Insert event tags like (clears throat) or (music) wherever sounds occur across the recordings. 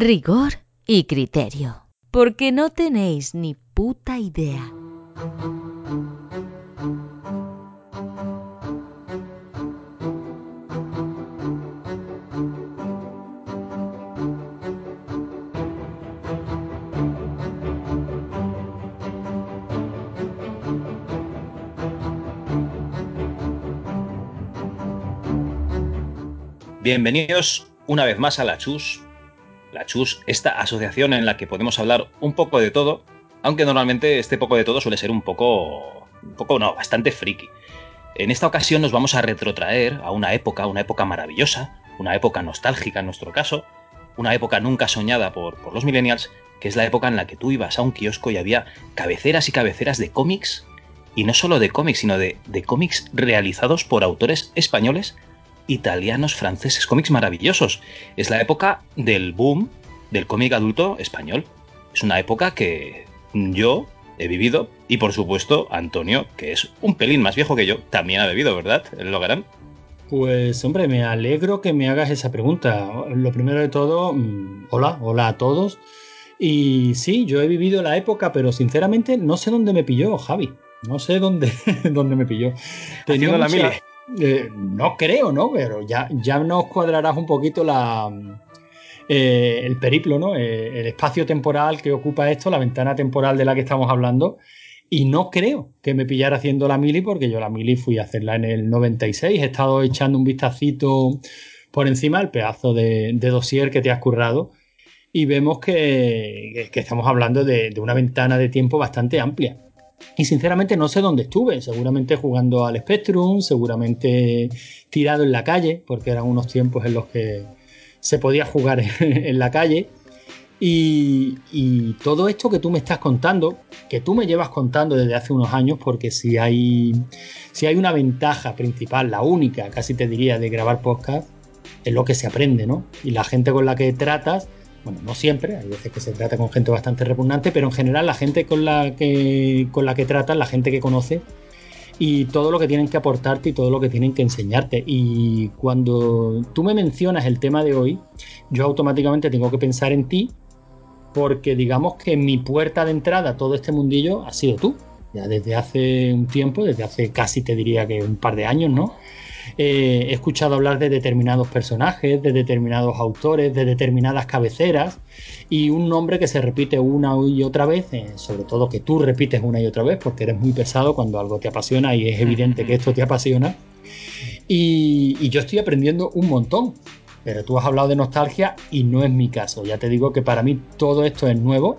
rigor y criterio, porque no tenéis ni puta idea. Bienvenidos una vez más a la Chus. La Chus, esta asociación en la que podemos hablar un poco de todo, aunque normalmente este poco de todo suele ser un poco, un poco no, bastante friki. En esta ocasión nos vamos a retrotraer a una época, una época maravillosa, una época nostálgica en nuestro caso, una época nunca soñada por, por los millennials, que es la época en la que tú ibas a un kiosco y había cabeceras y cabeceras de cómics, y no solo de cómics, sino de, de cómics realizados por autores españoles italianos, franceses, cómics maravillosos. Es la época del boom del cómic adulto español. Es una época que yo he vivido y por supuesto Antonio, que es un pelín más viejo que yo, también ha vivido, ¿verdad? ¿El Logarán? Pues hombre, me alegro que me hagas esa pregunta. Lo primero de todo, mm, hola, hola a todos. Y sí, yo he vivido la época, pero sinceramente no sé dónde me pilló, Javi. No sé dónde, (laughs) dónde me pilló. Tenía la mili. Eh, no creo, ¿no? Pero ya, ya nos cuadrarás un poquito la, eh, el periplo, ¿no? Eh, el espacio temporal que ocupa esto, la ventana temporal de la que estamos hablando. Y no creo que me pillara haciendo la mili, porque yo la mili fui a hacerla en el 96. He estado echando un vistacito por encima del pedazo de, de dossier que te has currado. Y vemos que, que estamos hablando de, de una ventana de tiempo bastante amplia. Y sinceramente no sé dónde estuve, seguramente jugando al Spectrum, seguramente tirado en la calle, porque eran unos tiempos en los que se podía jugar (laughs) en la calle. Y, todo esto que tú me estás contando, que tú me llevas contando desde hace unos años, porque si hay, si hay una ventaja principal, la única, casi te diría, de grabar podcast, es lo que se aprende, ¿no? Y la gente con la que tratas bueno, no siempre, hay veces que se trata con gente bastante repugnante, pero en general la gente con la que, con la que tratas, la gente que conoce y todo lo que tienen que aportarte y todo lo que tienen que enseñarte. Y cuando tú me mencionas el tema de hoy, yo automáticamente tengo que pensar en ti porque digamos que mi puerta de entrada a todo este mundillo ha sido tú. Ya desde hace un tiempo, desde hace casi te diría que un par de años, ¿no? Eh, he escuchado hablar de determinados personajes, de determinados autores, de determinadas cabeceras y un nombre que se repite una y otra vez, eh, sobre todo que tú repites una y otra vez porque eres muy pesado cuando algo te apasiona y es evidente que esto te apasiona. Y, y yo estoy aprendiendo un montón, pero tú has hablado de nostalgia y no es mi caso. Ya te digo que para mí todo esto es nuevo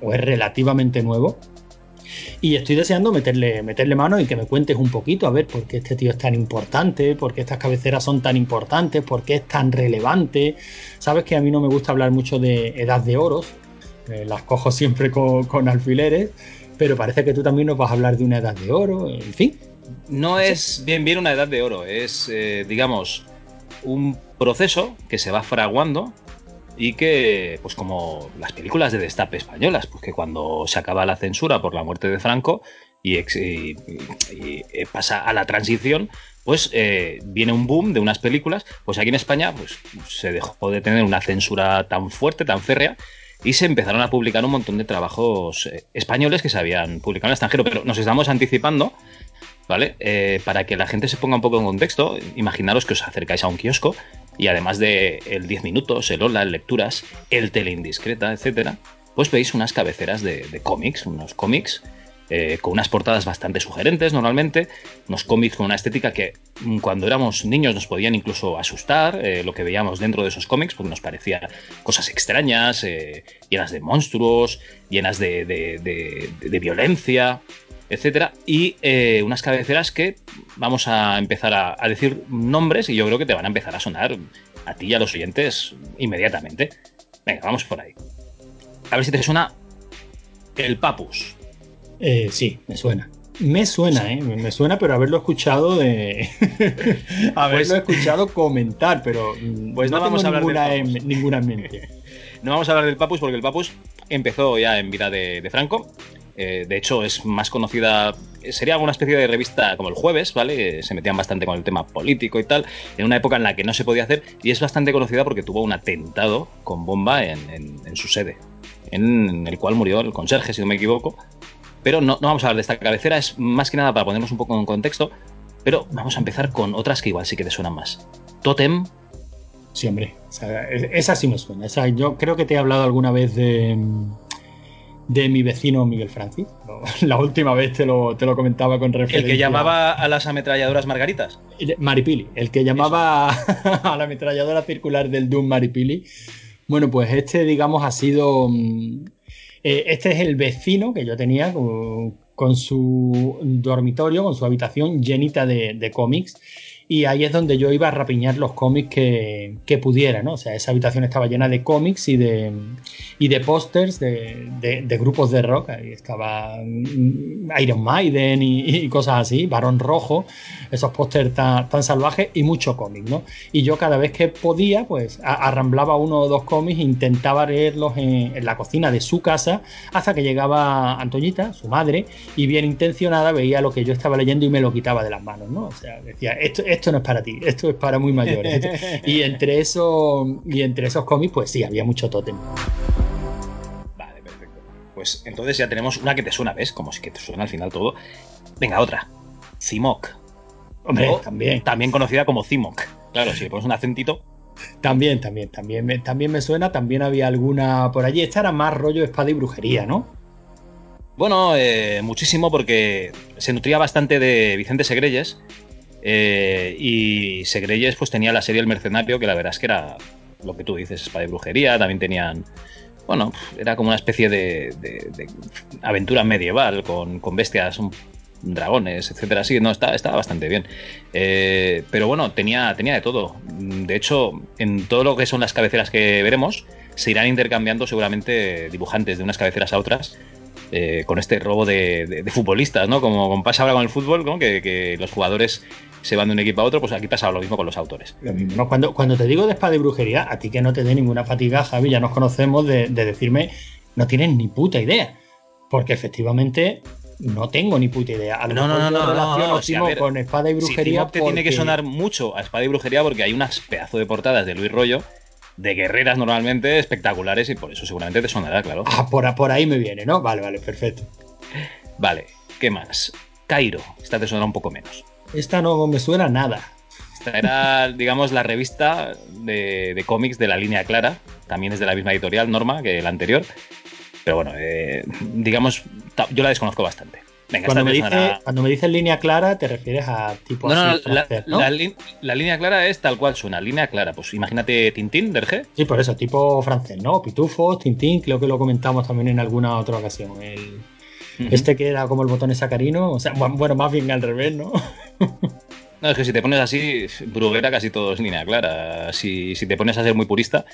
o es relativamente nuevo y estoy deseando meterle, meterle mano y que me cuentes un poquito a ver por qué este tío es tan importante, por qué estas cabeceras son tan importantes, por qué es tan relevante. Sabes que a mí no me gusta hablar mucho de edad de oros, eh, las cojo siempre con, alfileres, pero parece que tú también nos vas a hablar de una edad de oro, en fin. No es bien bien una edad de oro, es, eh, digamos, un proceso que se va fraguando y que, pues como las películas de destape españolas, pues que cuando se acaba la censura por la muerte de Franco y, y, y pasa a la transición, pues eh, viene un boom de unas películas, pues aquí en España pues, se dejó de tener una censura tan fuerte, tan férrea, y se empezaron a publicar un montón de trabajos eh, españoles que se habían publicado en el extranjero, pero nos estamos anticipando ¿vale? Eh, para que la gente se ponga un poco en contexto, imaginaros que os acercáis a un kiosco y además de el 10 minutos, el hola, el lecturas, el tele indiscreta, etcétera, pues veis unas cabeceras de, cómics, unos cómics eh, con unas portadas bastante sugerentes normalmente, unos cómics con una estética que cuando éramos niños nos podían incluso asustar, eh, lo que veíamos dentro de esos cómics, porque nos parecía cosas extrañas, llenas de monstruos, llenas de, de violencia, etcétera, y eh, unas cabeceras que vamos a empezar a, decir nombres y yo creo que te van a empezar a sonar a ti y a los oyentes inmediatamente. Venga, vamos por ahí. A ver si te suena el Papus. Eh, sí, me suena. Me suena, ¿eh? Me suena, pero haberlo escuchado de. (laughs) (laughs) haberlo pues- escuchado comentar, pero. (laughs) Pues no, vamos a hablar ninguna, mente. no vamos a hablar del Papus porque el Papus empezó ya en vida de Franco Eh, de hecho, es más conocida. Sería una especie de revista como el jueves, ¿vale? Se metían bastante con el tema político y tal, en una época en la que no se podía hacer, y es bastante conocida porque tuvo un atentado con bomba en, su sede, en el cual murió el conserje, si no me equivoco. Pero no, no vamos a hablar de esta cabecera, es más que nada para ponernos un poco en contexto. Pero vamos a empezar con otras que igual sí que te suenan más. Totem. Sí, hombre. esa sí me suena. yo creo que te he hablado alguna vez de, de mi vecino Miguel Francis. (laughs) La última vez te lo, te lo comentaba con referencia. ¿El que llamaba a las ametralladoras margaritas? Maripili. El que llamaba (laughs) a la ametralladora circular del Doom Maripili. Bueno, pues este, digamos, ha sido. Mm, eh, este es el vecino que yo tenía con, su dormitorio, con su habitación llenita de, de cómics y ahí es donde yo iba a rapiñar los cómics que, que pudiera, ¿no? O sea, esa habitación estaba llena de cómics y de, y de pósters de, de, grupos de rock. Ahí estaba mm, Iron Maiden y, cosas así, Barón Rojo, esos pósters tan, salvajes y mucho cómic, ¿no? Y yo cada vez que podía, pues arramblaba uno o dos cómics e intentaba leerlos en, la cocina de su casa hasta que llegaba Antoñita, su madre, y bien intencionada veía lo que yo estaba leyendo y me lo quitaba de las manos, ¿no? O sea, decía, esto no es para ti, esto es para muy mayores. (laughs) y entre eso, y entre esos cómics, pues sí, había mucho tótem. Vale, perfecto. Pues entonces ya tenemos una que te suena, ¿ves? Como si que te suena al final todo. Venga, otra. Cimoc. Hombre, también. También conocida como Cimoc. Claro, si le pones un acentito. También, también, también me, también me suena. También había alguna por allí. Esta era más rollo espada y brujería, ¿no? Bueno, eh, muchísimo porque se nutría bastante de Vicente Segreyes eh, y Segreyes pues tenía la serie El Mercenario, que la verdad es que era lo que tú dices, espada de brujería, también tenían... Bueno, era como una especie de, aventura medieval con, bestias, dragones, etcétera. Sí, no, estaba, estaba bastante bien. Eh, pero bueno, tenía, tenía de todo. De hecho, en todo lo que son las cabeceras que veremos, se irán intercambiando seguramente dibujantes de unas cabeceras a otras eh, con este robo de, futbolistas, ¿no? Como, pasa ahora con el fútbol, ¿no? que, los jugadores se van de un equipo a otro, pues aquí pasa lo mismo con los autores. Lo mismo, Cuando, cuando te digo de espada y brujería, a ti que no te dé ninguna fatiga, Javi, ya nos conocemos de, decirme, no tienes ni puta idea. Porque efectivamente no tengo ni puta idea. A lo no, no, no, no, con espada y brujería. te tiene que sonar mucho a espada y brujería porque hay unas pedazo de portadas de Luis Rollo de guerreras normalmente espectaculares y por eso seguramente te sonará, claro. Ah, por, por ahí me viene, ¿no? Vale, vale, perfecto. Vale, ¿qué más? Cairo, esta te sonará un poco menos. Esta no me suena nada. Esta era, digamos, la revista de, cómics de la línea clara. También es de la misma editorial, Norma, que la anterior. Pero bueno, eh, digamos, yo la desconozco bastante cuando, me dice, cuando me dices línea clara, te refieres a tipo. No, no, la, línea clara es tal cual suena, línea clara. Pues imagínate Tintín, Derge. Sí, por eso, tipo francés, ¿no? Pitufos, Tintín, creo que lo comentamos también en alguna otra ocasión. Este que era como el botón sacarino, o sea, bueno, más bien al revés, ¿no? no, es que si te pones así, Bruguera casi todo es línea clara. Si, si te pones a ser muy purista.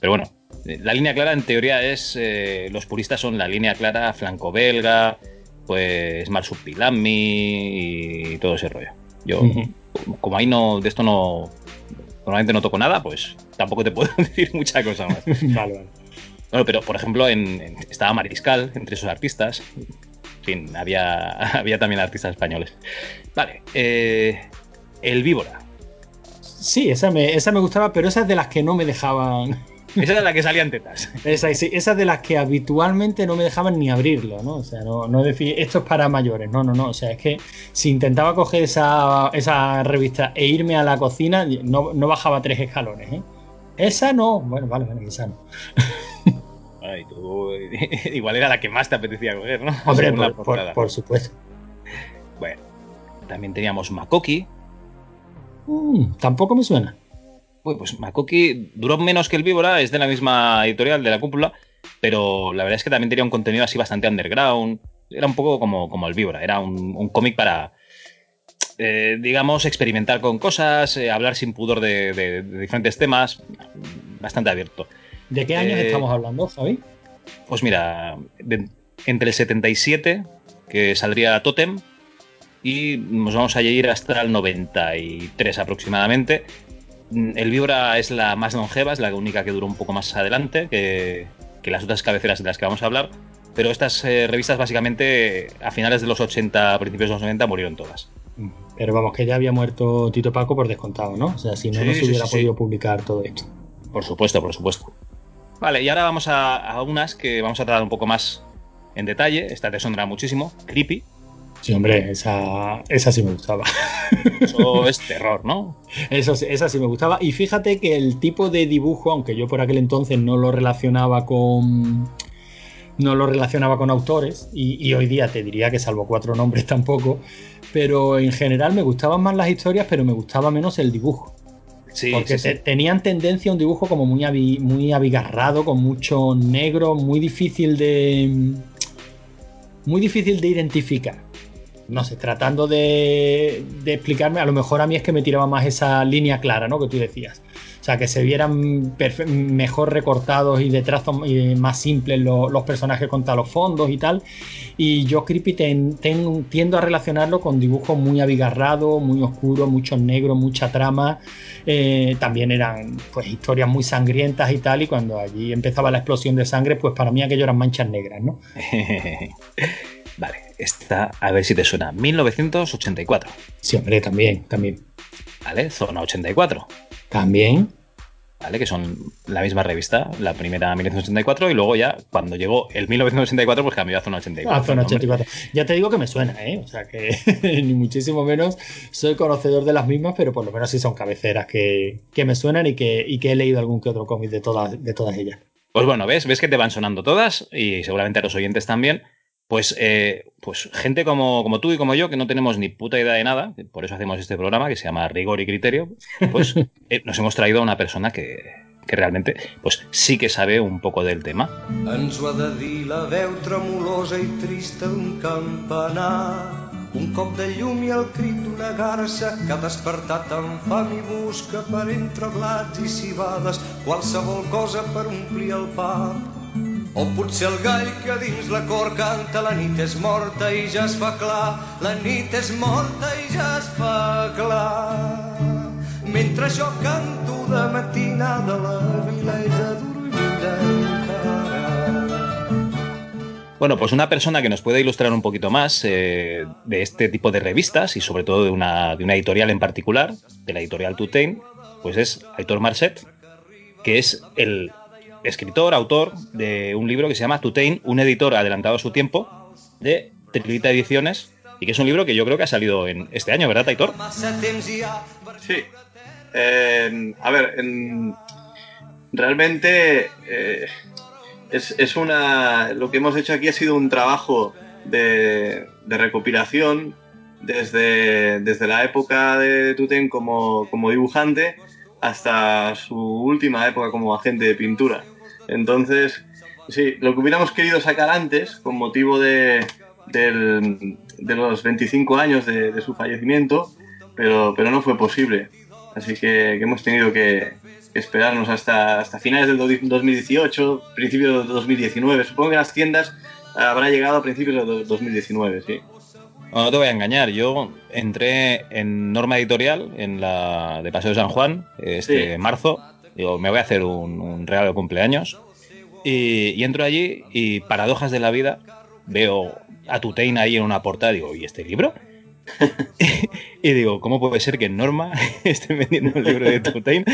Pero bueno, la línea clara en teoría es. Eh, los puristas son la línea clara flanco-belga pues Marsupilami y todo ese rollo. Yo, como ahí no, de esto no, normalmente no toco nada, pues tampoco te (laughs) puedo decir mucha cosa más. vale, vale. Bueno, pero por ejemplo, en, estaba Mariscal entre esos artistas. En fin, había, (laughs) había también artistas españoles. Vale, eh, El Víbora. Sí, esa me, esa me gustaba, pero esa es de las que no me dejaban (laughs) esa es la que salían tetas. Esa, sí, esa de las que habitualmente no me dejaban ni abrirlo, ¿no? O sea, no, no decir esto es para mayores, no, no, no. O sea, es que si intentaba coger esa, esa revista e irme a la cocina, no, no bajaba tres escalones, ¿eh? Esa no. Bueno, vale, vale, esa no. (laughs) Ay, tú, (laughs) igual era la que más te apetecía coger, ¿no? Hombre, por, por, supuesto. Bueno, también teníamos Makoki. Mm, tampoco me suena. Pues Makoki duró menos que el Víbora, es de la misma editorial de la cúpula, pero la verdad es que también tenía un contenido así bastante underground. Era un poco como, como el Víbora, era un, cómic para, eh, digamos, experimentar con cosas, eh, hablar sin pudor de, diferentes temas, bastante abierto. ¿De qué años eh, estamos hablando, Javi? Pues mira, entre el 77, que saldría Totem, y nos vamos a ir hasta el 93 aproximadamente, el Vibra es la más longeva, es la única que duró un poco más adelante que, las otras cabeceras de las que vamos a hablar. pero estas eh, revistas básicamente a finales de los 80, principios de los 90 murieron todas. Pero vamos, que ya había muerto Tito Paco por descontado, ¿no? O sea, si no, no se hubiera podido publicar todo esto. Por supuesto, por supuesto. Vale, y ahora vamos a, a, unas que vamos a tratar un poco más en detalle. Esta te sonará muchísimo. Creepy. Sí, hombre, esa, esa sí me gustaba. Eso es terror, ¿no? Eso, esa sí me gustaba. Y fíjate que el tipo de dibujo, aunque yo por aquel entonces no lo relacionaba con. No lo relacionaba con autores, y, y hoy día te diría que salvo cuatro nombres tampoco, pero en general me gustaban más las historias, pero me gustaba menos el dibujo. Sí, porque sí, te- sí. tenían tendencia a un dibujo como muy, avi- muy abigarrado, con mucho negro, muy difícil de. Muy difícil de identificar. No sé, tratando de, de explicarme, a lo mejor a mí es que me tiraba más esa línea clara, ¿no? Que tú decías. O sea, que se vieran mejor recortados y de trazos y más simples lo- los personajes contra los fondos y tal. Y yo Creepy ten- ten- tiendo a relacionarlo con dibujos muy abigarrados, muy oscuros, mucho negro, mucha trama. Eh, también eran pues historias muy sangrientas y tal. Y cuando allí empezaba la explosión de sangre, pues para mí aquello eran manchas negras, ¿no? (laughs) vale, esta, a ver si te suena. 1984. Sí, hombre, también, también. ¿Vale? Zona 84. También. ¿Vale? Que son la misma revista, la primera 1984 y luego ya cuando llegó el 1984 pues cambió a Zona 84. Ah, zona el nombre. 84. Ya te digo que me suena, ¿eh? O sea que (laughs) ni muchísimo menos soy conocedor de las mismas, pero por lo menos sí son cabeceras que, que me suenan y que, y que he leído algún que otro cómic de todas, de todas ellas. Pues bueno, ¿ves? ¿Ves que te van sonando todas? Y seguramente a los oyentes también. Pues, eh, pues gente como, como tú y como yo, que no tenemos ni puta idea de nada, por eso hacemos este programa que se llama Rigor y Criterio, pues (laughs) eh, nos hemos traído a una persona que, que realmente pues sí que sabe un poco del tema. Ens ho ha de dir la veu tremolosa i trista d'un campanar. Un cop de llum i el crit d'una garça que ha despertat amb fam i busca per entre blats i cibades qualsevol cosa per omplir el pap. O potser el gall que dins la cor canta la nit és morta i ja es fa clar, la nit és morta i ja es fa clar. Mentre jo canto de matinada la vila és adormida encara. Bueno, pues una persona que nos puede ilustrar un poquito más eh, de este tipo de revistas y sobre todo de una, de una editorial en particular, de la editorial Tutain, pues es Aitor Marcet, que es el escritor, autor de un libro que se llama Tutain, un editor adelantado a su tiempo, de Trilita Ediciones, y que es un libro que yo creo que ha salido en este año, ¿verdad, Aitor? Massa temps hi ha per Sí. Eh, a ver, en- realmente eh, es, es una. Lo que hemos hecho aquí ha sido un trabajo de, de recopilación desde, desde la época de Tuten como, como dibujante hasta su última época como agente de pintura. Entonces, sí, lo que hubiéramos querido sacar antes, con motivo de, del- de los 25 años de, de su fallecimiento, pero, pero no fue posible. Así que, que hemos tenido que, que esperarnos hasta, hasta finales del do- 2018, principios de 2019. Supongo que las tiendas habrá llegado a principios de do- 2019, sí. No, no te voy a engañar, yo entré en Norma Editorial, en la de Paseo de San Juan, este Sí. marzo. Digo, me voy a hacer un, un regalo de cumpleaños. Y, y entro allí y, paradojas de la vida, veo a Tutein ahí en una portada. Digo, ¿y este libro? (laughs) (laughs) y digo, ¿cómo puede ser que en Norma (laughs) esté vendiendo un libro de Tutein?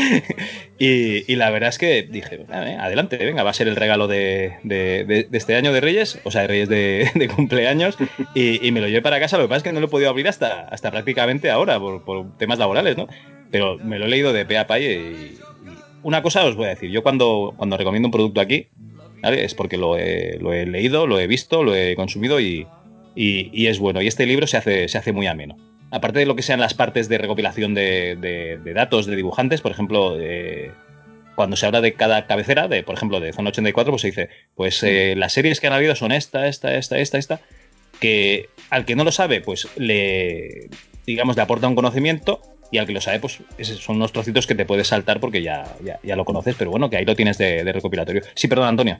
y, y la verdad es que dije, "Ah, adelante, venga, va a ser el regalo de, de- de- de este año de Reyes, o sea, de Reyes de, cumpleaños. Y, y me lo llevé para casa. Lo que pasa es que no lo he podido abrir hasta, hasta prácticamente ahora, por, por temas laborales, ¿no? Pero me lo he leído de pe a pa y una cosa os voy a decir. Yo cuando, cuando recomiendo un producto aquí, ¿vale? es porque lo he, lo he leído, lo he visto, lo he consumido y, es bueno. Y este libro se hace, se hace muy ameno. Aparte de lo que sean las partes de recopilación de, de- datos de dibujantes, por ejemplo, cuando se habla de cada cabecera, de, por ejemplo, de Zona 84, pues se dice, pues eh, las series que han habido son esta, esta, esta, esta, esta, que al que no lo sabe, pues le, digamos, le aporta un conocimiento y al que lo sabe, pues son unos trocitos que te puedes saltar porque ya, ya, ya lo conoces, pero bueno, que ahí lo tienes de, de recopilatorio. Sí, perdón, Antonio.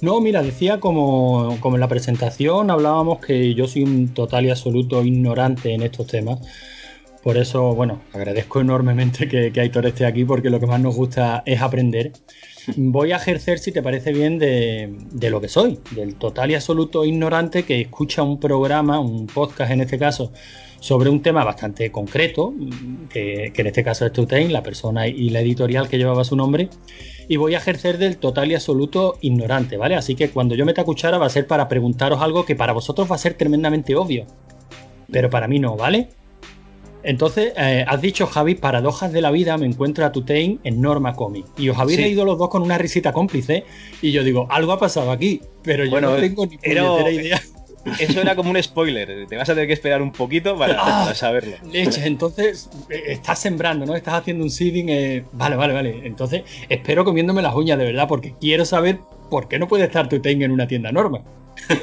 No, mira, decía como, como en la presentación hablábamos que yo soy un total y absoluto ignorante en estos temas. Por eso, bueno, agradezco enormemente que, que Aitor esté aquí porque lo que más nos gusta es aprender. Voy a ejercer, si te parece bien, de, de lo que soy, del total y absoluto ignorante que escucha un programa, un podcast en este caso, sobre un tema bastante concreto, que, que en este caso es Tutain, la persona y la editorial que llevaba su nombre, y voy a ejercer del total y absoluto ignorante, ¿vale? Así que cuando yo meta cuchara va a ser para preguntaros algo que para vosotros va a ser tremendamente obvio, pero para mí no, ¿vale? Entonces, eh, has dicho, Javi, paradojas de la vida, me encuentro a Tutain en Norma Comic. Y os habéis Sí. los dos con una risita cómplice. Y yo digo, algo ha pasado aquí, pero yo Bueno, no tengo ni era- idea. Eso era como un spoiler. Te vas a tener que esperar un poquito para, Ah. para saberlo. Leche, entonces eh, estás sembrando, ¿no? Estás haciendo un seeding. eh, Vale, vale, vale. Entonces, espero comiéndome las uñas de verdad, porque quiero saber por qué no puede estar Tutain en una tienda Norma.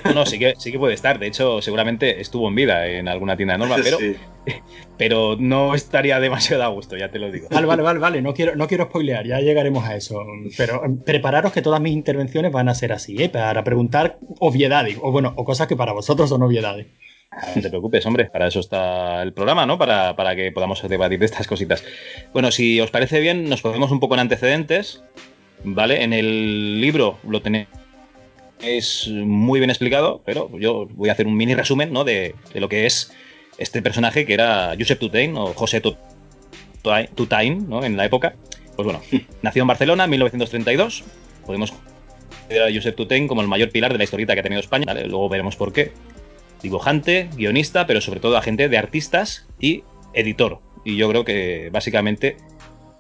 No, no, sí que, sí que puede estar. De hecho, seguramente estuvo en vida en alguna tienda de norma, pero, Sí. (laughs) pero no estaría demasiado a gusto, ya te lo digo. Vale, vale, vale, vale. No quiero, no quiero spoilear, ya llegaremos a eso. Pero eh, prepararos que todas mis intervenciones van a ser así, ¿eh? Para preguntar obviedades, o bueno, o cosas que para vosotros son obviedades. No te preocupes, hombre, para eso está el programa, ¿no? Para, para que podamos debatir de estas cositas. Bueno, si os parece bien, nos ponemos un poco en antecedentes, ¿vale? En el libro lo tenéis muy bien explicado, pero yo voy a hacer un mini resumen, ¿no? De, de lo que es este personaje que era Josep Tutain o José Tut- Tutain, Tutain, ¿no? En la época. Pues bueno, (laughs) nació en Barcelona en 1932. Podemos considerar a Josep Tutain como el mayor pilar de la historieta que ha tenido España, ¿vale? Luego veremos por qué dibujante, guionista, pero sobre todo agente de artistas y editor. Y yo creo que básicamente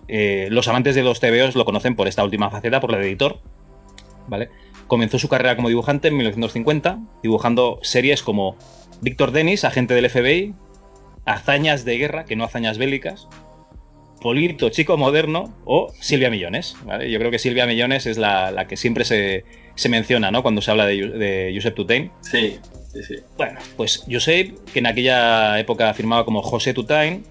eh, los amantes de los TVOs lo conocen por esta última faceta, por la de editor. ¿Vale? Comenzó su carrera como dibujante en 1950, dibujando series como Víctor Dennis, agente del FBI, Hazañas de guerra, que no hazañas bélicas, Polito, chico moderno, o Silvia Millones. ¿vale? Yo creo que Silvia Millones es la, la que siempre se, se menciona ¿no? cuando se habla de, de Josep Tutain. Sí, sí, sí. Bueno, pues Josep, que en aquella época firmaba como José Tutain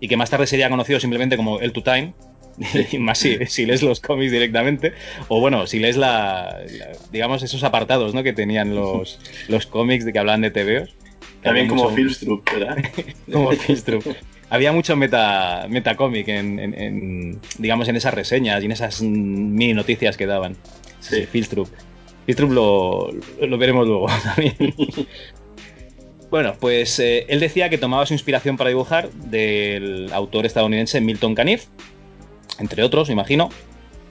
y que más tarde sería conocido simplemente como el Tutain, (laughs) y más si, si lees los cómics directamente, o bueno, si lees la, la- digamos esos apartados ¿no? que tenían los, los cómics de que hablaban de TVOs. También como mucho- Filmstruck, ¿verdad? (laughs) como Filmstruck. Había mucho meta, metacómic en, en- en, digamos, en esas reseñas y en esas mini noticias que daban. Sí, Sí. Filmstruck. Filmstruck lo, lo veremos luego (laughs) también. Bueno, pues eh, él decía que tomaba su inspiración para dibujar del autor estadounidense Milton Caniff, entre otros, imagino.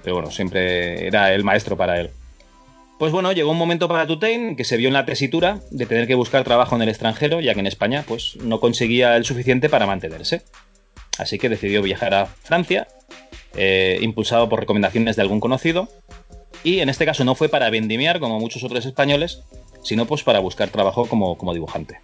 Pero bueno, siempre era el maestro para él. Pues bueno, llegó un momento para Tutain que se vio en la tesitura de tener que buscar trabajo en el extranjero, ya que en España pues, no conseguía el suficiente para mantenerse. Así que decidió viajar a Francia, eh, impulsado por recomendaciones de algún conocido. Y en este caso no fue para vendimiar, como muchos otros españoles, sino pues para buscar trabajo como, como dibujante.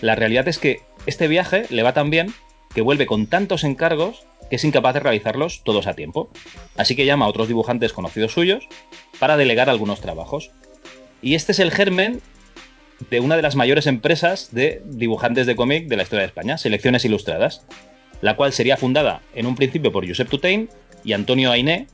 La realidad es que este viaje le va tan bien que vuelve con tantos encargos que es incapaz de realizarlos todos a tiempo. Así que llama a otros dibujantes conocidos suyos para delegar algunos trabajos. Y este es el germen de una de las mayores empresas de dibujantes de cómic de la historia de España, Selecciones Ilustradas, la cual sería fundada en un principio por Josep Tutain y Antonio Ainé.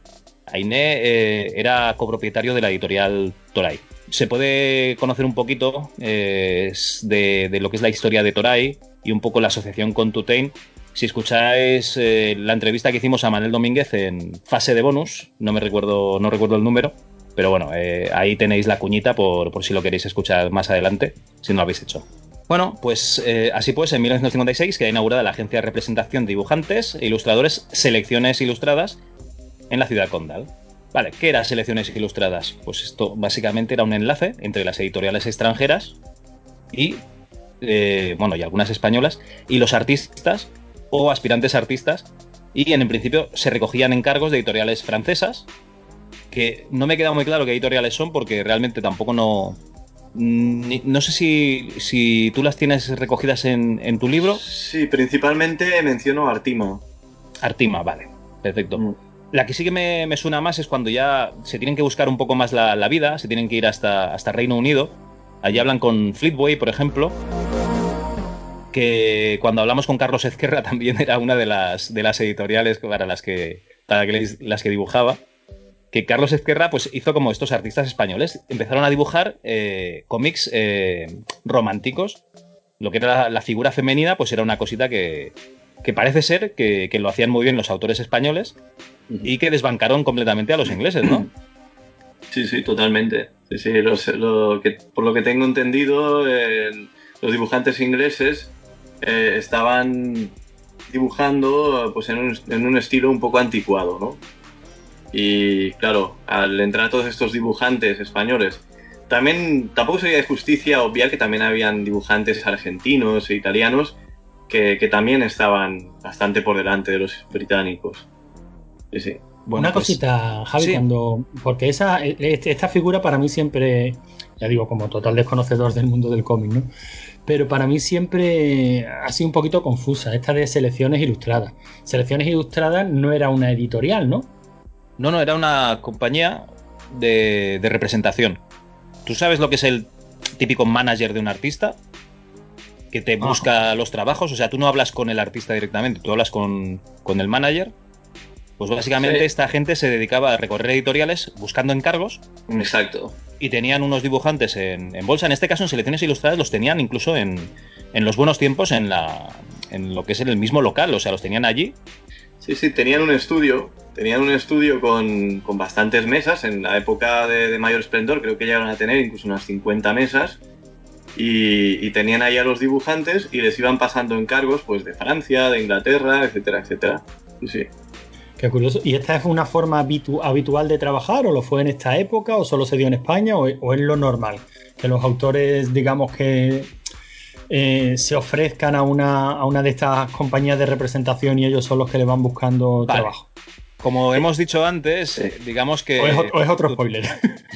Ainé eh, era copropietario de la editorial Toray. Se puede conocer un poquito eh, de, lo que es la historia de Toray y un poco la asociación con Tutain si escucháis eh, la entrevista que hicimos a Manuel Domínguez en fase de bonus, no me recuerdo, no recuerdo el número, pero bueno, eh, ahí tenéis la cuñita por, por, si lo queréis escuchar más adelante, si no lo habéis hecho. Bueno, pues eh, así pues, en 1956 queda inaugurada la agencia de representación de dibujantes e ilustradores Selecciones Ilustradas en la ciudad condal. Vale, ¿qué era Selecciones Ilustradas? Pues esto básicamente era un enlace entre las editoriales extranjeras y, bueno, y algunas españolas, y los artistas o aspirantes artistas y en, en principio se recogían encargos de editoriales francesas que no me queda muy claro qué editoriales son porque realmente tampoco no ni, no sé si, si, tú las tienes recogidas en, en, tu libro. Sí principalmente menciono Artima Artima vale perfecto. Mm. la que sí que me, me, suena más es cuando ya se tienen que buscar un poco más la, la vida se tienen que ir hasta, hasta Reino Unido. Allí hablan con Fleetway por ejemplo que cuando hablamos con Carlos Ezquerra (laughs) también era una de las, de las editoriales para las que, para que las que dibujaba. Que Carlos Ezquerra pues, hizo como estos artistas españoles. Empezaron a dibujar eh, cómics eh, románticos. Lo que era la, la, figura femenina, pues era una cosita que, que parece ser que, que lo hacían muy bien los autores españoles y que desbancaron completamente a los ingleses, ¿no? (clears throat) Sí, sí, totalmente. Sí, sí, los- lo que, por lo que tengo entendido, eh, los dibujantes ingleses eh, estaban dibujando pues, en, un, en un estilo un poco anticuado, ¿no? Y claro, al entrar todos estos dibujantes españoles, también tampoco sería de justicia obviar que también habían dibujantes argentinos e italianos que, que también estaban bastante por delante de los británicos. Sí, sí. Bueno, Una pues, cosita, Javi, sí. cuando. Porque esa, este- esta figura para mí siempre. Ya digo, como total desconocedor del mundo del cómic, ¿no? Pero para mí siempre ha sido un poquito confusa, esta de selecciones ilustradas. Selecciones ilustradas no era una editorial, ¿no? No, no, era una compañía de, de representación. ¿Tú sabes lo que es el típico manager de un artista? Que te Ajá. busca los trabajos. O sea, tú no hablas con el artista directamente, tú hablas con, con el manager. Pues básicamente Sí. esta gente se dedicaba a recorrer editoriales buscando encargos Exacto. y tenían unos dibujantes en, en bolsa. En este caso, en selecciones ilustradas, los tenían incluso en, en los buenos tiempos en, la, en lo que es el mismo local. O sea, los tenían allí. Sí, sí, tenían un estudio, tenían un estudio con, con bastantes mesas, en la época de, de mayor esplendor creo que llegaron a tener incluso unas 50 mesas, y, y tenían ahí a los dibujantes y les iban pasando encargos pues de Francia, de Inglaterra, etcétera, etcétera. Sí, sí. Qué curioso. ¿Y esta es una forma habitu- habitual de trabajar o lo fue en esta época o solo se dio en España o, o es lo normal? Que los autores, digamos que eh, se ofrezcan a una, a una de estas compañías de representación y ellos son los que le van buscando Vale. trabajo. Como hemos dicho antes, digamos que. O es, ot- o es otro spoiler.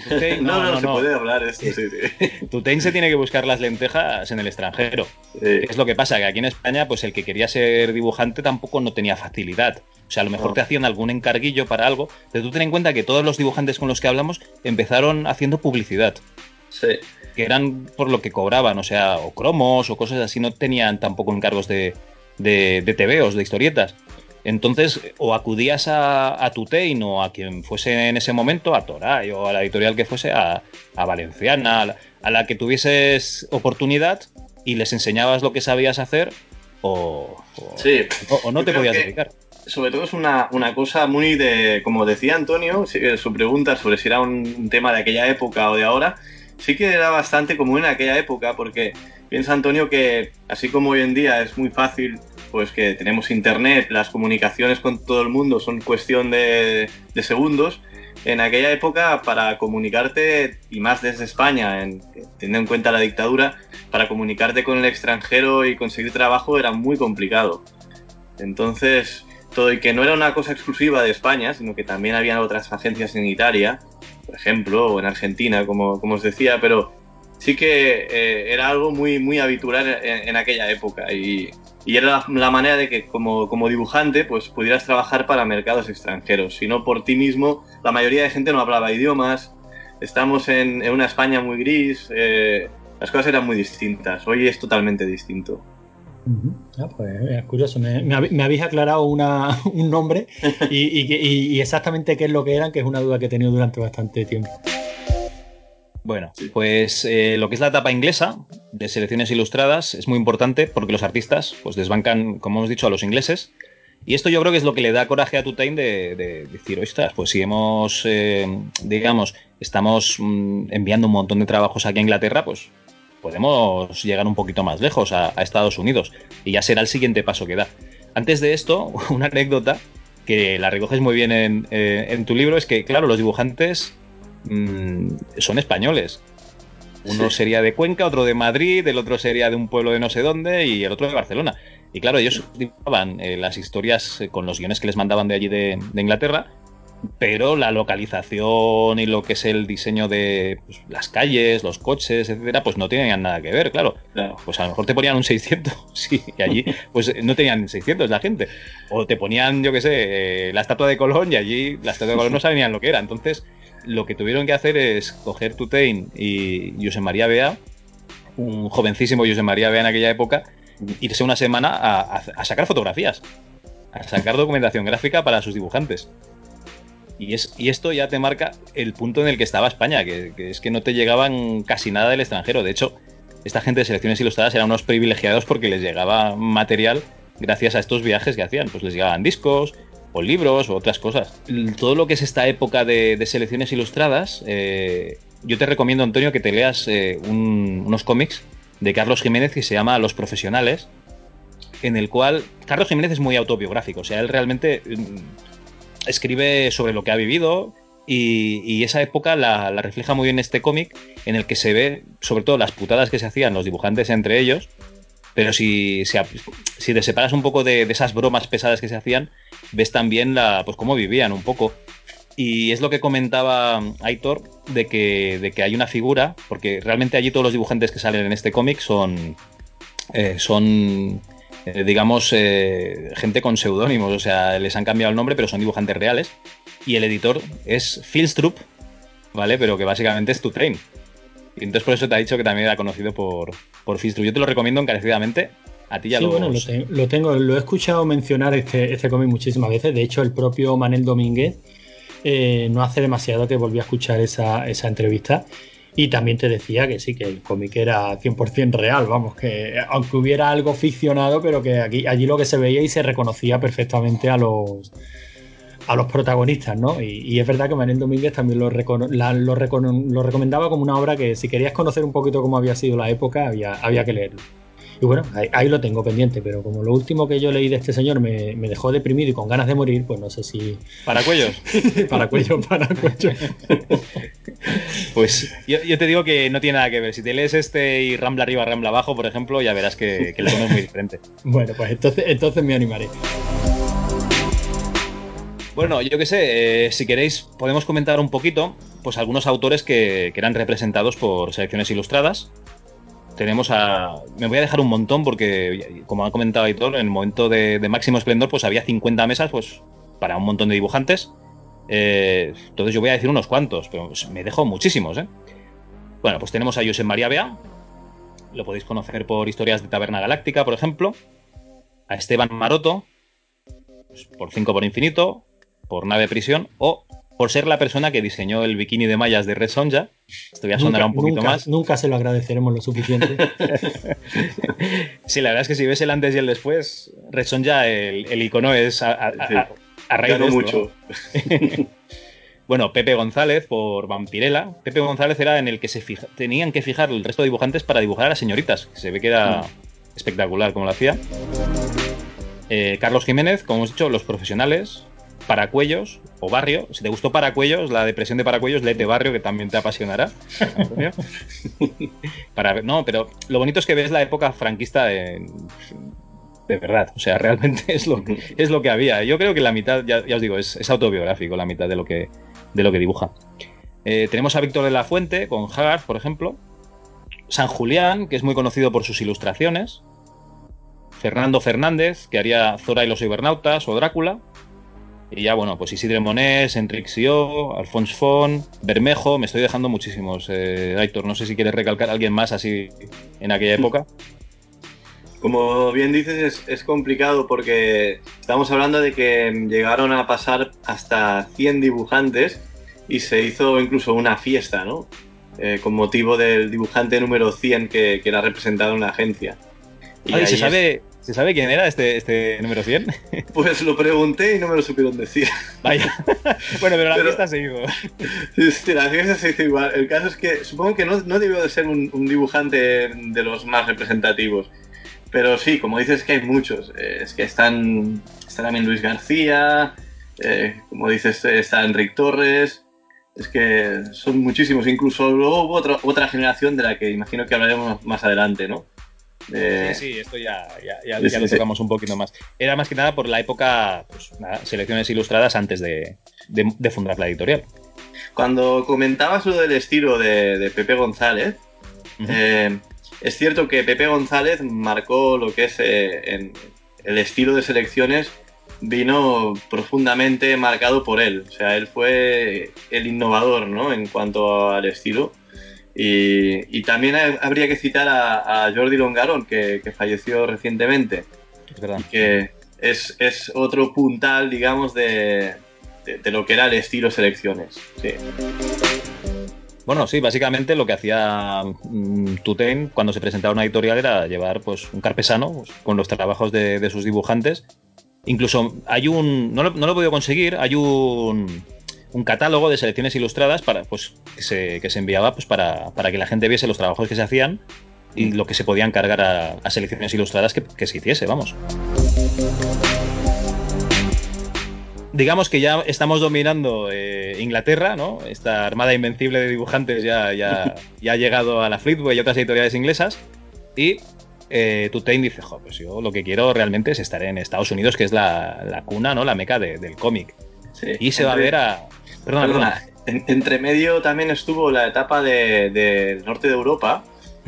Tutein- (laughs) No, no, no, se no. puede hablar esto, sí, sí. (laughs) Tutein se tiene que buscar las lentejas en el extranjero. Sí. ¿Qué es lo que pasa? Que aquí en España, pues el que quería ser dibujante tampoco no tenía facilidad. O sea, a lo mejor No. te hacían algún encarguillo para algo, pero tú ten en cuenta que todos los dibujantes con los que hablamos empezaron haciendo publicidad, Sí. que eran por lo que cobraban, o sea, o cromos o cosas así, no tenían tampoco encargos de, de, de tebeos, de historietas. Entonces, o acudías a, a Tutein o a quien fuese en ese momento, a Toray o a la editorial que fuese, a, a Valenciana, a la, a la que tuvieses oportunidad y les enseñabas lo que sabías hacer o, o- Sí. o- o no Yo te podías que- dedicar. Sobre todo es una, una cosa muy de, como decía Antonio, eh, su pregunta sobre si era un tema de aquella época o de ahora, sí que era bastante común en aquella época, porque piensa Antonio que así como hoy en día es muy fácil, pues que tenemos internet, las comunicaciones con todo el mundo son cuestión de, de segundos, en aquella época para comunicarte, y más desde España, en- teniendo en cuenta la dictadura, para comunicarte con el extranjero y conseguir trabajo era muy complicado. Entonces, y que no era una cosa exclusiva de España, sino que también había otras agencias en Italia, por ejemplo, o en Argentina, como, como os decía, pero sí que eh, era algo muy, muy habitual en, en aquella época. Y, y era la, la manera de que como, como dibujante pues pudieras trabajar para mercados extranjeros, si no por ti mismo, la mayoría de gente no hablaba idiomas, estamos en, en una España muy gris, eh, las cosas eran muy distintas, hoy es totalmente distinto. Ah, pues es curioso, me, me me habéis aclarado una- (laughs) un nombre (laughs) y, y que- y- y exactamente qué es lo que eran, que es una duda que he tenido durante bastante tiempo. Bueno, pues eh, lo que es la etapa inglesa de selecciones ilustradas es muy importante porque los artistas pues desbancan, como hemos dicho, a los ingleses. Y esto yo creo que es lo que le da coraje a Tutain de, de decir, ostras, pues si hemos, eh, digamos, estamos mm, enviando un montón de trabajos aquí a Inglaterra, pues podemos llegar un poquito más lejos a, a Estados Unidos. Y ya será el siguiente paso que da. Antes de esto, (laughs) una anécdota que la recoges muy bien en, eh, en tu libro es que, claro, los dibujantes mm, son españoles. Uno Sí. sería de Cuenca, otro de Madrid, el otro sería de un pueblo de no sé dónde y el otro de Barcelona. Y claro, ellos dibujaban eh, las historias eh, con los guiones que les mandaban de allí de, de Inglaterra, pero la localización y lo que es el diseño de pues, las calles, los coches, etcétera, pues no tenían nada que ver, claro. Claro. Pues a lo mejor te ponían un 600, (laughs) sí, y allí pues no tenían 600 la gente. O te ponían, yo qué sé, eh, la estatua de Colón y allí la estatua de Colón no sabían lo que era. Entonces, lo que tuvieron que hacer es coger Tutein y José María Bea, un jovencísimo José María Bea en aquella época, irse una semana a sacar fotografías, a sacar documentación gráfica para sus dibujantes. Y, es, y esto ya te marca el punto en el que estaba España, que, que es que no te llegaban casi nada del extranjero. De hecho, esta gente de selecciones ilustradas eran unos privilegiados porque les llegaba material gracias a estos viajes que hacían. Pues les llegaban discos, o libros, o otras cosas. Todo lo que es esta época de, selecciones ilustradas, eh, yo te recomiendo, Antonio, que te leas eh, unos cómics de Carlos Jiménez que se llama Los Profesionales, en el cual Carlos Jiménez es muy autobiográfico, o sea, él realmente mm, escribe sobre lo que ha vivido y, esa época la, refleja muy bien este cómic en el que se ve sobre todo las putadas que se hacían los dibujantes entre ellos, pero si, si, te separas un poco de, esas bromas pesadas que se hacían, ves también la, pues cómo vivían un poco. Y es lo que comentaba Aitor de que, de que hay una figura, porque realmente allí todos los dibujantes que salen en este cómic son, eh, son eh, digamos, eh, gente con seudónimos, o sea, les han cambiado el nombre, pero son dibujantes reales. Y el editor es Filstrup, ¿vale? Pero que básicamente es tu train. Y entonces por eso te ha dicho que también era conocido por, por Filstrup. Yo te lo recomiendo encarecidamente. A ti ya sí, lo... bueno, lo, tengo, lo he escuchado mencionar este, este cómic muchísimas veces. De hecho, el propio Manel Domínguez eh, no hace demasiado que volví a escuchar esa, esa entrevista y también te decía que sí, que el cómic era 100% real, vamos, que aunque hubiera algo ficcionado, pero que aquí, allí lo que se veía y se reconocía perfectamente a los a los protagonistas, ¿no? Y, es verdad que Manuel Domínguez también lo, lo, recomendaba como una obra que si querías conocer un poquito cómo había sido la época, había, había que leerlo. Y bueno, ahí, lo tengo pendiente, pero como lo último que yo leí de este señor me, dejó deprimido y con ganas de morir, pues no sé si. ¿Para cuellos? (laughs) para cuellos, para cuellos. (laughs) pues yo, te digo que no tiene nada que ver. Si te lees este y Rambla arriba, Rambla abajo, por ejemplo, ya verás que, el tono es muy diferente. (laughs) bueno, pues entonces, entonces me animaré. Bueno, yo qué sé, eh, si queréis podemos comentar un poquito, pues algunos autores que, que eran representados por selecciones ilustradas tenemos a. Me voy a dejar un montón porque, como ha comentado Aitor, en el momento de, máximo esplendor, pues había 50 mesas pues, para un montón de dibujantes. Eh, entonces yo voy a decir unos cuantos, pero me dejo muchísimos, ¿eh? Bueno, pues tenemos a Josep María Bea. Lo podéis conocer por historias de Taberna Galáctica, por ejemplo. A Esteban Maroto, pues, por 5 por infinito, por Nave Prisión, o por ser la persona que diseñó el bikini de mallas de Red Sonja. Esto ya sonará un poquito más. Nunca se lo agradeceremos lo suficiente. (laughs) sí, la verdad es que si ves el antes y el después, Red Sonja, el, icono es a, a, raíz de mucho. (laughs) bueno, Pepe González por Vampirella. Pepe González era en el que se tenían que fijar el resto de dibujantes para dibujar a las señoritas. se ve que era mm. espectacular como lo hacía. Eh, Carlos Jiménez, como hemos dicho, los profesionales. Paracuellos o Barrio. Si te gustó Paracuellos, la depresión de Paracuellos, léete Barrio, que también te apasionará. (laughs) Para, no, pero lo bonito es que ves la época franquista de, de verdad. O sea, realmente es lo, es lo que había. Yo creo que la mitad, ya, os digo, es, autobiográfico, la mitad de lo que, de lo que dibuja. Eh, tenemos a Víctor de la Fuente con Hagar, por ejemplo. San Julián, que es muy conocido por sus ilustraciones. Fernando Fernández, que haría Zora y los Cibernautas o Drácula. Y ya, bueno, pues Isidre Monés, Enrique Sio, Alfonso Fon, Bermejo, me estoy dejando muchísimos. Eh, Aitor, no sé si quieres recalcar a alguien más así en aquella época. Como bien dices, es, complicado porque estamos hablando de que llegaron a pasar hasta 100 dibujantes y se hizo incluso una fiesta, ¿no? Eh, con motivo del dibujante número 100 que, era representado en la agencia. Y ¿se sabe, ¿Se sabe quién era este, este número 100? (laughs) Pues lo pregunté y no me lo supieron decir. Vaya. (laughs) bueno, pero la fiesta se hizo. Sí, la fiesta se hizo igual. El caso es que supongo que no, no debió de ser un, dibujante de los más representativos. Pero sí, como dices que hay muchos. Eh, es que están, está también Luis García, eh, como dices, está Enrique Torres. Es que son muchísimos. Incluso luego hubo otra, otra generación de la que imagino que hablaremos más adelante, ¿no? Sí, sí, esto ya, ya, lo tocamos un poquito más. Era más que nada por la época, pues, selecciones ilustradas antes de, fundar la editorial. Cuando comentabas lo del estilo de, Pepe González, eh, es cierto que Pepe González marcó lo que es eh, el estilo de selecciones vino profundamente marcado por él. O sea, él fue el innovador, ¿no? En cuanto al estilo. Y, también habría que citar a, Jordi Longarón, que, falleció recientemente. Es verdad. Que es, otro puntal, digamos, de, lo que era el estilo selecciones. Bueno, sí, básicamente lo que hacía mm, Tutain cuando se presentaba una editorial era llevar pues un carpesano pues, con los trabajos de, de sus dibujantes. Incluso hay un. No lo, no lo he podido conseguir, hay un, un catálogo de selecciones ilustradas para, pues, que, se, que se enviaba pues, para, para que la gente viese los trabajos que se hacían y lo que se podían cargar a, a selecciones ilustradas que, que se hiciese, vamos. digamos que ya estamos dominando eh, Inglaterra, ¿no? Esta armada invencible de dibujantes ya, ya, (laughs) ya ha llegado a la Fleetway y otras editoriales inglesas. Y eh, Tutain dice, jo, pues yo lo que quiero realmente es estar en Estados Unidos, que es la, la cuna, ¿no? La meca de- del cómic. Sí, Y se va a ver a... Perdona, Perdona, en- entre medio también estuvo la etapa de- del norte de Europa,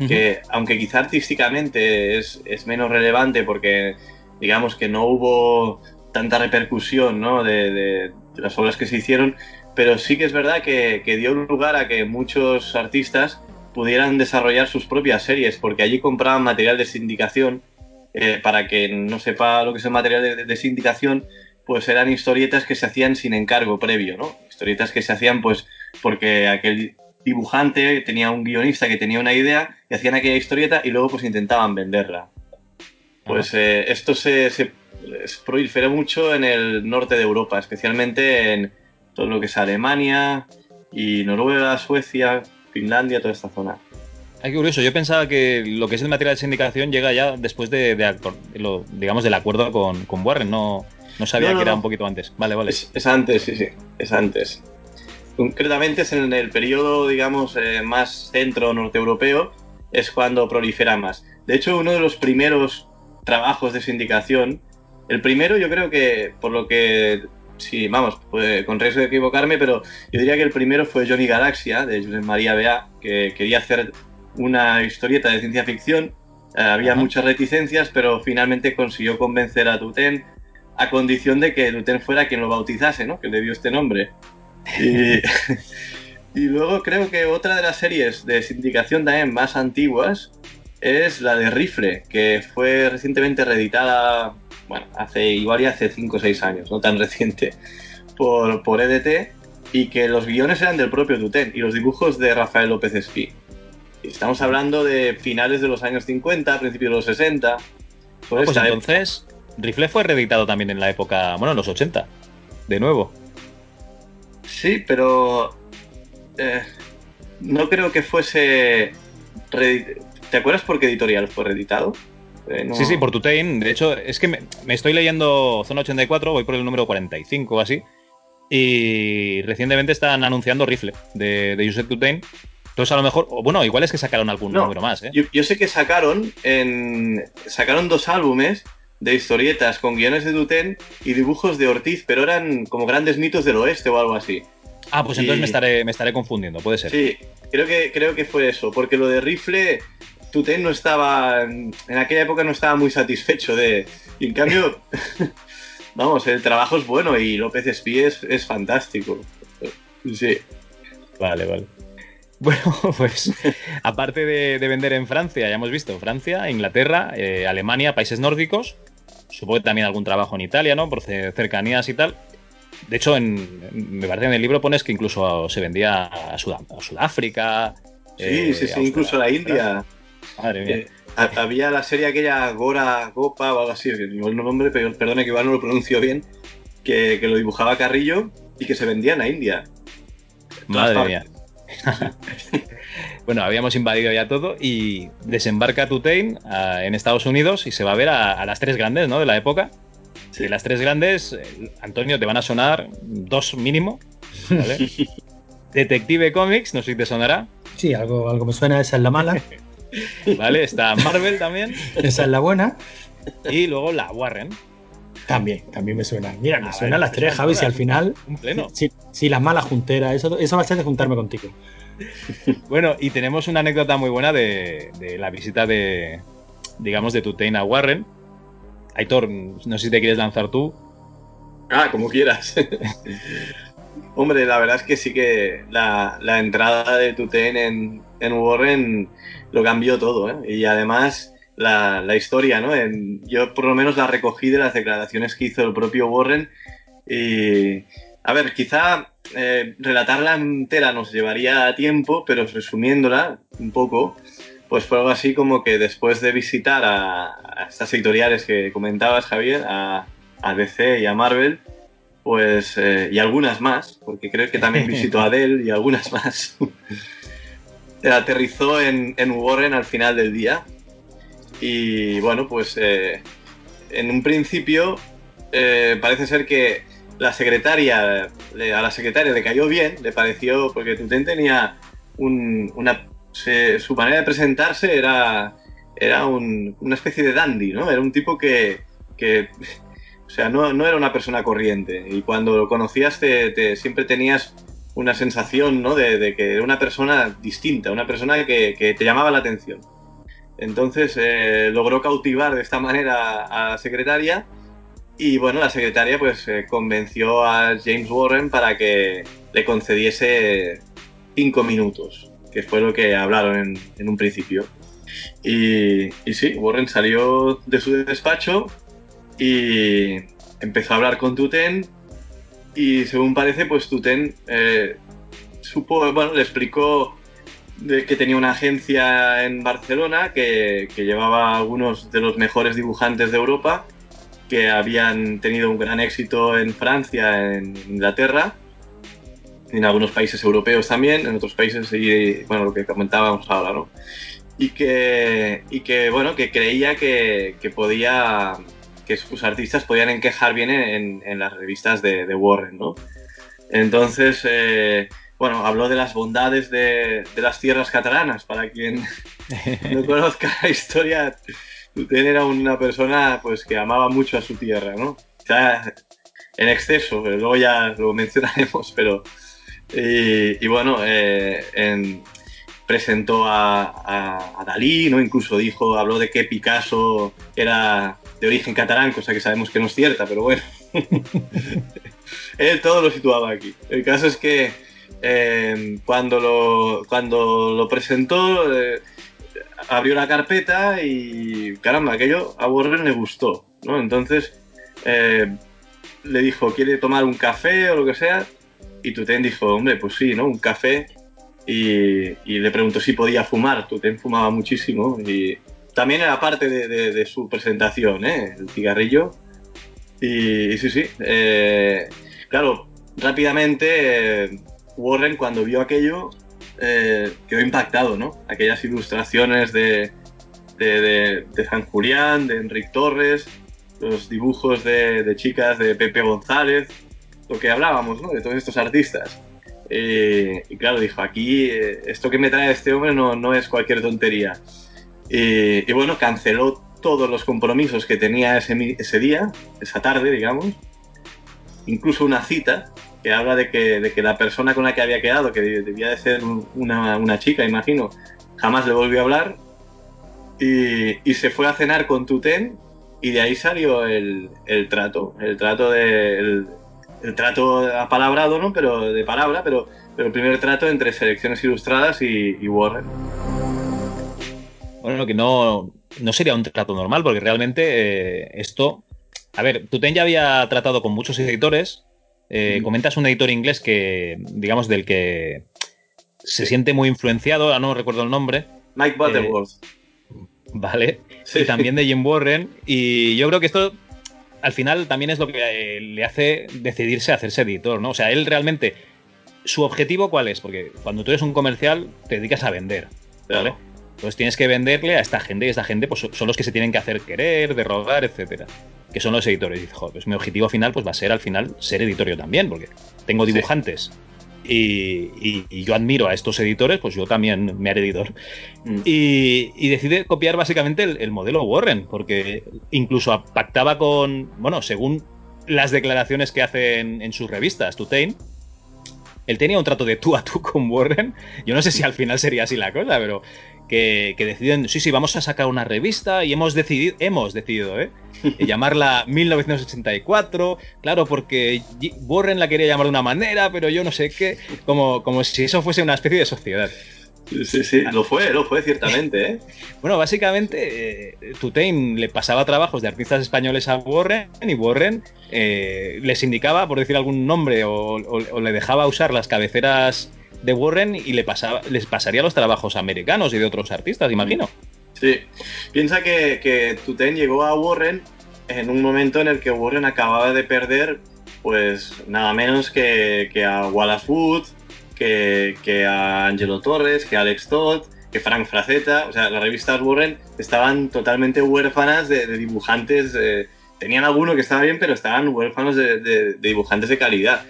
que aunque quizá artísticamente es, es menos relevante porque digamos que no hubo tanta repercusión ¿no? de, de- de las obras que se hicieron, pero sí que es verdad que, que dio lugar a que muchos artistas pudieran desarrollar sus propias series, porque allí compraban material de sindicación. eh, para que no sepa lo que es el material de, de sindicación, pues eran historietas que se hacían sin encargo previo, ¿no? Historietas que se hacían pues porque aquel dibujante tenía un guionista que tenía una idea y hacían aquella historieta y luego pues intentaban venderla. Pues eh, esto se, se, se proliferó mucho en el norte de Europa, especialmente en todo lo que es Alemania y Noruega, Suecia, Finlandia, toda esta zona. Ay, qué curioso. Yo pensaba que lo que es el material de sindicación llega ya después de, de acor- lo- digamos, del acuerdo con, con Warren. No, no sabía No, no, que era un poquito antes. Vale, vale. Es, es antes, sí, sí, es antes. Concretamente es en el periodo, digamos, eh, más centro norteuropeo, es cuando prolifera más. De hecho, uno de los primeros trabajos de sindicación, el primero yo creo que, por lo que, sí, vamos, pues, con riesgo de equivocarme, pero yo diría que el primero fue Johnny Galaxia, de Josep María Bea, que quería hacer una historieta de ciencia ficción. Eh, había Ajá. muchas reticencias, pero finalmente consiguió convencer a Tuten a condición de que Duten fuera quien lo bautizase, ¿no? Que le dio este nombre. Y, (laughs) y luego creo que otra de las series de sindicación también más antiguas es la de Rifle, que fue recientemente reeditada, bueno, hace igual y hace 5 o 6 años, no tan (laughs) reciente, por, por EDT, y que los guiones eran del propio Duten y los dibujos de Rafael López Espí. Estamos hablando de finales de los años 50, principios de los 60. por pues entonces, Rifle fue reeditado también en la época, bueno, en los 80. De nuevo. Sí, pero eh, no creo que fuese. ¿Te acuerdas por qué editorial fue reeditado? Eh, no- Sí, sí, por Tutain. De hecho, es que me, me estoy leyendo Zona 84, voy por el número 45 o así. Y recientemente están anunciando Rifle de, de Joseph Tutain. Entonces, a lo mejor, bueno, igual es que sacaron algún No, número más, ¿eh? Yo, yo sé que sacaron en sacaron dos álbumes de historietas con guiones de Duten y dibujos de Ortiz, pero eran como grandes mitos del oeste o algo así. Ah, pues y- entonces me estaré, me estaré confundiendo, puede ser. Sí, creo que, creo que fue eso, porque lo de Rifle, Tuten no estaba, en aquella época no estaba muy satisfecho de... Y en cambio, (laughs) vamos, el trabajo es bueno y López Espí es, es fantástico. Sí, Vale, vale. (laughs) Bueno, pues aparte de, de vender en Francia, ya hemos visto Francia, Inglaterra, eh, Alemania, países nórdicos, supongo que también algún trabajo en Italia, ¿no? Por ce- cercanías y tal. De hecho, en, me parece que en el libro pones que incluso se vendía a, Sudá- a Sudáfrica. sí, eh, sí, sí, incluso la India. Madre mía. Eh, ha- había la serie aquella Gora Gopa o algo así, que no nombre, pero perdone que igual no lo pronuncio bien, que, que lo dibujaba Carrillo y que se vendía en la India. Madre mía. (laughs) bueno, habíamos invadido ya todo y desembarca Tutain ah, en Estados Unidos y se va a ver a, a las tres grandes, ¿no? De la época. Sí. De las tres grandes, eh, Antonio, te van a sonar dos mínimo. ¿vale? (laughs) Detective Comics, no sé si te sonará. Sí, algo, algo me suena, esa es la mala, (laughs) ¿Vale? Está Marvel también. esa es la buena. Y luego la Warren. También, también me suena. Mira, me Ah, suenan vale, las tres, Javi, si al final. Un pleno. Si, si las malas junteras, eso, eso va a ser de juntarme contigo. (laughs) Bueno, y tenemos una anécdota muy buena de, de la visita de, digamos, de Tutain a Warren. Aitor, no sé si te quieres lanzar tú. Ah, como quieras. (laughs) Hombre, la verdad es que sí que la, la entrada de Tuten en, en Warren lo cambió todo, ¿eh? Y además la, la historia, ¿no? En- yo por lo menos la recogí de las declaraciones que hizo el propio Warren y a ver, quizá eh, relatarla entera nos llevaría tiempo, pero resumiéndola un poco, pues fue algo así como que después de visitar a, estas editoriales que comentabas, Javier, a, DC y a Marvel, pues, eh, y algunas más, porque creo que también visitó a (laughs) Dell y algunas más, (laughs) aterrizó en, en, Warren al final del día. Y bueno, pues eh, en un principio parece ser que la secretaria, a la secretaria le cayó bien, le pareció, porque Tuten tenía una, su manera de presentarse era, era una especie de dandy, ¿no? Era un tipo que, (laughs) o sea, no, era una persona corriente. Y cuando lo conocías te, siempre tenías una sensación, ¿no? De, que era una persona distinta, una persona que, te llamaba la atención. Entonces eh, logró cautivar de esta manera a la secretaria y bueno, la secretaria pues eh, convenció a James Warren para que le concediese cinco minutos, que fue lo que hablaron en, un principio. Y, y, sí, Warren salió de su despacho y empezó a hablar con Tuten y según parece pues Tuten eh, supo, bueno, le explicó de que tenía una agencia en Barcelona que, que llevaba algunos de los mejores dibujantes de Europa que habían tenido un gran éxito en Francia, en Inglaterra, en algunos países europeos también, en otros países, y bueno, lo que comentábamos ahora, ¿no? Y que, y que bueno, que creía que, que podía, que sus artistas podían encajar bien en, en las revistas de, de, Warren, ¿no? Entonces, eh, bueno, habló de las bondades de, de, las tierras catalanas, para quien (laughs) no conozca la historia Tuten era una persona pues que amaba mucho a su tierra, ¿no? sea, en exceso, pero luego ya lo mencionaremos, (laughs) pero... Y, bueno, eh, presentó a, Dalí, ¿no? Incluso dijo, habló de que Picasso era de origen catalán, cosa que sabemos que no es cierta, pero bueno. (laughs) Él todo lo situaba aquí. El caso es que eh, cuando, lo, cuando lo presentó, eh, abrió la carpeta y caramba, aquello a Warren le gustó, ¿no? Entonces eh, le dijo, ¿quiere tomar un café o lo que sea? Y Tuten dijo, hombre, pues sí, ¿no? Un café. Y, le preguntó si podía fumar. Tuten fumaba muchísimo y también era parte de, su presentación, ¿eh? El cigarrillo. Y, sí, sí. Eh, claro, rápidamente Warren cuando vio aquello eh, quedó impactado, ¿no? Aquellas ilustraciones de, de, de, San Julián, de Enrique Torres, los dibujos de, chicas de Pepe González, lo que hablábamos, ¿no? De todos estos artistas. Eh, y claro, dijo, aquí eh, esto que me trae este hombre no, no es cualquier tontería. y bueno, canceló todos los compromisos que tenía ese, ese día, esa tarde, digamos, incluso una cita que habla de que, de que la persona con la que había quedado, que debía de ser una, una chica, imagino, jamás le volvió a hablar y, y, se fue a cenar con Tuten y de ahí salió el, el trato, el trato de, el, trato apalabrado, ¿no? Pero de palabra, pero, pero el primer trato entre selecciones ilustradas y, y Warren. Bueno, que no, no sería un trato normal, porque realmente eh, esto. A ver, Tuten ya había tratado con muchos editores, eh, comentas un editor inglés que, digamos, del que se siente muy influenciado, no recuerdo el nombre. Mike Butterworth. vale. Y también de Jim Warren. Y yo creo que esto al final también es lo que eh, le hace decidirse a hacerse editor, ¿no? O sea, él realmente. ¿Su objetivo cuál es? Porque cuando tú eres un comercial te dedicas a vender. ¿vale? Entonces tienes que venderle a esta gente y esta gente pues, son los que se tienen que hacer querer, derrogar, etcétera. Que son los editores. Y dices, joder, pues mi objetivo final pues va a ser al final ser editorio también, porque tengo dibujantes. Y, yo admiro a estos editores, pues yo también me haré editor. Mm. Y, decide copiar básicamente el, modelo Warren, porque incluso pactaba con, bueno, según las declaraciones que hace en, sus revistas, Tutain, él tenía un trato de tú a tú con Warren. Yo no sé si al final sería así la cosa, pero que, deciden, sí, sí, vamos a sacar una revista y hemos decidido, hemos decidido, ¿eh? llamarla (laughs) 1984, claro, porque Warren la quería llamar de una manera, pero yo no sé qué, como, como si eso fuese una especie de sociedad. Sí, sí, lo fue, lo fue ciertamente. ¿eh? (laughs) Bueno, básicamente, eh, Tutain le pasaba trabajos de artistas españoles a Warren y Warren eh, les indicaba, por decir algún nombre, o, o- o le dejaba usar las cabeceras de Warren y le pasaba, les pasaría los trabajos americanos y de otros artistas, imagino. Sí. Piensa que, que Tuten llegó a Warren en un momento en el que Warren acababa de perder, pues nada menos que, que a Wallace Wood, que, que a Angelo Torres, que a Alex Todd, que Frank Frazetta. O sea, las revistas Warren estaban totalmente huérfanas de, dibujantes. eh, tenían alguno que estaba bien, pero estaban huérfanos de dibujantes de calidad.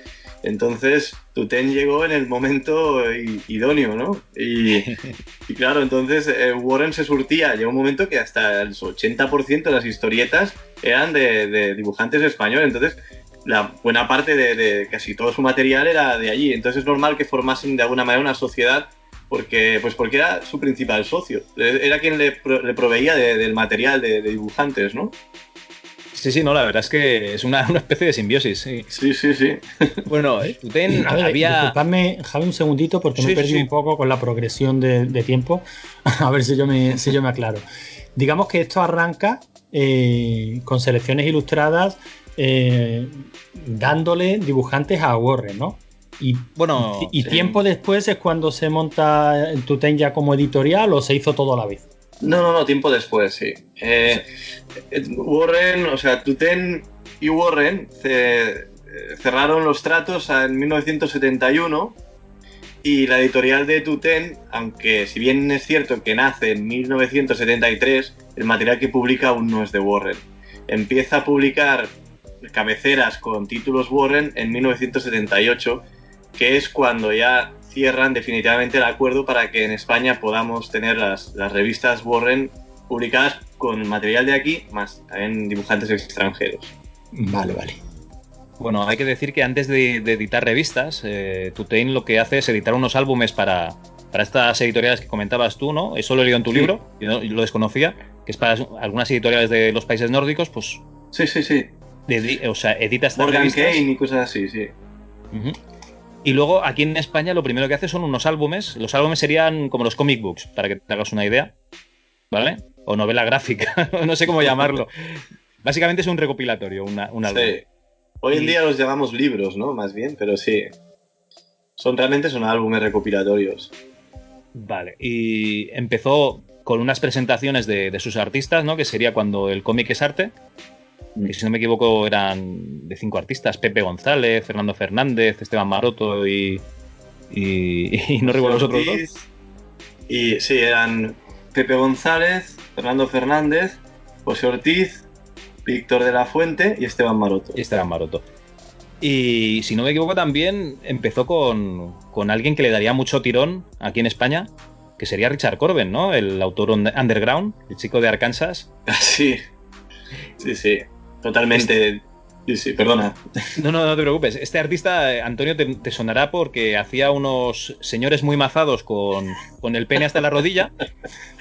Entonces, Tuten llegó en el momento idóneo, ¿no? Y, (laughs) y claro, entonces eh, Warren se surtía. Llegó un momento que hasta el 80% de las historietas eran de, de dibujantes españoles. Entonces, la buena parte de, de casi todo su material era de allí. Entonces, es normal que formasen de alguna manera una sociedad porque, pues porque era su principal socio. Era quien le, pro- le proveía de- del material de, de dibujantes, ¿no? Sí, sí, no, la verdad es que es una, (laughs) una especie de simbiosis. sí. Sí, sí, sí. (laughs) Bueno, ver, había. disculpadme, Javi, un segundito porque me he perdido sí. un poco con la progresión de, de tiempo. (laughs) A ver si yo me, si yo me aclaro. Digamos que esto arranca eh, con selecciones ilustradas eh, dándole dibujantes a Warren, ¿no? Y, Bueno, y, y sí. tiempo después es cuando se monta el Tuten ya como editorial o se hizo todo a la vez. No, no, no, tiempo después, sí. Eh, eh, Warren, o sea, Tuten y Warren eh, cerraron los tratos en 1971 y la editorial de Tuten, aunque si bien es cierto que nace en 1973, el material que publica aún no es de Warren. Empieza a publicar cabeceras con títulos Warren en 1978, que es cuando ya cierran definitivamente el acuerdo para que en España podamos tener las, las revistas Warren publicadas con material de aquí, más también dibujantes extranjeros. Vale, vale. Bueno, hay que decir que antes de, de editar revistas, eh, Tutain lo que hace es editar unos álbumes para, para estas editoriales que comentabas tú, ¿no? Eso lo he leído en tu Sí. libro, lo desconocía, que es para algunas editoriales de los países nórdicos, pues, Sí, sí, sí. o sea, edita estas Morgan revistas. Kane y cosas así, sí. Ujú. Y luego aquí en España lo primero que hace son unos álbumes. Los álbumes serían como los comic books, para que te hagas una idea. ¿Vale? O novela gráfica, (laughs) no sé cómo llamarlo. Básicamente es un recopilatorio, una, un álbum. Sí. Hoy en Y- día los llamamos libros, ¿no? Más bien, pero sí. Son realmente son álbumes recopilatorios. Vale, y empezó con unas presentaciones de, de sus artistas, ¿no? Que sería cuando el cómic es arte. Que si no me equivoco eran de cinco artistas: Pepe González, Fernando Fernández, Esteban Maroto y. Y, y no recuerdo los otros dos. Y sí, eran Pepe González, Fernando Fernández, José Ortiz, Víctor de la Fuente y Esteban Maroto. Y Esteban Maroto. Y si no me equivoco, también empezó con, con alguien que le daría mucho tirón aquí en España, que sería Richard Corben, ¿no? El autor un- underground, el chico de Arkansas. (laughs) Sí, sí, sí. Totalmente. Sí, sí, perdona. No, no, no te preocupes. Este artista, eh, Antonio, te, te sonará porque hacía unos señores muy mazados con, con el pene hasta la rodilla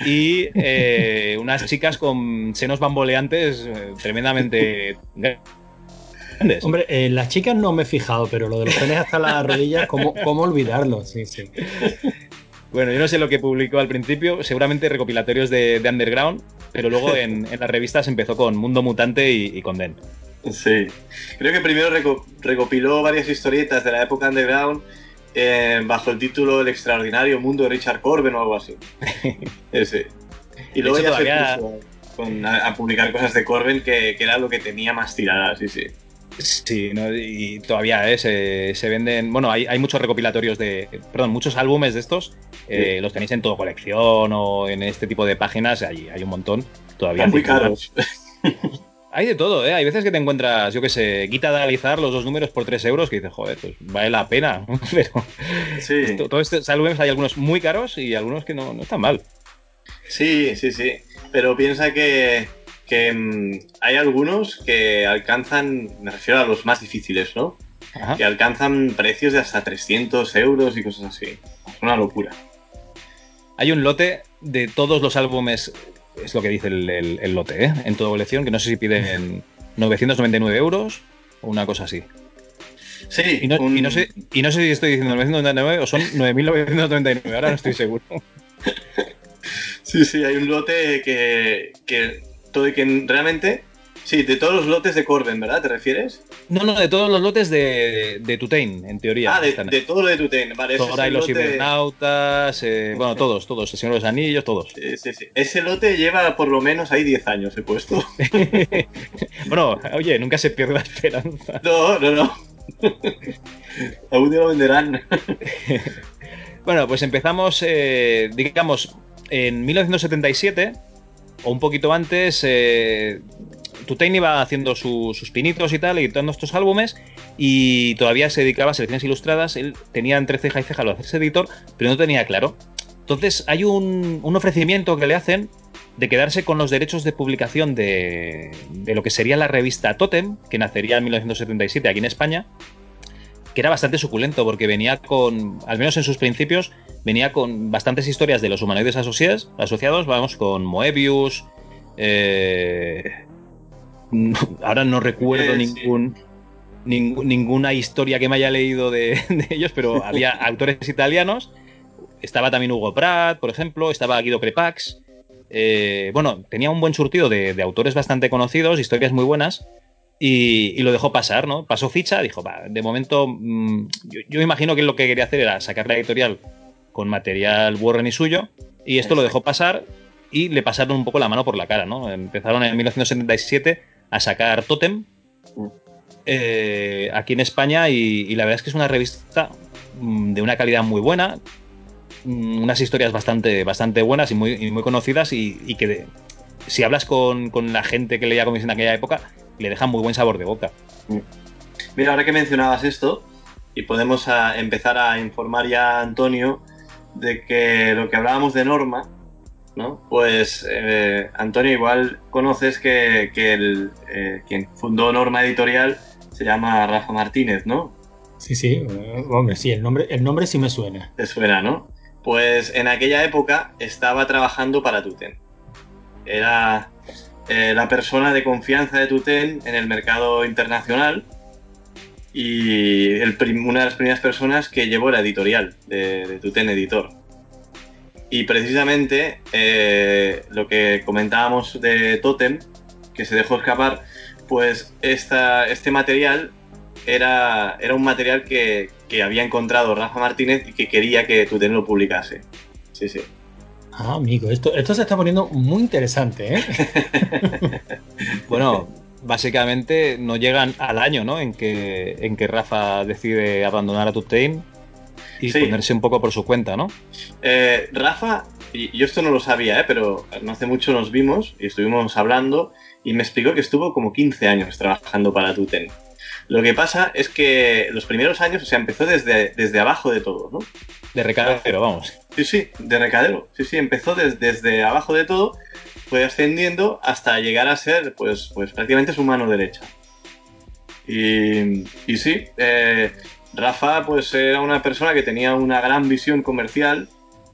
y eh, unas chicas con senos bamboleantes eh, tremendamente grandes. Hombre, eh, las chicas no me he fijado, pero lo de los penes hasta las rodillas, ¿cómo, cómo olvidarlo? Sí, sí. Bueno, yo no sé lo que publicó al principio, seguramente recopilatorios de, de Underground, pero luego (laughs) en, en las revistas empezó con Mundo Mutante y, y con Den. Sí. Creo que primero reco- recopiló varias historietas de la época underground eh, bajo el título El extraordinario mundo de Richard Corben o algo así. (laughs) Ese. Y luego hecho, ya todavía- se puso con- a, a publicar cosas de Corben que, que era lo que tenía más tirada, sí, sí. Sí, ¿no? y todavía eh, se, se venden. Bueno, hay, hay muchos recopilatorios de. Perdón, muchos álbumes de estos. eh, Los tenéis en todo colección o en este tipo de páginas. Hay, hay un montón. Todavía muy caros. (laughs) Hay de todo, ¿eh? Hay veces que te encuentras, yo qué sé, guita de analizar los dos números por 3 euros que dices, joder, pues vale la pena. (laughs) Pero Sí. to- todos estos álbumes hay algunos muy caros y algunos que no, no están mal. Sí, sí, sí. Pero piensa que, que, mm, hay algunos que alcanzan, me refiero a los más difíciles, ¿no? Ajá. Que alcanzan precios de hasta 300 euros y cosas así. Es una locura. Hay un lote de todos los álbumes, es lo que dice el, el- el lote, ¿eh? En toda colección, que no sé si piden (laughs) 999 euros o una cosa así. Sí, Y no, un- y no sé, y no sé si estoy diciendo 999 o son 9.999, ahora no estoy seguro. (laughs) Sí, sí, hay un lote que, que todo que realmente, sí, de todos los lotes de Corben, ¿verdad? ¿Te refieres? No, no, de todos los lotes de, de Tutain, en teoría. ah, de, de todo lo de Tuten, vale. ese es Thor y el los lote- cibernautas, eh, bueno, todos, todos, el Señor de los Anillos, todos. Sí, sí, sí. Ese lote lleva por lo menos ahí 10 años, he puesto. (laughs) bueno, oye, nunca se pierde la esperanza. No, no, no. Aún lo venderán. (laughs) Bueno, pues empezamos, eh, digamos, en 1977, o un poquito antes, eh, iba haciendo su- sus pinitos y tal, editando estos álbumes, y todavía se dedicaba a selecciones ilustradas. Él tenía entre ceja y ceja lo hacerse editor, pero no tenía claro. Entonces hay un, un ofrecimiento que le hacen de quedarse con los derechos de publicación de, de lo que sería la revista Totem, que nacería en 1977 aquí en España, que era bastante suculento porque venía con, al menos en sus principios, venía con bastantes historias de los humanoides asociados, asociados vamos, con Moebius, eh, (laughs) ahora no recuerdo Eh, sí. ninguna historia que me haya leído de, (laughs) de ellos, pero (laughs) había autores italianos, estaba también Hugo Pratt, por ejemplo, estaba Guido Crepax, eh, bueno, tenía un buen surtido de, de autores bastante conocidos, historias muy buenas, y, y lo dejó pasar, ¿no? Pasó ficha, dijo, va, de momento, mm, yo, yo imagino que lo que quería hacer era sacar la editorial con material Warren y suyo, y esto lo dejó pasar y le pasaron un poco la mano por la cara, ¿no? Empezaron en 1977 a sacar Totem eh, aquí en España y, y la verdad es que es una revista mm, de una calidad muy buena, mm, unas historias bastante, bastante buenas y muy, y muy conocidas y, y que de- si hablas con, con la gente que leía cómics en aquella época, le dejan muy buen sabor de boca. Mira, ahora que mencionabas esto, y podemos a- empezar a informar ya a Antonio de que lo que hablábamos de Norma, ¿no? Pues eh, Antonio, igual conoces que, que el, eh, quien fundó Norma Editorial se llama Rafa Martínez, ¿no? Sí, sí, hombre, sí, el nombre, el nombre sí me suena. Te suena, ¿no? Pues en aquella época estaba trabajando para Tuten. Era eh, la persona de confianza de Tuten en el mercado internacional y el una de las primeras personas que llevó la editorial de, de Tuten Editor. Y precisamente eh, lo que comentábamos de Totem, que se dejó escapar, pues esta, este material era, era un material que, que había encontrado Rafa Martínez y que quería que Tuten lo publicase. Sí, sí. Ah, amigo, esto, esto se está poniendo muy interesante, ¿eh? (laughs) Bueno, básicamente no llegan al año, ¿no? En que, en que Rafa decide abandonar a Tutain y Sí. ponerse un poco por su cuenta, ¿no? Eh, Rafa, y yo esto no lo sabía, ¿eh? pero no hace mucho nos vimos y estuvimos hablando y me explicó que estuvo como 15 años trabajando para Tuten. Lo que pasa es que los primeros años, o sea, empezó desde, desde abajo de todo, ¿no? De recadero, vamos. Sí, sí, de recadero. Sí, sí, empezó des- desde abajo de todo, fue ascendiendo hasta llegar a ser, pues, pues prácticamente su mano derecha. Y, y sí, eh, Rafa, pues era una persona que tenía una gran visión comercial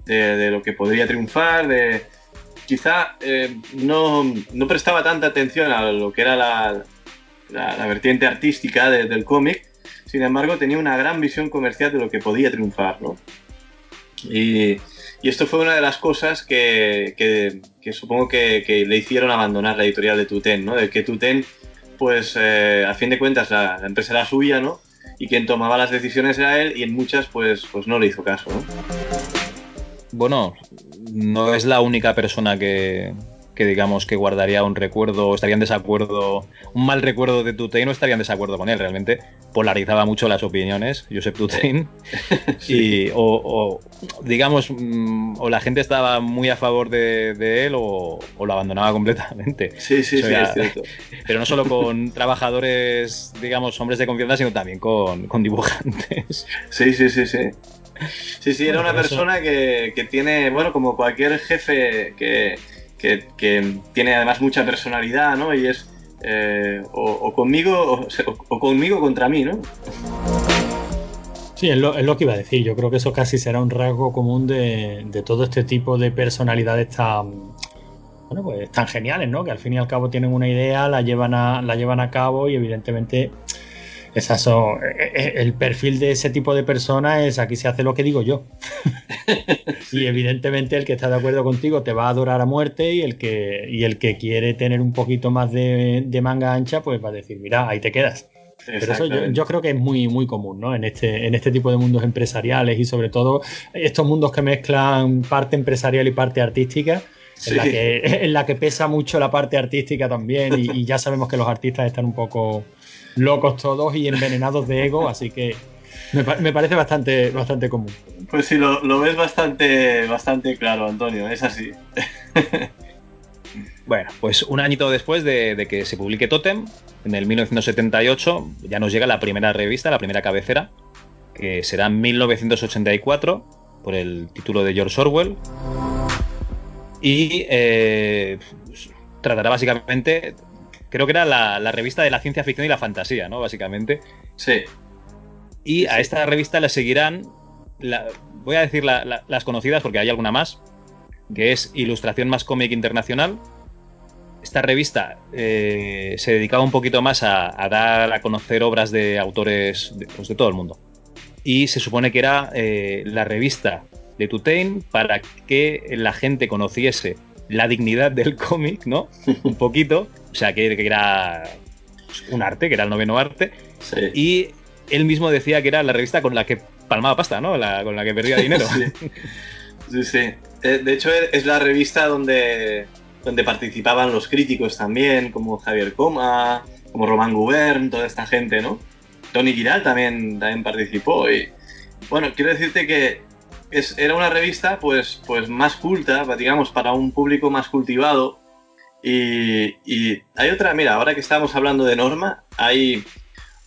de, de lo que podría triunfar, de quizá eh, no, no prestaba tanta atención a lo que era la, la- la vertiente artística de- del cómic, sin embargo tenía una gran visión comercial de lo que podía triunfar, ¿no? Y, y esto fue una de las cosas que, que- supongo que, que le hicieron abandonar la editorial de Tuten, ¿no? De que Tuten, pues eh, a fin de cuentas la, la empresa era suya, ¿no? Y quien tomaba las decisiones era él y en muchas pues, pues no le hizo caso, ¿no? Bueno, no es la única persona que, que digamos que guardaría un recuerdo, estaría en desacuerdo, un mal recuerdo de Tutain no estaría en desacuerdo con él, realmente polarizaba mucho las opiniones, Josep Tutain, (laughs) y, o, o, digamos, mm, o la gente estaba muy a favor de, de él o, o lo abandonaba completamente. Sí, sí, sí, es cierto. (laughs) Pero no solo con trabajadores, digamos, hombres de confianza, sino también con, con dibujantes. Sí, sí, sí, sí. Sí, sí, era Bueno, una persona que, que tiene, bueno, como cualquier jefe que, que- tiene además mucha personalidad, ¿no? Y es eh, o, conmigo o, conmigo contra mí, ¿no? Sí, es lo, es lo que iba a decir. Yo creo que eso casi será un rasgo común de, de todo este tipo de personalidades tan, bueno, pues tan geniales, ¿no? Que al fin y al cabo tienen una idea, la llevan a, la llevan a cabo y evidentemente Esas son, eh, eh, el perfil de ese tipo de personas es aquí se hace lo que digo yo. (laughs) y evidentemente el que está de acuerdo contigo te va a adorar a muerte y el que, y el que quiere tener un poquito más de, de manga ancha, pues va a decir, mira, ahí te quedas. Pero eso yo, yo, creo que es muy, muy común, ¿no? En este, en este tipo de mundos empresariales y sobre todo estos mundos que mezclan parte empresarial y parte artística. Sí. En, la que, en, la que, pesa mucho la parte artística también y, y, ya sabemos que los artistas están un poco locos todos y envenenados de ego, así que me, me parece bastante, bastante común. Pues sí, lo, lo, ves bastante, bastante claro, Antonio, es así. (laughs) Bueno, pues un añito después de, de, que se publique Totem, en el 1978, ya nos llega la primera revista, la primera cabecera, que será en 1984, por el título de George Orwell. Y eh, tratará básicamente, creo que era la, la, revista de la ciencia ficción y la fantasía, ¿no? Básicamente. Sí. Y a esta revista le seguirán, la, voy a decir la, las conocidas porque hay alguna más, que es Ilustración más cómic internacional, esta revista eh, se dedicaba un poquito más a, a, dar a conocer obras de autores de, pues de todo el mundo. Y se supone que era eh, la revista de Tutain para que la gente conociese la dignidad del cómic, ¿no? (laughs) un poquito. O sea, que, que, era un arte, que era el noveno arte. Sí. Y él mismo decía que era la revista con la que palmaba pasta, ¿no? La, con la que perdía dinero. (laughs) sí, sí. sí. De hecho, es la revista donde donde participaban los críticos también, como Javier Coma, como Román Gubern, toda esta gente, ¿no? Tony Giral también, también participó. Y bueno, quiero decirte que es, era una revista pues, pues más culta, digamos, para un público más cultivado. Y, y hay otra, mira, ahora que estamos hablando de Norma, hay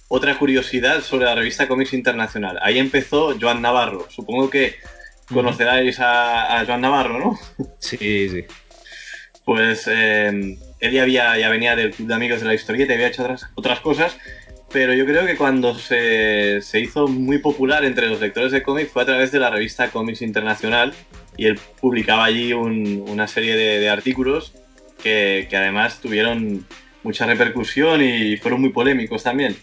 otra curiosidad sobre la revista Comics Internacional. Ahí empezó Joan Navarro. Supongo que conoceráis a, a Joan Navarro, ¿no? Sí, sí pues eh, él ya, había, ya venía del Club de Amigos de la Historieta y había hecho otras, otras cosas, pero yo creo que cuando se, se hizo muy popular entre los lectores de cómics fue a través de la revista Comics Internacional y él publicaba allí un, una serie de, de artículos que, que, además tuvieron mucha repercusión y fueron muy polémicos también.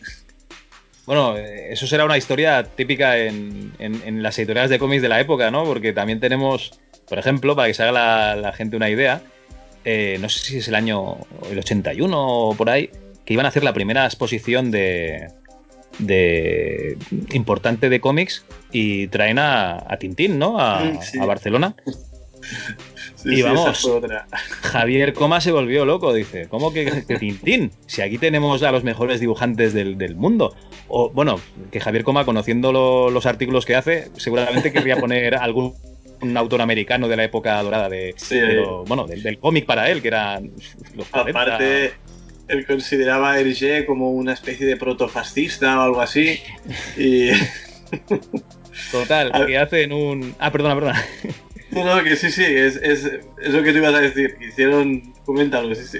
Bueno, eso será una historia típica en, en, en las editoriales de cómics de la época, ¿no? Porque también tenemos, por ejemplo, para que se haga la, la gente una idea, eh, no sé si es el año el 81 o por ahí, que iban a hacer la primera exposición de, de importante de cómics y traen a, a Tintín, ¿no? A, sí. a Barcelona. (laughs) Sí, y vamos, sí, Javier Coma se volvió loco, dice, ¿cómo que, que, (laughs) Tintín? Si aquí tenemos a los mejores dibujantes del, del mundo. O bueno, que Javier Coma, conociendo lo, los artículos que hace, seguramente querría (laughs) poner algún un autor americano de la época dorada de, sí, de lo, bueno, del, del cómic para él, que era los 40. Aparte, él consideraba a Hergé como una especie de protofascista o algo así. Y. (laughs) Total, que hacen un. Ah, perdona, perdona. No, no, que sí, sí, es, es, es lo que tú ibas a decir. Hicieron. Coméntalo, sí, sí.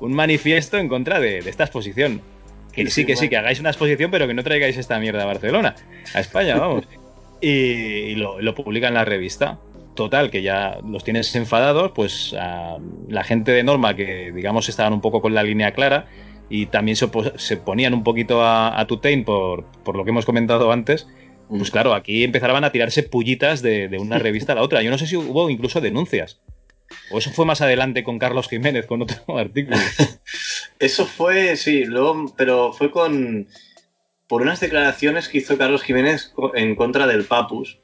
Un manifiesto en contra de, de esta exposición. Que sí, sí que bueno. sí, que hagáis una exposición, pero que no traigáis esta mierda a Barcelona, a España, vamos (laughs) y, y lo, lo, publica en la revista. Total, que ya los tienes enfadados, pues a la gente de Norma que digamos estaban un poco con la línea clara y también se, se ponían un poquito a, a Tutain por, por, lo que hemos comentado antes, pues claro, aquí empezaban a tirarse pullitas de, de, una (laughs) revista a la otra. Yo no sé si hubo incluso denuncias. O eso fue más adelante con Carlos Jiménez, con otro (laughs) artículo. (laughs) eso fue, sí, luego, pero fue con por unas declaraciones que hizo Carlos Jiménez en contra del Papus.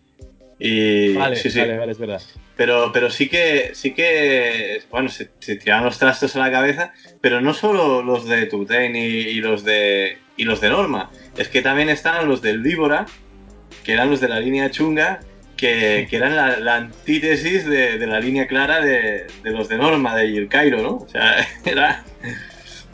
Y, vale, sí, sí. vale, vale, es verdad. Pero, pero sí que, sí que, bueno, se, se tiraban los trastos a la cabeza, pero no solo los de Tutain y, y, los de, y los de Norma, es que también estaban los del Víbora, que eran los de la línea chunga, que, que eran la, la antítesis de, de, la línea clara de, de, los de Norma, de El Cairo, ¿no? O sea, (laughs) era,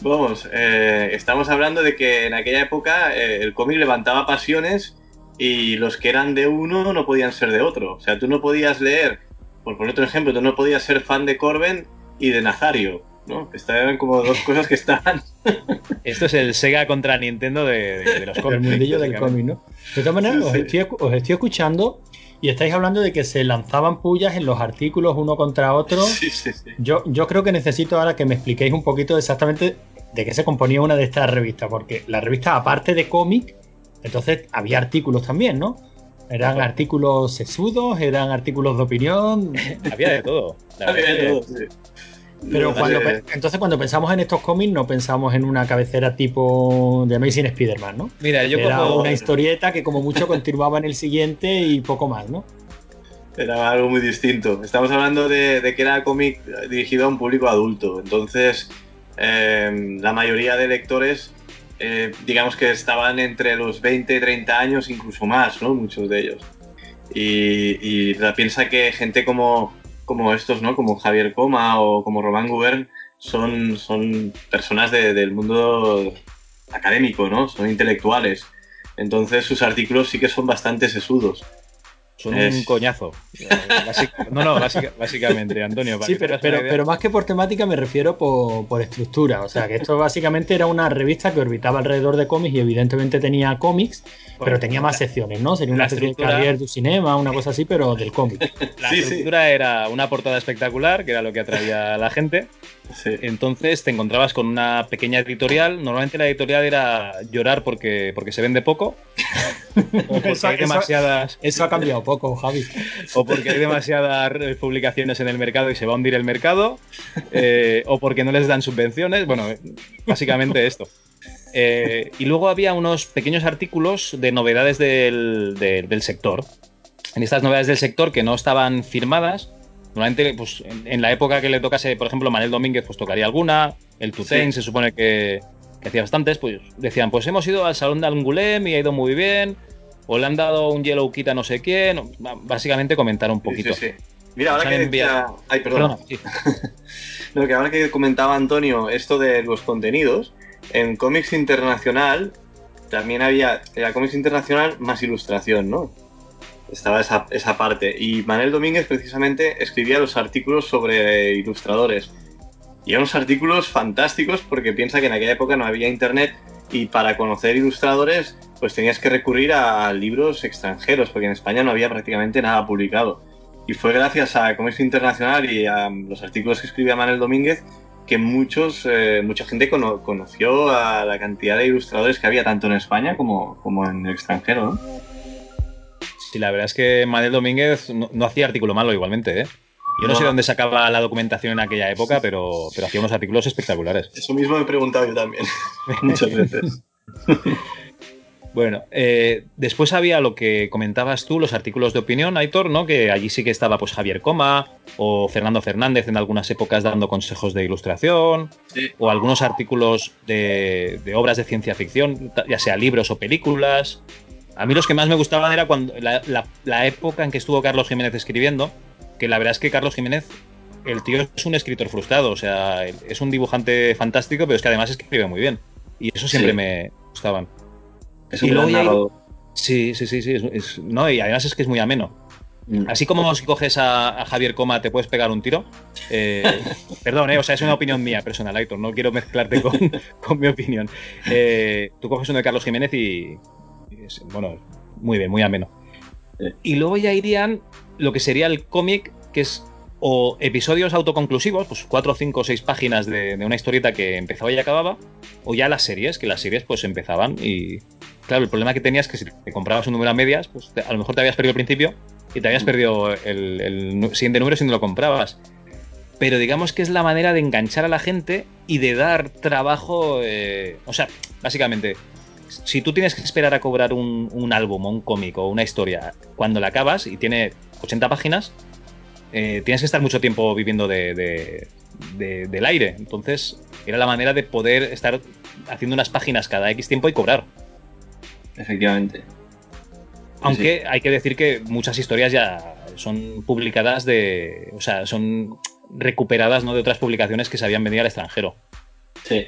Vamos, eh, estamos hablando de que en aquella época eh, el cómic levantaba pasiones y los que eran de uno no podían ser de otro. O sea, tú no podías leer, por poner otro ejemplo, tú no podías ser fan de Corben y de Nazario, ¿no? Estaban como dos cosas que estaban. (laughs) Esto es el Sega contra Nintendo de, de, de los cómics. El mundillo del (laughs) cómic, ¿no? De todas maneras, sí, sí. Os, estoy, os estoy escuchando y estáis hablando de que se lanzaban pullas en los artículos uno contra otro. (laughs) Sí, sí, sí. Yo, yo creo que necesito ahora que me expliquéis un poquito exactamente de qué se componía una de estas revistas, porque la revista, aparte de cómic, entonces había artículos también, ¿no? Eran artículos sesudos, eran artículos de opinión. Había de todo. la Había de todo, sí. Pero cuando, entonces cuando pensamos en estos cómics no pensamos en una cabecera tipo de Amazing Spider-Man, ¿no? Mira, yo Era una historieta que como mucho continuaba en el siguiente y poco más, ¿no? Era algo muy distinto. Estamos hablando de, de que era cómic dirigido a un público adulto. Entonces, eh, la mayoría de lectores, eh, digamos que estaban entre los 20 y 30 años, incluso más, ¿no? Muchos de ellos. Y, piensa que gente como, como estos, ¿no? Como Javier Coma o como Román Gubern son, son personas de- del mundo académico, ¿no? Son intelectuales. Entonces sus artículos sí que son bastante sesudos. Son Es- un coñazo. No, no, básica- básicamente, Antonio. para Sí, pero, pero, pero más que por temática me refiero por, por estructura. O sea, que esto básicamente era una revista que orbitaba alrededor de cómics y evidentemente tenía cómics, pero tenía más secciones, ¿no? Sería una especie de estructura- carrier du cinema, una cosa así, pero del (laughs) cómic. La Sí, sí. estructura era una portada espectacular, que era lo que atraía a la gente. Sí. Entonces te encontrabas con una pequeña editorial. Normalmente la editorial era llorar porque, porque se vende poco. (laughs) O porque hay demasiadas. Eso ha cambiado poco, Javi. o porque hay demasiadas publicaciones en el mercado y se va a hundir el mercado, eh, o porque no les dan subvenciones, bueno, eh, básicamente esto. Eh, y luego había unos pequeños artículos de novedades del, de- del sector. En estas novedades del sector que no estaban firmadas, normalmente pues, en, en la época que le tocase, por ejemplo, Manel Domínguez, pues tocaría alguna, el Tutain Sí. se supone que, que hacía bastantes, pues decían, pues hemos ido al salón de Angulem y ha ido muy bien, o le han dado un Yellow Kit a no sé quién, básicamente comentar un poquito. sí, sí. Mira, ahora que decía... Ay, perdón. Perdona, sí. (laughs) No, que ahora que comentaba Antonio esto de los contenidos, en Comics Internacional también había, era Comics Internacional más ilustración, ¿no? Estaba esa, esa parte. Y Manuel Domínguez precisamente escribía los artículos sobre ilustradores. Y eran unos artículos fantásticos porque piensa que en aquella época no había internet y para conocer ilustradores pues tenías que recurrir a libros extranjeros porque en España no había prácticamente nada publicado. Y fue gracias a Comercio Internacional y a los artículos que escribía Manuel Domínguez que muchos, eh, mucha gente cono- conoció a la cantidad de ilustradores que había tanto en España como, como en el extranjero. ¿no? Sí, la verdad es que Manuel Domínguez no, no hacía artículo malo igualmente, ¿eh? Yo no, No. sé dónde sacaba la documentación en aquella época, pero, pero hacía unos artículos espectaculares. Eso mismo me he preguntado yo también (laughs) muchas veces. (laughs) Bueno, eh, después había lo que comentabas tú, los artículos de opinión, Aitor, ¿no? Que allí sí que estaba pues Javier Coma o Fernando Fernández en algunas épocas dando consejos de ilustración, Sí. o algunos artículos de, de obras de ciencia ficción, ya sea libros o películas. A mí los que más me gustaban era cuando la, la- la época en que estuvo Carlos Jiménez escribiendo, que la verdad es que Carlos Jiménez, el tío es un escritor frustrado, o sea, es un dibujante fantástico, pero es que además escribe muy bien. Y eso siempre Sí. me gustaban. Es Y un luego gran ya hay- narrador. Sí, sí, sí, sí. es- es- no, y además es que es muy ameno. Mm. Así como si coges a, a Javier Coma te puedes pegar un tiro. eh, (laughs) perdón, eh, o sea, es una opinión mía personal, Aitor. No quiero mezclarte con, (laughs) con mi opinión. Eh, tú coges uno de Carlos Jiménez y. y es- bueno, muy bien, muy ameno. Y luego ya irían lo que sería el cómic, que es o episodios autoconclusivos, pues cuatro, cinco, seis páginas de, de una historieta que empezaba y acababa, o ya las series, que las series pues empezaban y, Claro, el problema que tenías es que si te comprabas un número a medias, pues te- a lo mejor te habías perdido el principio y te habías perdido el, siguiente número si no lo comprabas. Pero digamos que es la manera de enganchar a la gente y de dar trabajo. eh, o sea, básicamente, si tú tienes que esperar a cobrar un, un álbum o un cómic o una historia cuando la acabas y tiene 80 páginas, eh, tienes que estar mucho tiempo viviendo de- de- de- del aire. Entonces, era la manera de poder estar haciendo unas páginas cada X tiempo y cobrar. Efectivamente. Aunque hay que decir que muchas historias ya son publicadas de. O sea, son recuperadas ¿no? de otras publicaciones que se habían vendido al extranjero. Sí.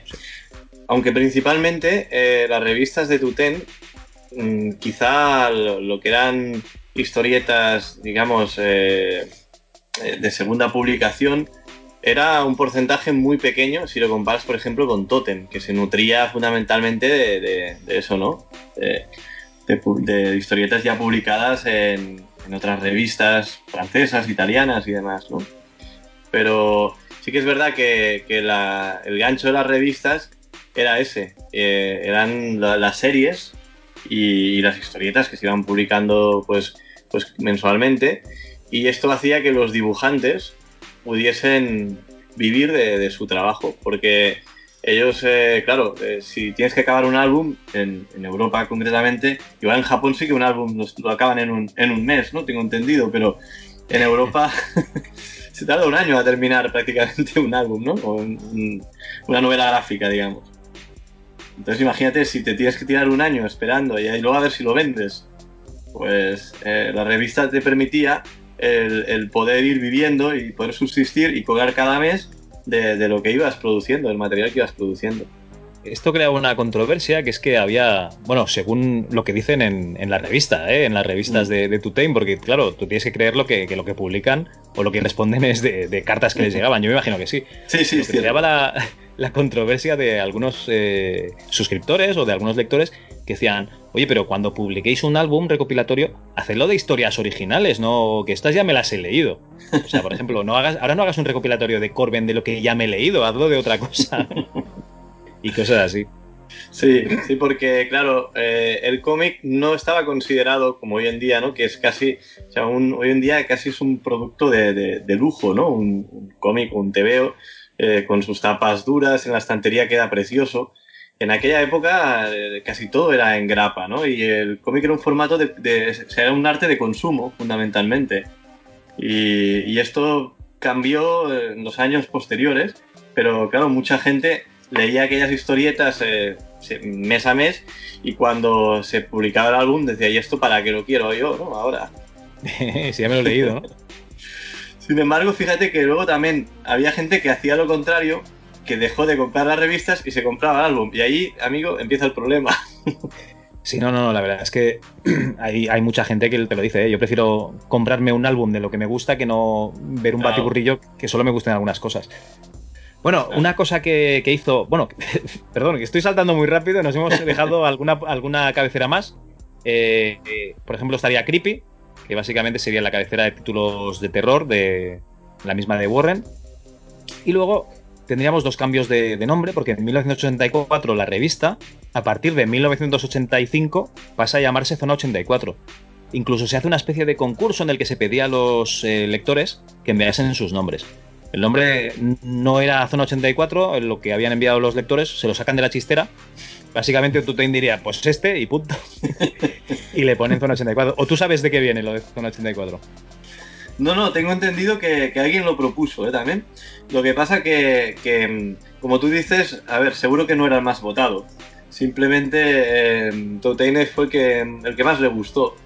Aunque principalmente eh, las revistas de Tuten, mm, quizá lo, lo que eran historietas, digamos, eh, eh, de segunda publicación, era un porcentaje muy pequeño si lo comparas, por ejemplo, con Totem, que se nutría fundamentalmente de, eso, ¿no? De, historietas ya publicadas en, otras revistas francesas, italianas y demás, ¿no? Pero sí que es verdad que, la- el gancho de las revistas era ese. Eh, eran la- las series y, y las historietas que se iban publicando pues, pues mensualmente. Y esto hacía que los dibujantes pudiesen vivir de, de su trabajo. Porque ellos, eh, claro, eh, si tienes que acabar un álbum, en, en Europa concretamente, igual en Japón sí que un álbum lo, lo acaban en un, en un mes, ¿no? Tengo entendido, pero en Europa (laughs) se tarda un año a terminar prácticamente un álbum, ¿no? O un- un- una novela gráfica, digamos. Entonces imagínate si te tienes que tirar un año esperando y ahí luego a ver si lo vendes. Pues eh, la revista te permitía el, el poder ir viviendo y poder subsistir y cobrar cada mes de, de lo que ibas produciendo, del material que ibas produciendo. Esto crea una controversia que es que había, bueno, según lo que dicen en, en la revista, ¿eh? en las revistas Mm. de, de Tutain, porque claro, tú tienes que creer lo que, que lo que publican o lo que responden es de, de cartas que les (laughs) llegaban. Yo me imagino que sí. Sí, sí, cierto. creaba la, la controversia de algunos eh, suscriptores o de algunos lectores que decían, oye, pero cuando publiquéis un álbum recopilatorio, hacedlo de historias originales, no que estas ya me las he leído. O sea, por ejemplo, no hagas, ahora no hagas un recopilatorio de Corben de lo que ya me he leído, hazlo de otra cosa. y cosas así. Sí, sí, porque claro, eh, el cómic no estaba considerado como hoy en día, ¿no? Que es casi, o sea, un- hoy en día casi es un producto de, lujo, ¿no? Un, cómic, un TVO, eh, con sus tapas duras, en la estantería queda precioso. En aquella época eh, casi todo era en grapa, ¿no? Y el cómic era un formato de, de- o sea, era un arte de consumo, fundamentalmente. Y, y esto cambió en los años posteriores, pero claro, mucha gente leía aquellas historietas eh, mes a mes y cuando se publicaba el álbum decía, ¿y esto para qué lo quiero yo, no? Ahora. (laughs) si ya me lo he leído, ¿no? (laughs) Sin embargo, fíjate que luego también había gente que hacía lo contrario, que dejó de comprar las revistas y se compraba el álbum. Y ahí, amigo, empieza el problema. (laughs) Sí, no, no, no, la verdad es que (clears throat) hay, hay mucha gente que te lo dice, ¿eh? yo prefiero comprarme un álbum de lo que me gusta que no ver un Claro. batiburrillo que solo me gusten algunas cosas. Bueno, una cosa que, que hizo, bueno, (laughs) perdón, que estoy saltando muy rápido, nos hemos dejado (laughs) alguna, alguna cabecera más. Eh, eh, por ejemplo, estaría Creepy, que básicamente sería la cabecera de títulos de terror de la misma de Warren. Y luego tendríamos dos cambios de, nombre, porque en 1984 la revista, a partir de 1985, pasa a llamarse Zona 84. Incluso se hace una especie de concurso en el que se pedía a los eh, lectores que enviasen sus nombres. El nombre no era Zona 84, lo que habían enviado los lectores, se lo sacan de la chistera. Básicamente tú te diría, pues este y punto. (laughs) y le ponen Zona 84. O tú sabes de qué viene lo de Zona 84. No, no, tengo entendido que, que alguien lo propuso ¿eh? también. Lo que pasa que, que, mm, como tú dices, a ver, seguro que no era el más votado. Simplemente eh, Toteine fue que, el que más le gustó.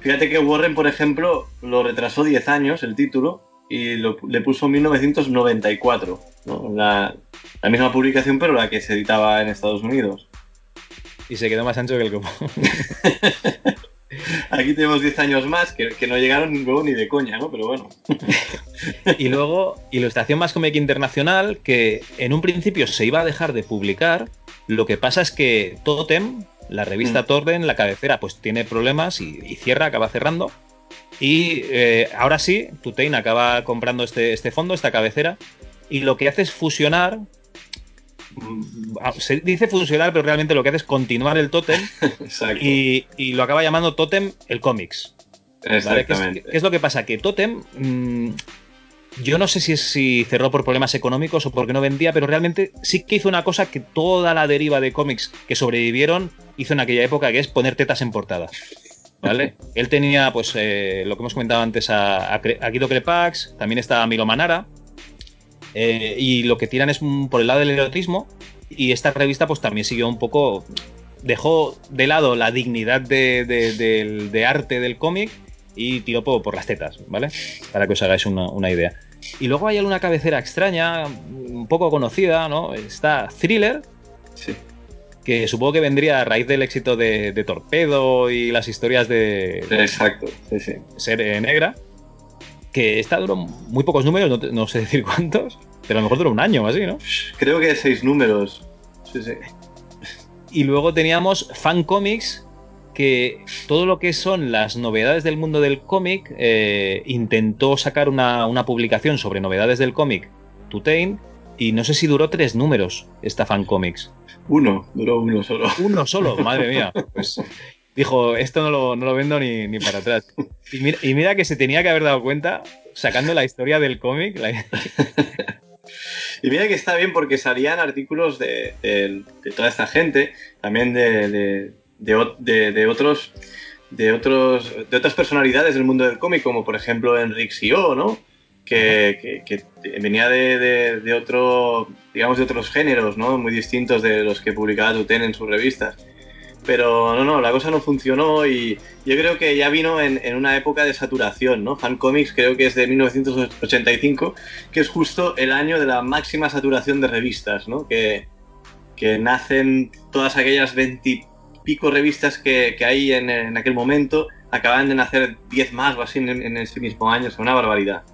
Fíjate que Warren, por ejemplo, lo retrasó 10 años el título y lo- le puso 1994. ¿no? La, la misma publicación, pero la que se editaba en Estados Unidos. Y se quedó más ancho que el copo. (laughs) (laughs) Aquí tenemos 10 años más que, que no llegaron luego ni de coña, ¿no? Pero bueno. (laughs) Y luego, Ilustración más cómic internacional, que en un principio se iba a dejar de publicar. Lo que pasa es que Totem, la revista Mm. Torden, la cabecera, pues tiene problemas y, y cierra, acaba cerrando. Y eh, ahora sí, Tutein acaba comprando este, este fondo, esta cabecera, y lo que hace es fusionar. Mm, ah, Se dice fusionar, pero realmente lo que hace es continuar el Totem (laughs) Exacto. y, y lo acaba llamando Totem el cómics. ¿Vale? ¿Qué, es, Exactamente. qué es lo que pasa? Que Totem, mm, yo no sé si, si cerró por problemas económicos o porque no vendía, pero realmente sí que hizo una cosa que toda la deriva de cómics que sobrevivieron hizo en aquella época, que es poner tetas en portada. ¿Vale? (laughs) Él tenía, pues, eh, lo que hemos comentado antes a, a, Guido Crepax, también está Milo Manara, eh, y lo que tiran es mm, por el lado del erotismo, y esta revista, pues, también siguió un poco. Dejó de lado la dignidad de, de- del- de arte del cómic y tiró por, por las tetas, ¿vale? Para que os hagáis una, una idea. Y luego hay alguna cabecera extraña, un poco conocida, ¿no? Está Thriller, Sí. que supongo que vendría a raíz del éxito de, de Torpedo y las historias de Exacto. Sí, sí. Serie Negra, que esta duró muy pocos números, no, sé (laughs) decir cuántos, pero a lo mejor duró un año o así, ¿no? Creo que seis números. Sí, sí. Y luego teníamos Fan Comics, que todo lo que son las novedades del mundo del cómic, eh, intentó sacar una, una publicación sobre novedades del cómic, Tutain, y no sé si duró tres números esta Fan Comics. Uno, duró uno solo. Uno solo, (laughs) madre mía. Pues (laughs) dijo, esto no lo, no lo vendo ni, ni, para atrás. Y mira, y mira, que se tenía que haber dado cuenta, sacando la historia del cómic. La... (laughs) y mira que está bien porque salían artículos de, de, de toda esta gente, también de, de, otros de otros de otras personalidades del mundo del cómic, como por ejemplo Enric Sio, ¿no? Que, que, que venía de, de, otro, digamos, de otros géneros, ¿no? Muy distintos de los que publicaba Tuten en sus revistas. Pero no, no, la cosa no funcionó y yo creo que ya vino en, en una época de saturación, ¿no? Fan Comics creo que es de 1985, que es justo el año de la máxima saturación de revistas, ¿no? Que, que nacen todas aquellas 20 pico revistas que, que hay en, en, aquel momento, acaban de nacer 10 más o así en, en ese mismo año, es una barbaridad.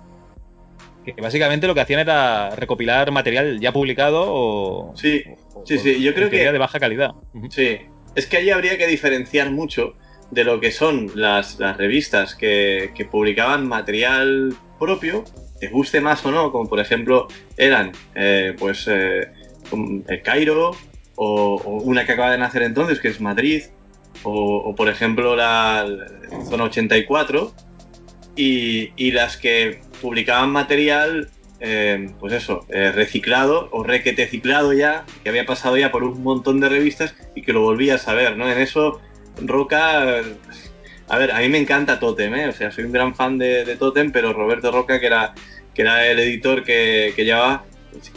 Que básicamente lo que hacían era recopilar material ya publicado o. Sí, o, sí, sí. Yo creo que. de baja calidad. Sí. Es que allí habría que diferenciar mucho de lo que son las, revistas que, publicaban material propio, te guste más o no, como por ejemplo eran eh, pues eh, el Cairo o, una que acaba de nacer entonces, que es Madrid, o, por ejemplo la, la Zona 84, y, y las que publicaban material, eh, pues eso, eh, reciclado o requete ciclado ya, que había pasado ya por un montón de revistas y que lo volvías a ver, ¿no? En eso, Roca, a ver, a mí me encanta Totem, ¿eh? O sea, soy un gran fan de, de Totem, pero Roberto Roca, que era, que era el editor que, que llevaba,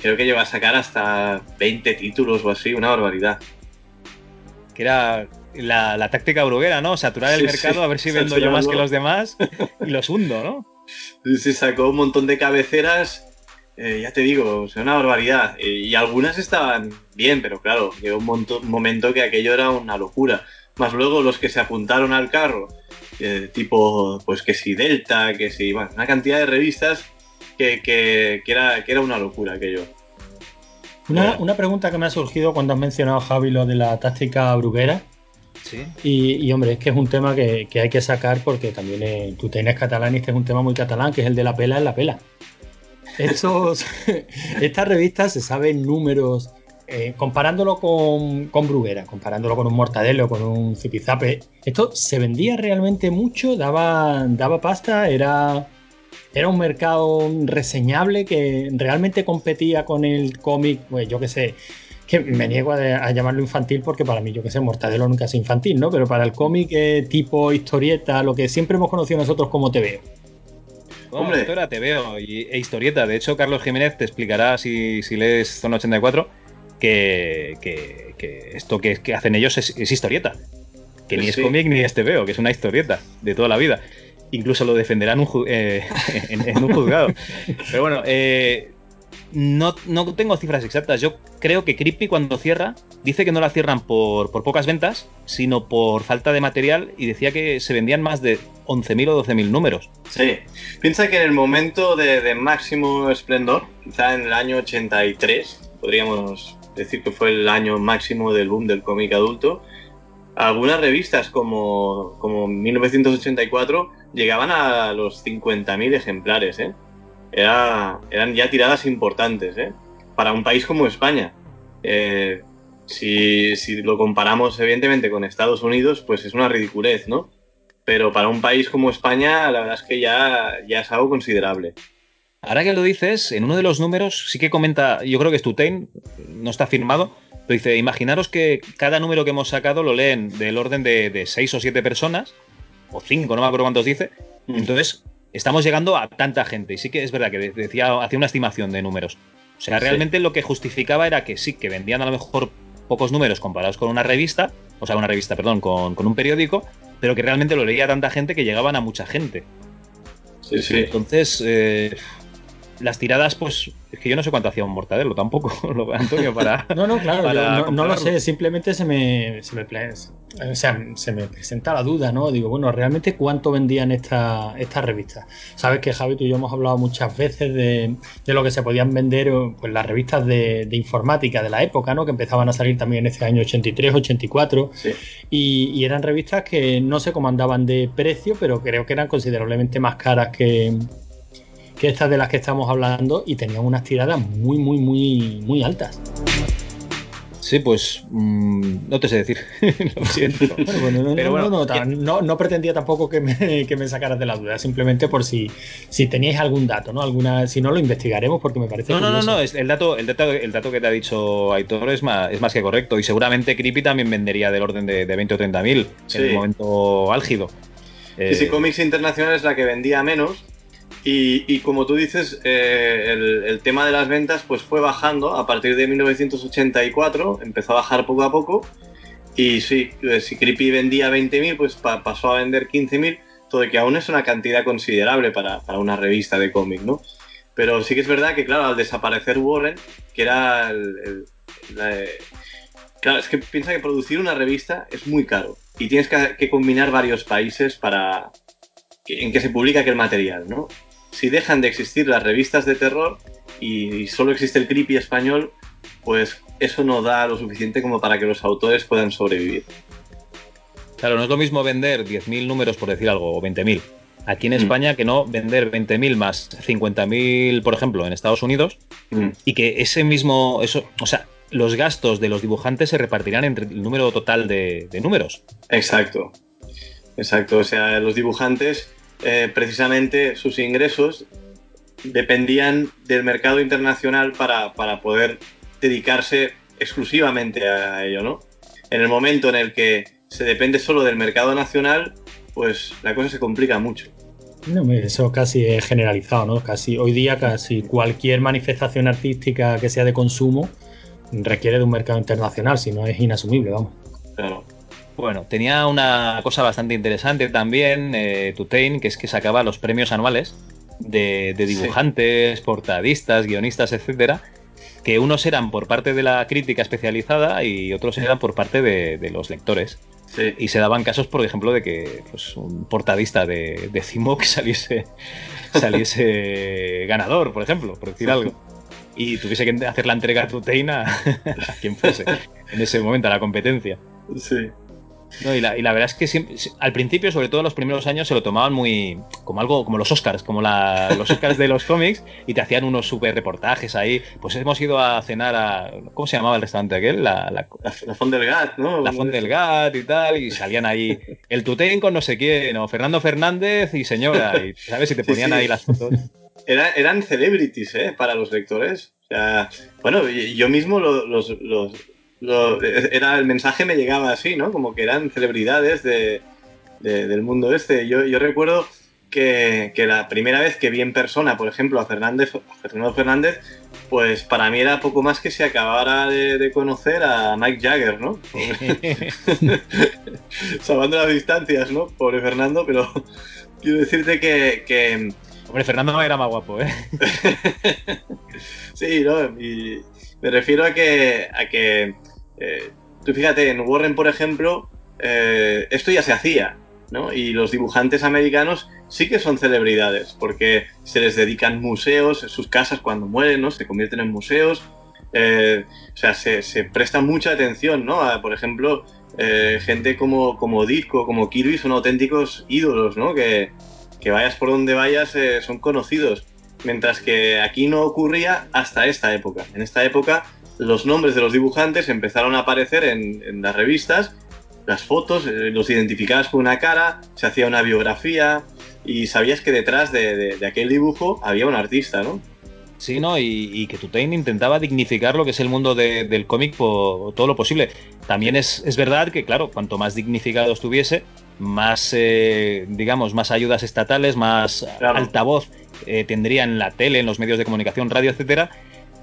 creo que lleva a sacar hasta 20 títulos o así, una barbaridad. Que era la, la táctica bruguera, ¿no? Saturar el sí, mercado, sí. a ver si vendo yo más que los demás y los hundo, ¿no? Se sacó un montón de cabeceras, eh, ya te digo, o sea, una barbaridad. Y, y, algunas estaban bien, pero claro, llegó un, monto, un, momento que aquello era una locura. Más luego los que se apuntaron al carro, eh, tipo, pues que si Delta, que si, bueno, una cantidad de revistas que, que, que, era, que era una locura aquello. Una, una, pregunta que me ha surgido cuando has mencionado, Javi, lo de la táctica bruguera. Sí. Y, y, hombre, es que es un tema que, que hay que sacar porque también eh, tú tienes catalán y este es un tema muy catalán, que es el de la pela en la pela. Estos, (laughs) estas revistas se saben números, eh, comparándolo con, con, Bruguera, comparándolo con un Mortadelo, con un Zipizape. Esto se vendía realmente mucho, daba, daba pasta, era, era un mercado reseñable que realmente competía con el cómic, pues yo qué sé, que me niego a, llamarlo infantil porque para mí, yo que sé, Mortadelo nunca es infantil, ¿no? Pero para el cómic eh, tipo historieta, lo que siempre hemos conocido nosotros como TVO. Bueno, Hombre. esto era TVO y, e historieta. De hecho, Carlos Jiménez te explicará si, si lees Zona 84 que, que, que esto que, que, hacen ellos es, es historieta. Que ni sí. es cómic ni es TVO, que es una historieta de toda la vida. Incluso lo defenderán un, eh, (laughs) en, en, un juzgado. (laughs) Pero bueno, eh, no, no, tengo cifras exactas. Yo creo que Creepy cuando cierra dice que no la cierran por, por, pocas ventas, sino por falta de material y decía que se vendían más de 11.000 o 12.000 números. Sí, piensa que en el momento de, máximo esplendor, quizá en el año 83, podríamos decir que fue el año máximo del boom del cómic adulto, algunas revistas como, como 1984 llegaban a los 50.000 ejemplares, ¿eh? Era, eran ya tiradas importantes, ¿eh? Para un país como España. Eh, si, si, lo comparamos, evidentemente, con Estados Unidos, pues es una ridiculez, ¿no? Pero para un país como España, la verdad es que ya, ya es algo considerable. Ahora que lo dices, en uno de los números sí que comenta, yo creo que es Tutain, no está firmado, pero dice, imaginaros que cada número que hemos sacado lo leen del orden de, de seis o siete personas, o cinco, no me acuerdo cuántos dice, mm. entonces estamos llegando a tanta gente. Y sí que es verdad que decía, hacía una estimación de números. O sea, realmente sí. lo que justificaba era que sí, que vendían a lo mejor pocos números comparados con una revista, o sea, una revista, perdón, con, con un periódico, pero que realmente lo leía tanta gente que llegaban a mucha gente. Sí, sí. Entonces, eh, las tiradas, pues, es que yo no sé cuánto hacía un mortadelo tampoco, (laughs) Antonio, para. (laughs) no, no, claro, no, no, lo sé, simplemente se me, se me, o sea, se me presenta la duda, ¿no? Digo, bueno, realmente cuánto vendían estas esta revistas. Sabes que Javi, tú y yo hemos hablado muchas veces de, de lo que se podían vender pues, las revistas de, de, informática de la época, ¿no? Que empezaban a salir también en ese año 83, 84. Sí. Y, y eran revistas que no se comandaban de precio, pero creo que eran considerablemente más caras que que estas de las que estamos hablando y tenían unas tiradas muy, muy, muy, muy altas. Sí, pues mm, no te sé decir. (laughs) Lo siento. (laughs) Bueno, no, Pero no, bueno, no, no, no- no pretendía tampoco que me, que me sacaras de la duda, simplemente por si, si teníais algún dato, ¿no? Alguna, si no lo investigaremos porque me parece No, no, no, no, es el dato, el dato, el dato que te ha dicho Aitor es más, es más que correcto. Y seguramente Creepy también vendería del orden de, de 20 o 30 mil Sí. en el momento álgido. Eh, DC Comics Internacional es la que vendía menos. Y, y como tú dices, eh, el, el tema de las ventas pues fue bajando a partir de 1984, empezó a bajar poco a poco. Y sí, eh, si Creepy vendía 20.000, pues pa- pasó a vender 15.000, todo que aún es una cantidad considerable para, para una revista de cómic, ¿no? Pero sí que es verdad que, claro, al desaparecer Warren, que era el... el- la- claro, es que piensa que producir una revista es muy caro y tienes que, que combinar varios países para en que se publica aquel material, ¿no? Si dejan de existir las revistas de terror y solo existe el creepy español, pues eso no da lo suficiente como para que los autores puedan sobrevivir. Claro, no es lo mismo vender 10.000 números, por decir algo, o 20.000 aquí en Mm. España que no vender 20.000 más 50.000, por ejemplo, en Estados Unidos, Mm. y que ese mismo, eso, o sea, los gastos de los dibujantes se repartirán entre el número total de, de números. Exacto. Exacto. O sea, los dibujantes, eh, precisamente sus ingresos dependían del mercado internacional para, para poder dedicarse exclusivamente a ello, ¿no? En el momento en el que se depende solo del mercado nacional, pues la cosa se complica mucho. No, eso casi es generalizado, ¿no? Casi hoy día casi cualquier manifestación artística que sea de consumo requiere de un mercado internacional, si no es inasumible, vamos. Claro. Bueno, tenía una cosa bastante interesante también, eh, Tutain, que es que sacaba los premios anuales de, de Sí. dibujantes, portadistas, guionistas, etcétera, que unos eran por parte de la crítica especializada y otros eran por parte de, de los lectores. Sí. Y se daban casos, por ejemplo, de que pues, un portadista de, de Cimoc saliese, (laughs) saliese ganador, por ejemplo, por decir algo. Y tuviese que hacer la entrega a Tutain a, (laughs) a quien fuese en ese momento, a la competencia. Sí. No, y, la, y la verdad es que siempre- al principio, sobre todo en los primeros años, se lo tomaban muy como algo, como los Oscars, como la- los Oscars de los cómics, y te hacían unos super reportajes ahí. Pues hemos ido a cenar a. ¿Cómo se llamaba el restaurante aquel? La, la, La, Font del Gat, ¿no? la Font del Gat y tal, y salían ahí el Tutén con no sé quién, o Fernando Fernández y señora, y sabes, y te ponían sí. ahí las fotos. Era- eran celebrities, ¿eh? Para los lectores. O sea, bueno, yo mismo lo- los, los- lo- era el mensaje me llegaba así, ¿no? Como que eran celebridades de, de- del mundo este. Yo, yo recuerdo que, que la primera vez que vi en persona, por ejemplo, a Fernández, a Fernando Fernández, pues para mí era poco más que si acabara de, de conocer a Mike Jagger, ¿no? (laughs) Salvando las distancias, ¿no? Pobre Fernando, pero quiero decirte que- que Hombre, Fernando era más guapo, ¿eh? (laughs) Sí, ¿no? Y me refiero a que, a que eh, tú fíjate, en Warren, por ejemplo, eh, esto ya se hacía, ¿no? Y los dibujantes americanos sí que son celebridades, porque se les dedican museos, sus casas cuando mueren, ¿no? Se convierten en museos. eh, o sea, se, se presta mucha atención, ¿no? A, por ejemplo, eh, gente como, como Disco, como Kirby son auténticos ídolos, ¿no? Que, que vayas por donde vayas eh, son conocidos. Mientras que aquí no ocurría hasta esta época. En esta época los nombres de los dibujantes empezaron a aparecer en, en las revistas, las fotos, eh, los identificabas con una cara, se hacía una biografía y sabías que detrás de, de- de aquel dibujo había un artista, ¿no? Sí, ¿no? Y, y que Tutain intentaba dignificar lo que es el mundo de- del cómic por todo lo posible. También es, es verdad que, claro, cuanto más dignificado estuviese, más, eh, digamos, más ayudas estatales, más Claro. altavoz eh, tendría en la tele, en los medios de comunicación, radio, etcétera,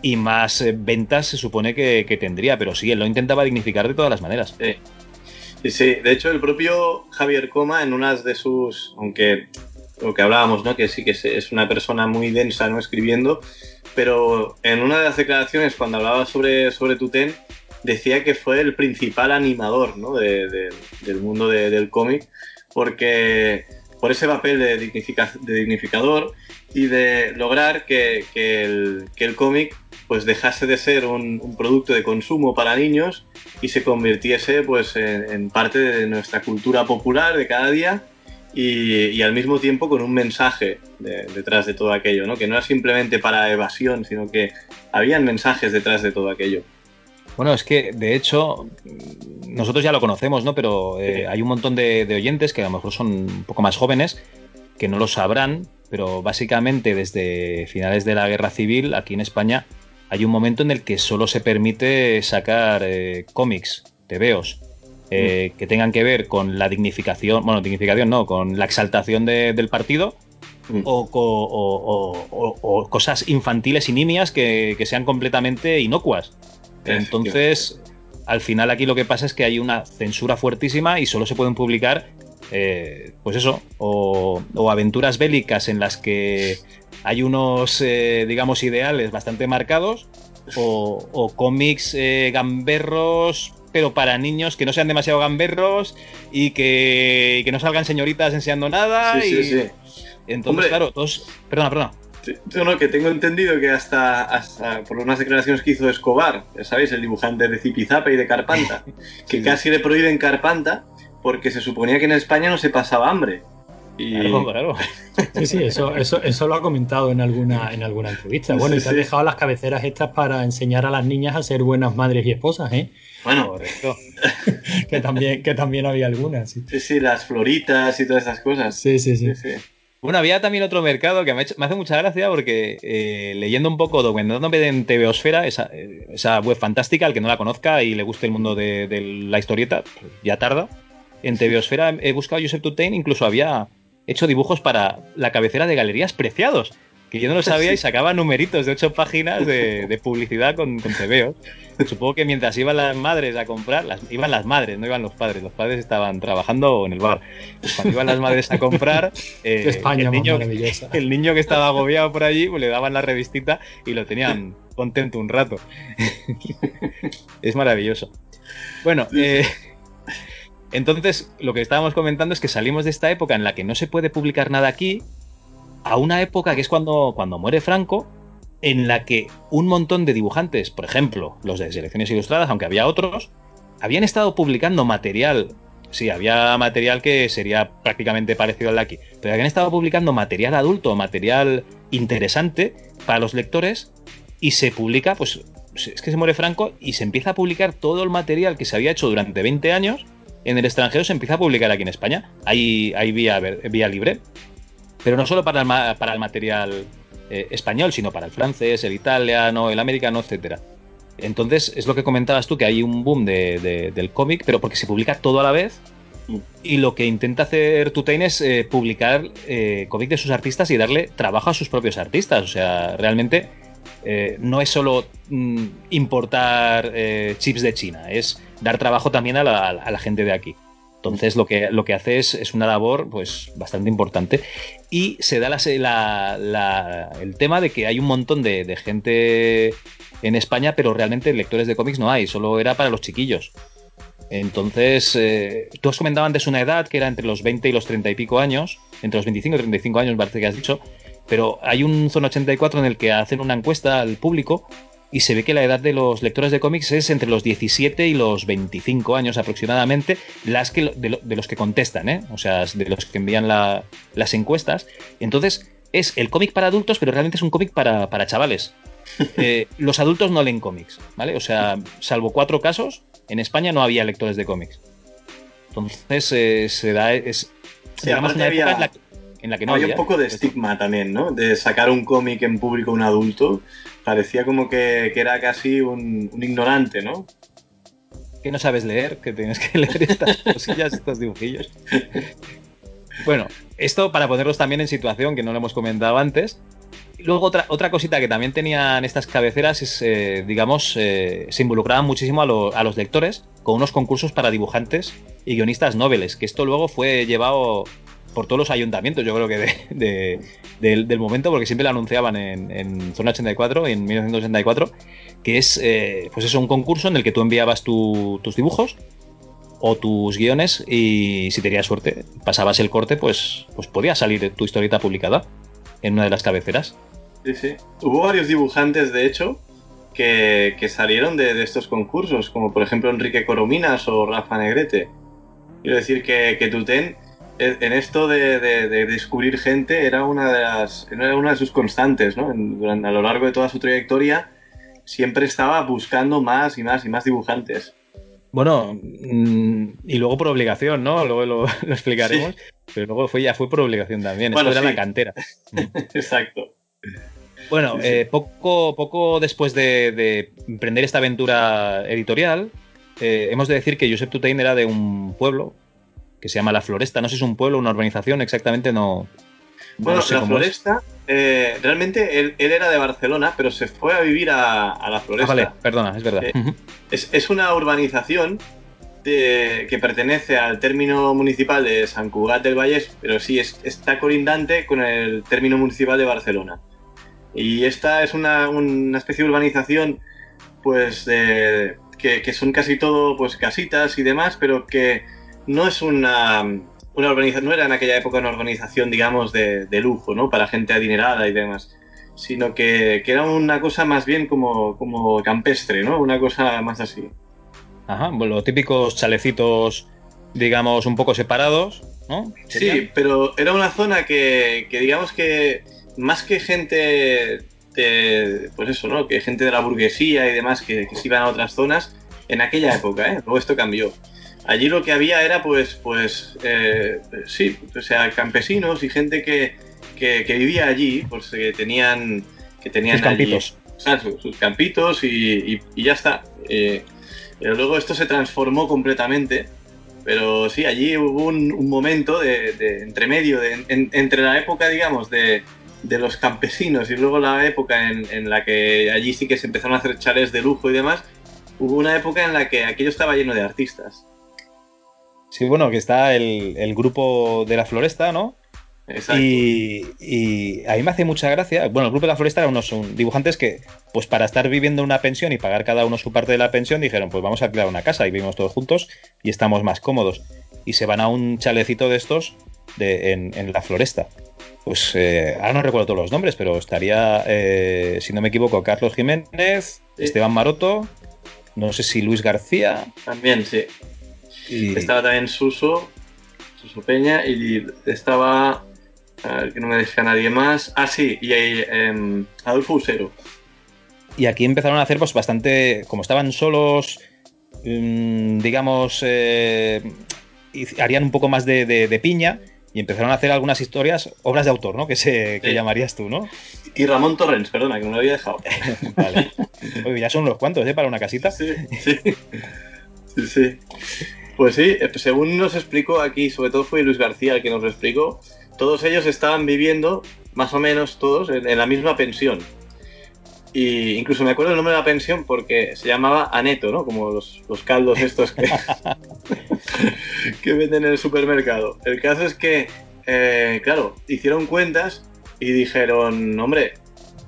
y más eh, ventas se supone que, tendría. Pero sí, él lo intentaba dignificar de todas las maneras. Sí. Sí, sí. De hecho, el propio Javier Coma, en unas de sus. Aunque lo que hablábamos, ¿no? Que sí que es- una persona muy densa, ¿no? Escribiendo. Pero en una de las declaraciones, cuando hablaba sobre, sobre Tutén, decía que fue el principal animador, ¿no? de- de- del mundo de- del cómic. Porque por ese papel de, dignifica- de dignificador y de lograr que, que el cómic pues dejase de ser un, un producto de consumo para niños y se convirtiese pues en, en parte de nuestra cultura popular de cada día y, y al mismo tiempo con un mensaje de- detrás de todo aquello, ¿no? que no era simplemente para evasión, sino que habían mensajes detrás de todo aquello. Bueno, es que de hecho nosotros ya lo conocemos, ¿no? Pero eh, hay un montón de, de, oyentes que a lo mejor son un poco más jóvenes que no lo sabrán, pero básicamente desde finales de la guerra civil aquí en España hay un momento en el que solo se permite sacar eh, cómics, tebeos, eh, mm. que tengan que ver con la dignificación, bueno, dignificación no, con la exaltación de, del partido mm. o, o, o, cosas infantiles y nimias que, que sean completamente inocuas. Entonces, al final aquí lo que pasa es que hay una censura fuertísima y solo se pueden publicar, eh, pues eso, o, aventuras bélicas en las que hay unos, eh, digamos, ideales bastante marcados, o, cómics eh, gamberros, pero para niños que no sean demasiado gamberros y que, que no salgan señoritas enseñando nada. Sí, y, sí, sí. Entonces, claro, todos. Perdona, perdona. No, que tengo entendido que hasta, hasta, por unas declaraciones que hizo Escobar, ya sabéis, el dibujante de Zipizape y de Carpanta, (laughs) que casi le prohíben Carpanta porque se suponía que en España no se pasaba hambre. Y... Claro, claro. Sí, sí, eso, eso, eso lo ha comentado en alguna, en alguna entrevista. Bueno, sí, y te sí. has dejado las cabeceras estas para enseñar a las niñas a ser buenas madres y esposas, ¿eh? Bueno, correcto. (laughs) que, también, que también había algunas. Sí. sí, sí, las floritas y todas esas cosas. Sí, sí, sí. sí, sí. Bueno, había también otro mercado que me, hecho, me hace mucha gracia porque eh, leyendo un poco, documentándome en TVosfera, esa, esa, web fantástica, al que no la conozca y le guste el mundo de, de la historieta, pues ya tarda. En TVosfera he buscado a Joseph Tutain, incluso había hecho dibujos para la cabecera de galerías preciados, que yo no lo (laughs) sabía y sacaba numeritos de ocho páginas de, de publicidad con, con TVOs. Supongo que mientras iban las madres a comprar, las, iban las madres, no iban los padres, los padres estaban trabajando en el bar. Cuando iban las madres a comprar, (laughs) eh, España, el, niño, (laughs) el, niño, que estaba agobiado por allí, pues le daban la revistita y lo tenían contento un rato. es maravilloso. Bueno, eh, entonces lo que estábamos comentando es que salimos de esta época en la que no se puede publicar nada aquí a una época que es cuando, cuando muere Franco en la que un montón de dibujantes, por ejemplo, los de selecciones ilustradas, aunque había otros, habían estado publicando material. Sí, había material que sería prácticamente parecido al de aquí, pero habían estado publicando material adulto, material interesante para los lectores y se publica, pues es que se muere Franco y se empieza a publicar todo el material que se había hecho durante 20 años en el extranjero, se empieza a publicar aquí en España. Hay, hay vía, vía libre, pero no solo para el, material eh, español, sino para el francés, el italiano, el americano, etcétera. Entonces, es lo que comentabas tú, que hay un boom de, de, del cómic, pero porque se publica todo a la vez. Y lo que intenta hacer Tutain es eh, publicar eh, cómics de sus artistas y darle trabajo a sus propios artistas. O sea, realmente eh, no es solo mm, importar chips de China, es dar trabajo también a la, gente de aquí. Entonces lo que, lo que hace es, una labor pues bastante importante y se da la, la, el tema de que hay un montón de, de, gente en España, pero realmente lectores de cómics no hay, solo era para los chiquillos. Entonces, eh, tú has comentado antes una edad que era entre los 20 y los 30 y pico años, entre los 25 y 35 años, parece que has dicho, pero hay un Zona 84 en el que hacen una encuesta al público y se ve que la edad de los lectores de cómics es entre los 17 y los 25 años aproximadamente, las que, de, de los que contestan, ¿eh? o sea, de los que envían la, las encuestas. Entonces, es el cómic para adultos, pero realmente es un cómic para, para chavales. (laughs) Eh, los adultos no leen cómics, ¿vale? O sea, salvo cuatro casos, en España no había lectores de cómics. Entonces, eh, se da. Es, sí, digamos, una había... época en la que en la que no había, había un poco de estigma también, ¿no? De sacar un cómic en público un adulto. Parecía como que, que era casi un, un, ignorante, ¿no? Que no sabes leer, que tienes que (laughs) leer estas cosillas, estos dibujillos. Bueno, esto para ponerlos también en situación, que no lo hemos comentado antes. Luego otra, otra cosita que también tenían estas cabeceras es, eh, digamos, eh, se involucraban muchísimo a, lo, a, los lectores con unos concursos para dibujantes y guionistas noveles, que esto luego fue llevado por todos los ayuntamientos, yo creo que de, de, del, momento, porque siempre lo anunciaban en, Zona 84, en 1984, que es eh, pues eso, un concurso en el que tú enviabas tu, tus dibujos o tus guiones y si tenías suerte, pasabas el corte, pues, pues podía salir tu historieta publicada en una de las cabeceras. Sí, sí. Hubo varios dibujantes, de hecho, que, que salieron de, estos concursos, como por ejemplo Enrique Corominas o Rafa Negrete. Quiero decir que, que Tuten en esto de, de, de, descubrir gente era una de las era una de sus constantes ¿no? En, durante, a lo largo de toda su trayectoria siempre estaba buscando más y más y más dibujantes. Bueno, mm, y luego por obligación, ¿no? Luego lo, (laughs) explicaremos. Pero luego fue, ya fue por obligación también. Esto era la cantera. (laughs) Exacto. Bueno, eh, poco, poco después de, emprender esta aventura editorial, eh, hemos de decir que Josep Tutain era de un pueblo que se llama La Floresta. No sé si es un pueblo, una urbanización, exactamente no. Bueno, La Floresta, eh, realmente él, era de Barcelona, pero se fue a vivir a, La Floresta. Ah, vale, perdona, es verdad. es, una urbanización que pertenece al término municipal de San Cugat del Vallés, pero sí está colindante con el término municipal de Barcelona. Y esta es una, especie de urbanización, pues, que, son casi todo, pues, casitas y demás, pero que no es una, una urbanización, no era en aquella época una urbanización, digamos, de, lujo, ¿no? Para gente adinerada y demás, sino que, era una cosa más bien como, como campestre, ¿no? Una cosa más así. Ajá, los típicos chalecitos, digamos, un poco separados, ¿no? Sí, pero era una zona que, que digamos que más que gente de, pues eso, ¿no? Que gente de la burguesía y demás que, se iban a otras zonas, en aquella época, ¿eh? Luego esto cambió. Allí lo que había era, pues, pues, eh, sí, o sea, campesinos y gente que, vivía allí, pues que tenían, que tenían sus campitos. sus, campitos y, ya está. Eh, pero luego esto se transformó completamente. Pero sí, allí hubo un, momento de, de entre medio, de, entre la época, digamos, de, de los campesinos y luego la época en, la que allí sí que se empezaron a hacer chales de lujo y demás, hubo una época en la que aquello estaba lleno de artistas. Sí, bueno, que está el, grupo de la floresta, ¿no? Exacto. Y, a mí me hace mucha gracia. Bueno, el grupo de la floresta eran unos dibujantes que, pues para estar viviendo una pensión y pagar cada uno su parte de la pensión, dijeron, pues vamos a crear una casa y vivimos todos juntos y estamos más cómodos. Y se van a un chalecito de estos en, en la floresta pues eh, ahora no recuerdo todos los nombres, pero estaría, eh, si no me equivoco, Carlos Jiménez, Esteban Maroto, no sé si Luis García. También, sí. Estaba también Suso, Suso Peña, y estaba, a ver, que no me deja nadie más. Ah, sí, y eh, Adolfo Usero. Y aquí empezaron a hacer pues bastante, como estaban solos, mm, digamos, harían un poco más de piña y empezaron a hacer algunas historias, obras de autor, ¿no? Que, se, que llamarías tú, ¿no? Y Ramón Torrens, perdona, que no lo había dejado. (laughs) vale. Oye, ya son unos cuantos, ¿eh? Para una casita. Sí, sí. Sí, sí. Pues sí, eh, según nos explicó aquí, sobre todo fue Luis García el que nos lo explicó, todos ellos estaban viviendo, más o menos todos, en la misma pensión. Y incluso me acuerdo el nombre de la pensión porque se llamaba Aneto, ¿no? Como los, caldos estos que, (laughs) que venden en el supermercado. El caso es que, eh, claro, hicieron cuentas y dijeron, hombre,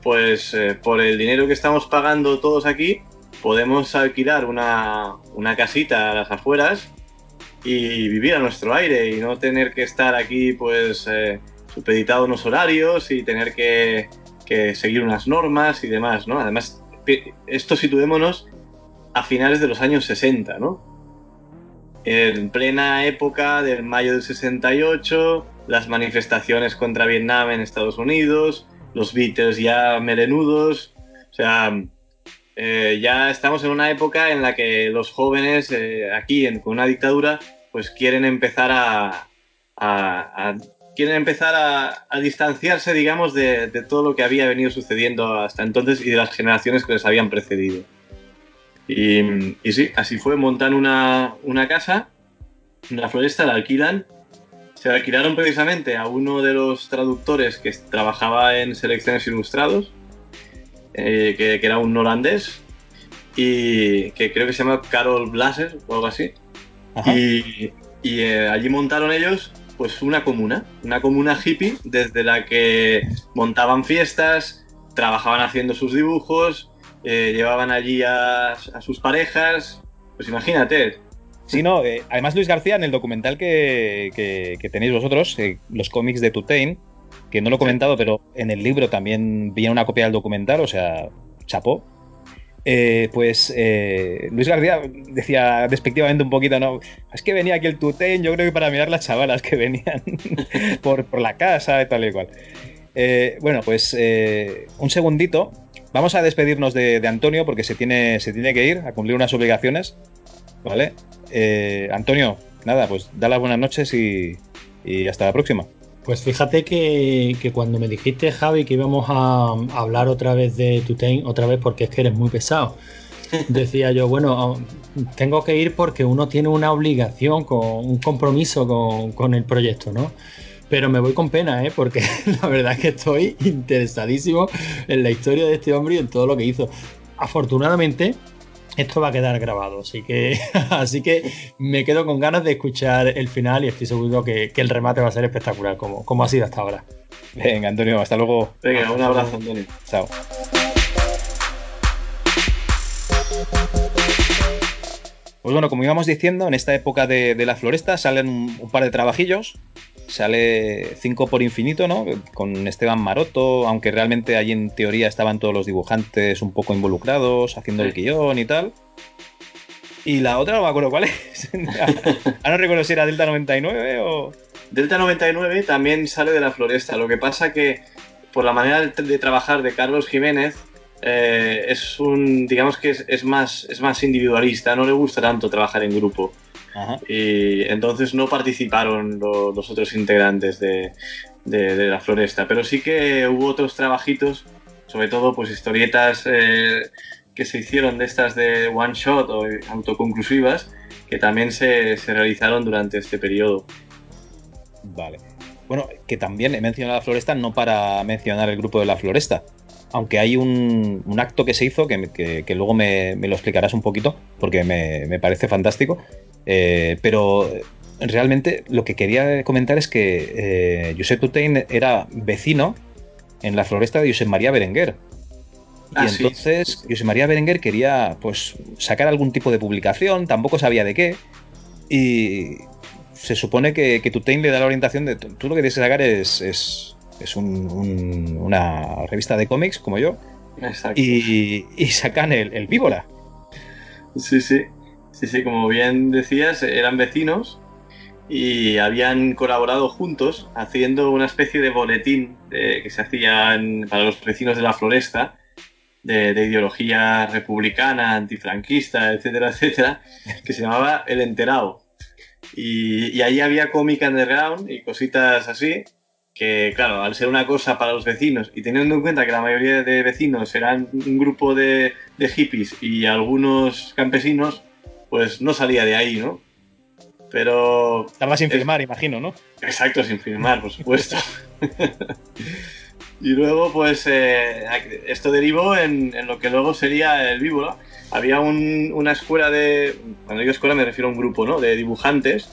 pues eh, por el dinero que estamos pagando todos aquí, podemos alquilar una, casita a las afueras y vivir a nuestro aire y no tener que estar aquí, pues, eh, supeditado a unos horarios y tener que que seguir unas normas y demás, ¿no? Además, esto situémonos a finales de los años 60, ¿no? En plena época del mayo del 68, las manifestaciones contra Vietnam en Estados Unidos, los Beatles ya melenudos, o sea, eh, ya estamos en una época en la que los jóvenes eh, aquí en, con una dictadura pues quieren empezar a, a quieren empezar a, distanciarse, digamos, de, todo lo que había venido sucediendo hasta entonces y de las generaciones que les habían precedido. Y, sí, así fue, montan una, casa, una floresta, la alquilan. Se alquilaron precisamente a uno de los traductores que trabajaba en Selecciones Ilustrados, eh, que, era un holandés, y que creo que se llama Carol Blaser o algo así. Y, eh, allí montaron ellos pues una comuna, una comuna hippie desde la que montaban fiestas, trabajaban haciendo sus dibujos, eh, llevaban allí a, sus parejas, pues imagínate. Sí, no, eh, además Luis García en el documental que, tenéis vosotros, eh, los cómics de Tutain, que no lo he comentado, pero en el libro también viene una copia del documental, o sea, chapó. Eh, pues eh, Luis García decía despectivamente un poquito, ¿no? Es que venía aquí el tutén, yo creo que para mirar las chavalas que venían (laughs) por, la casa y tal y cual. Eh, bueno, pues un segundito, vamos a despedirnos de, de Antonio porque se tiene, se tiene que ir a cumplir unas obligaciones. ¿Vale? Antonio, nada, pues da las buenas noches y, y hasta la próxima. Pues fíjate que, que, cuando me dijiste, Javi, que íbamos a, a hablar otra vez de Tutain, otra vez porque es que eres muy pesado, (laughs) decía yo, bueno, tengo que ir porque uno tiene una obligación, con, un compromiso con, con el proyecto, ¿no? Pero me voy con pena, ¿eh? porque (laughs) la verdad es que estoy interesadísimo en la historia de este hombre y en todo lo que hizo. Afortunadamente, esto va a quedar grabado, así que, (laughs) así que me quedo con ganas de escuchar el final y estoy seguro que, que el remate va a ser espectacular, como, como ha sido hasta ahora. Venga, Antonio, hasta luego. Venga, un abrazo, Antonio. Chao. Pues bueno, como íbamos diciendo, en esta época de, de la floresta salen un, un, par de trabajillos. Sale 5 por infinito, ¿no? Con Esteban Maroto, aunque realmente allí en teoría estaban todos los dibujantes un poco involucrados, haciendo el guion y tal. Y la otra no me acuerdo cuál es. (laughs) Ahora no recuerdo si era Delta 99 o. Delta 99 también sale de la floresta. Lo que pasa que por la manera de trabajar de Carlos Jiménez, eh, es un, digamos que es, es, más, es más individualista, no le gusta tanto trabajar en grupo. Ajá. Y entonces no participaron lo, los otros integrantes de, de, de, la floresta, pero sí que hubo otros trabajitos, sobre todo pues historietas eh, que se hicieron de estas de one shot o autoconclusivas, que también se, se realizaron durante este periodo. Vale. Bueno, que también he mencionado la floresta no para mencionar el grupo de la floresta, aunque hay un, un acto que se hizo que, que, que luego me, me, lo explicarás un poquito, porque me, me parece fantástico. Eh, pero realmente lo que quería comentar es que eh, Josep Tutain era vecino en la floresta de Josep María Berenguer. Y ah, entonces sí. Josep María Berenguer quería pues sacar algún tipo de publicación, tampoco sabía de qué. Y se supone que, que Tutain le da la orientación de tú lo que tienes que sacar es, es es un, un, una revista de cómics como yo. Exacto. Y, y sacan el, el, víbora. Sí, sí. Sí, sí, como bien decías, eran vecinos y habían colaborado juntos haciendo una especie de boletín de, que se hacían para los vecinos de la floresta. De, de, ideología republicana, antifranquista, etcétera, (laughs) etcétera, que se llamaba El Enterado. Y, y ahí había cómic underground y cositas así, que, claro, al ser una cosa para los vecinos y teniendo en cuenta que la mayoría de vecinos eran un grupo de, de hippies y algunos campesinos, pues no salía de ahí, ¿no? Pero. Estaba sin firmar, es... imagino, ¿no? Exacto, sin firmar, por supuesto. (laughs) y luego, pues, eh, esto derivó en, en, lo que luego sería el víbora. Había un, una escuela de. Cuando digo escuela me refiero a un grupo, ¿no? De dibujantes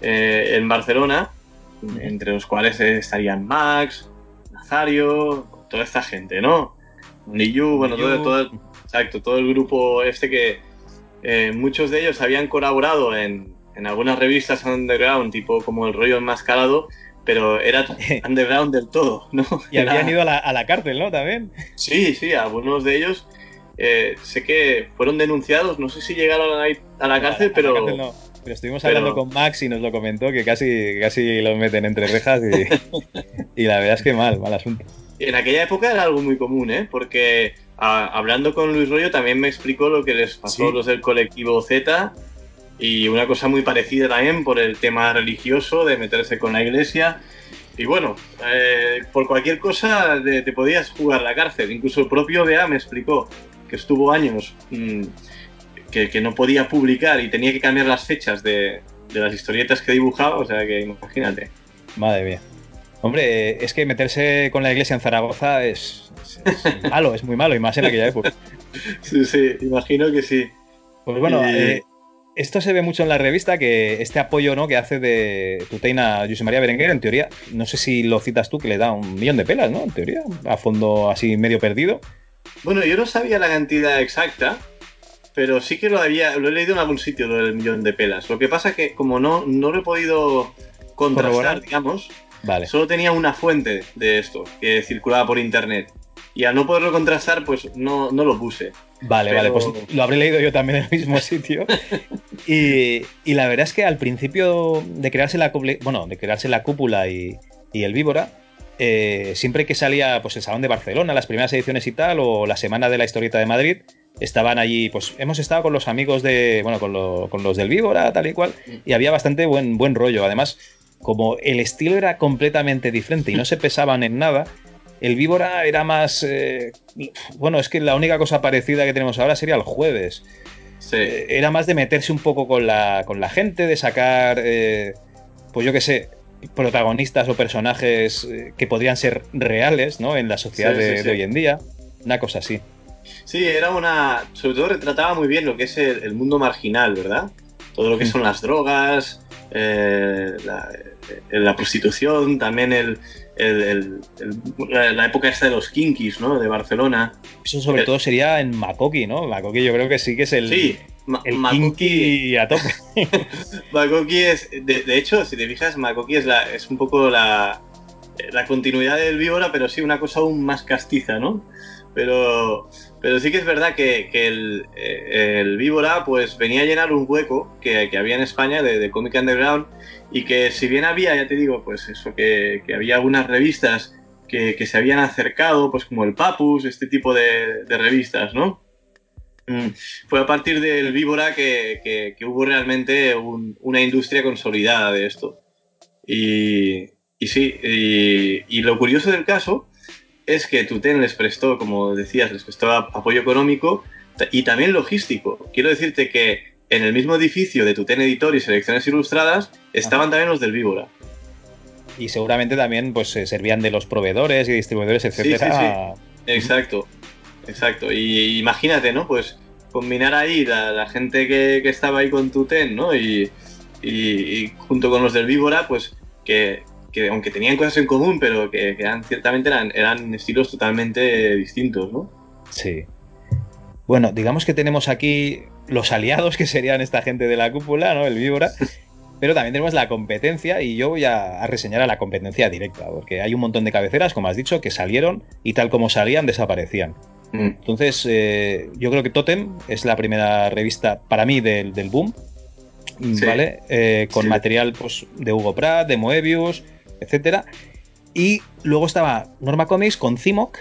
eh, en Barcelona entre los cuales estarían Max, Nazario, toda esta gente, ¿no? Niyu, bueno, todo, todo, exacto, todo el grupo este que eh, muchos de ellos habían colaborado en, en, algunas revistas underground, tipo como el rollo enmascarado, pero era (laughs) underground del todo, ¿no? Y era... habían ido a la, a la, cárcel, ¿no? También. Sí, sí, algunos de ellos eh, sé que fueron denunciados, no sé si llegaron a, a la cárcel, pero... La cárcel no. Pero estuvimos hablando Pero... con Max y nos lo comentó que casi, casi los meten entre rejas y, (laughs) y, la verdad es que mal, mal asunto. En aquella época era algo muy común, ¿eh? Porque a, hablando con Luis Rollo también me explicó lo que les pasó a los del colectivo Z y una cosa muy parecida también por el tema religioso de meterse con la iglesia. Y bueno, eh, por cualquier cosa te, te, podías jugar la cárcel. Incluso el propio BA me explicó que estuvo años mmm, que, que, no podía publicar y tenía que cambiar las fechas de, de, las historietas que dibujaba, o sea que imagínate. Madre mía. Hombre, es que meterse con la iglesia en Zaragoza es, es, es malo, es muy malo, y más en aquella época. (laughs) sí, sí, imagino que sí. Pues bueno, y... eh, esto se ve mucho en la revista, que este apoyo ¿no? que hace de Tuteina a José María Berenguer, en teoría, no sé si lo citas tú, que le da un millón de pelas, ¿no? En teoría, a fondo así medio perdido. Bueno, yo no sabía la cantidad exacta, pero sí que lo había, lo he leído en algún sitio, lo del millón de pelas. Lo que pasa que como no, no lo he podido contrastar, digamos, vale. solo tenía una fuente de esto que circulaba por internet. Y al no poderlo contrastar, pues no, no lo puse. Vale, pero... vale, pues lo habré leído yo también en el mismo (laughs) sitio. y, y, la verdad es que al principio de crearse la, bueno, de crearse la cúpula y, y el víbora, eh, siempre que salía pues, el Salón de Barcelona, las primeras ediciones y tal, o la Semana de la Historieta de Madrid, estaban allí, pues hemos estado con los amigos de, bueno, con, con los del Víbora, tal y cual, y había bastante buen, buen rollo. Además, como el estilo era completamente diferente y no se pesaban en nada, el Víbora era más... Eh, bueno, es que la única cosa parecida que tenemos ahora sería el jueves. Eh, era más de meterse un poco con la, con la gente, de sacar, eh, pues yo qué sé, protagonistas o personajes que podrían ser reales, ¿no? En la sociedad de, hoy en día. Una cosa así. Sí, era una. Sobre todo retrataba muy bien lo que es el, mundo marginal, ¿verdad? Todo lo que mm. son las drogas, la, la, prostitución, también el, la, época esta de los kinkis, ¿no? De Barcelona. Eso sobre todo sería en Makoki, ¿no? Makoki yo creo que sí que es el, sí, el kinky a tope. (laughs) Makoki es, de, hecho, si te fijas, Makoki es, la, es un poco la, la continuidad del víbora, pero sí una cosa aún más castiza, ¿no? Pero, pero sí que es verdad que, el, eh, el, víbora pues venía a llenar un hueco que, que había en España de, de Underground y que si bien había, ya te digo, pues eso, que, había algunas revistas que, se habían acercado, pues como el Papus, este tipo de, revistas, ¿no? Mm, fue a partir del Víbora que, hubo realmente una industria consolidada de esto. Y, sí, y, lo curioso del caso es que Tuten les prestó, como decías, les prestó apoyo económico y también logístico. Quiero decirte que en el mismo edificio de Tuten Editor y Selecciones Ilustradas estaban también los del Víbora. Y seguramente también pues servían de los proveedores y distribuidores, etcétera. Sí, sí, Exacto, exacto. Y imagínate, ¿no? Pues combinar ahí la, gente que, estaba ahí con Tuten, ¿no? Y, junto con los del Víbora, pues que, aunque tenían cosas en común, pero que, eran, ciertamente eran, eran estilos totalmente distintos, ¿no? Sí. Bueno, digamos que tenemos aquí los aliados que serían esta gente de la cúpula, ¿no? El víbora. (laughs) Pero también tenemos la competencia y yo voy a, reseñar a la competencia directa, porque hay un montón de cabeceras, como has dicho, que salieron y tal como salían, desaparecían. Mm. Entonces, eh, yo creo que Totem es la primera revista para mí del, boom, ¿vale? Eh, con material pues, de Hugo Pratt, de Moebius, etc. Y luego estaba Norma Comics con Cimoc,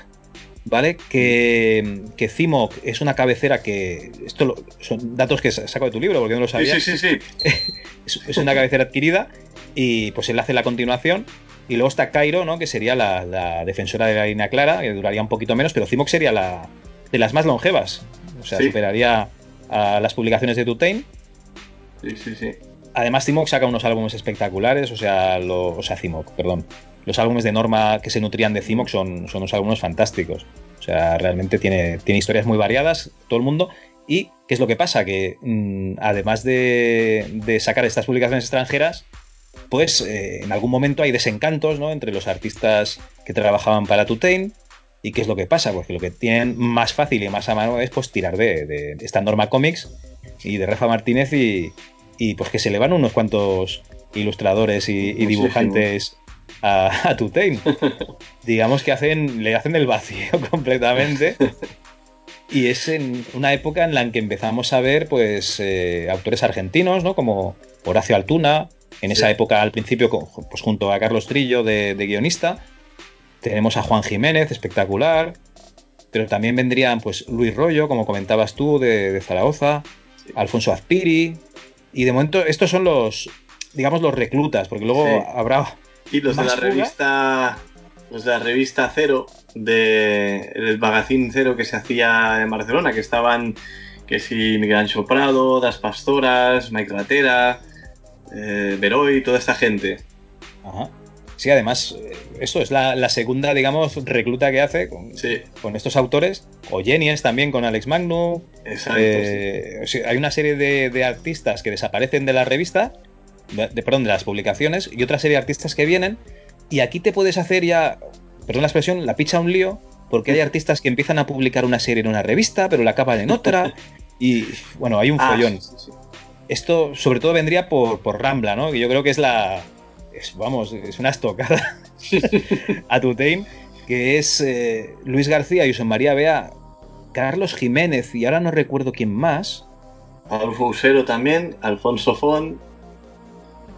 ¿vale? Que, que Cimoc es una cabecera que. Esto son datos que saco de tu libro, porque no lo sabía. Sí, sí, sí. (laughs) es, una cabecera adquirida y pues él hace la continuación. Y luego está Cairo, ¿no? Que sería la, defensora de la línea clara, que duraría un poquito menos, pero Cimoc sería la de las más longevas. O sea, superaría a las publicaciones de Tutain. Sí, sí, sí. Además, Cimoc saca unos álbumes espectaculares, o sea, o sea, Cimoc, perdón los álbumes de Norma que se nutrían de Cimoc son, son unos álbumes fantásticos. O sea, realmente tiene, tiene historias muy variadas, todo el mundo. ¿Y qué es lo que pasa? Que mm, además de, sacar estas publicaciones extranjeras, pues eh, en algún momento hay desencantos ¿no? entre los artistas que trabajaban para Tutain. ¿Y qué es lo que pasa? Pues que lo que tienen más fácil y más a mano es pues, tirar de, esta Norma Comics y de Rafa Martínez y, pues que se le van unos cuantos ilustradores y, dibujantes a, a. (laughs) Digamos que hacen, le hacen el vacío (laughs) completamente. Y es en una época en la que empezamos a ver pues, eh, autores argentinos, ¿no? Como Horacio Altuna, en esa época al principio pues, junto a Carlos Trillo de, guionista. Tenemos a Juan Jiménez, espectacular. Pero también vendrían pues, Luis Rollo, como comentabas tú, de, Zaragoza. Alfonso Azpiri. Y de momento estos son los, digamos, los reclutas, porque luego habrá y los de la revista. Los de la revista Cero, de el magazine Cero que se hacía en Barcelona, que estaban. Que si Miguel Ancho Prado, Das Pastoras, Mike Ratera, eh, Veroy, toda esta gente. Ajá. Sí, además, esto es la, segunda, digamos, recluta que hace con, con estos autores. O Genies también con Alex Magnum. Exacto. Eh, hay una serie de, de, artistas que desaparecen de la revista de, perdón, de las publicaciones y otra serie de artistas que vienen. Y aquí te puedes hacer ya, perdón la expresión, la picha un lío, porque hay (laughs) artistas que empiezan a publicar una serie en una revista, pero la acaban en otra. Y bueno, hay un ah, follón. Esto sobre todo vendría por, por Rambla, ¿no? Que yo creo que es la. Vamos, es una estocada (laughs) a Tutein, que es eh, Luis García, José María Bea, Carlos Jiménez y ahora no recuerdo quién más. Adolfo Usero también, Alfonso Font,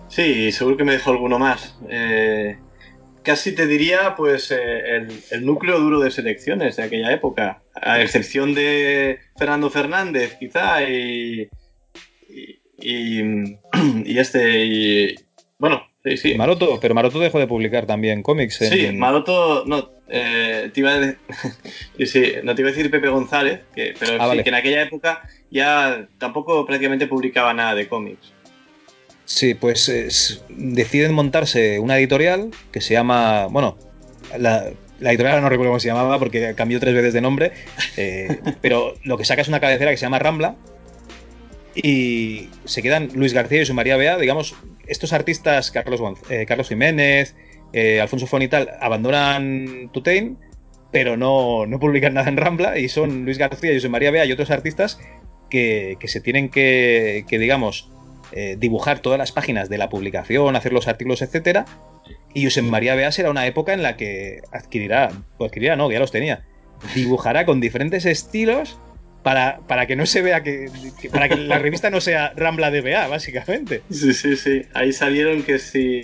Sí, seguro que me dejó alguno más. Eh, casi te diría, pues, eh, el, núcleo duro de selecciones de aquella época. A excepción de Fernando Fernández, quizá, y. Y, y (clears throat) este. Y, bueno, sí, sí. Maroto, pero Maroto dejó de publicar también cómics. En... Sí, Maroto. No, eh, te iba a decir, (laughs) sí, no te iba a decir Pepe González, que, pero ah, sí, que en aquella época ya tampoco prácticamente publicaba nada de cómics. Sí, pues deciden montarse una editorial que se llama, bueno, la, editorial no recuerdo cómo se llamaba porque cambió tres veces de nombre, eh, (laughs) pero lo que saca es una cabecera que se llama Rambla y se quedan Luis García y su María Bea, digamos, estos artistas, Carlos, eh, Carlos Jiménez, eh, Alfonso Fon y tal, abandonan Tutein, pero no, no, publican nada en Rambla y son Luis García y José María Bea y otros artistas que, que se tienen que, que digamos, eh, dibujar todas las páginas de la publicación, hacer los artículos, etcétera. Y José María Beas era una época en la que adquirirá, pues adquirirá, no, ya los tenía, dibujará con diferentes estilos para, para, que no se vea que, para que la (laughs) revista no sea Rambla de BA, básicamente. Sí, sí, sí. Ahí salieron que sí,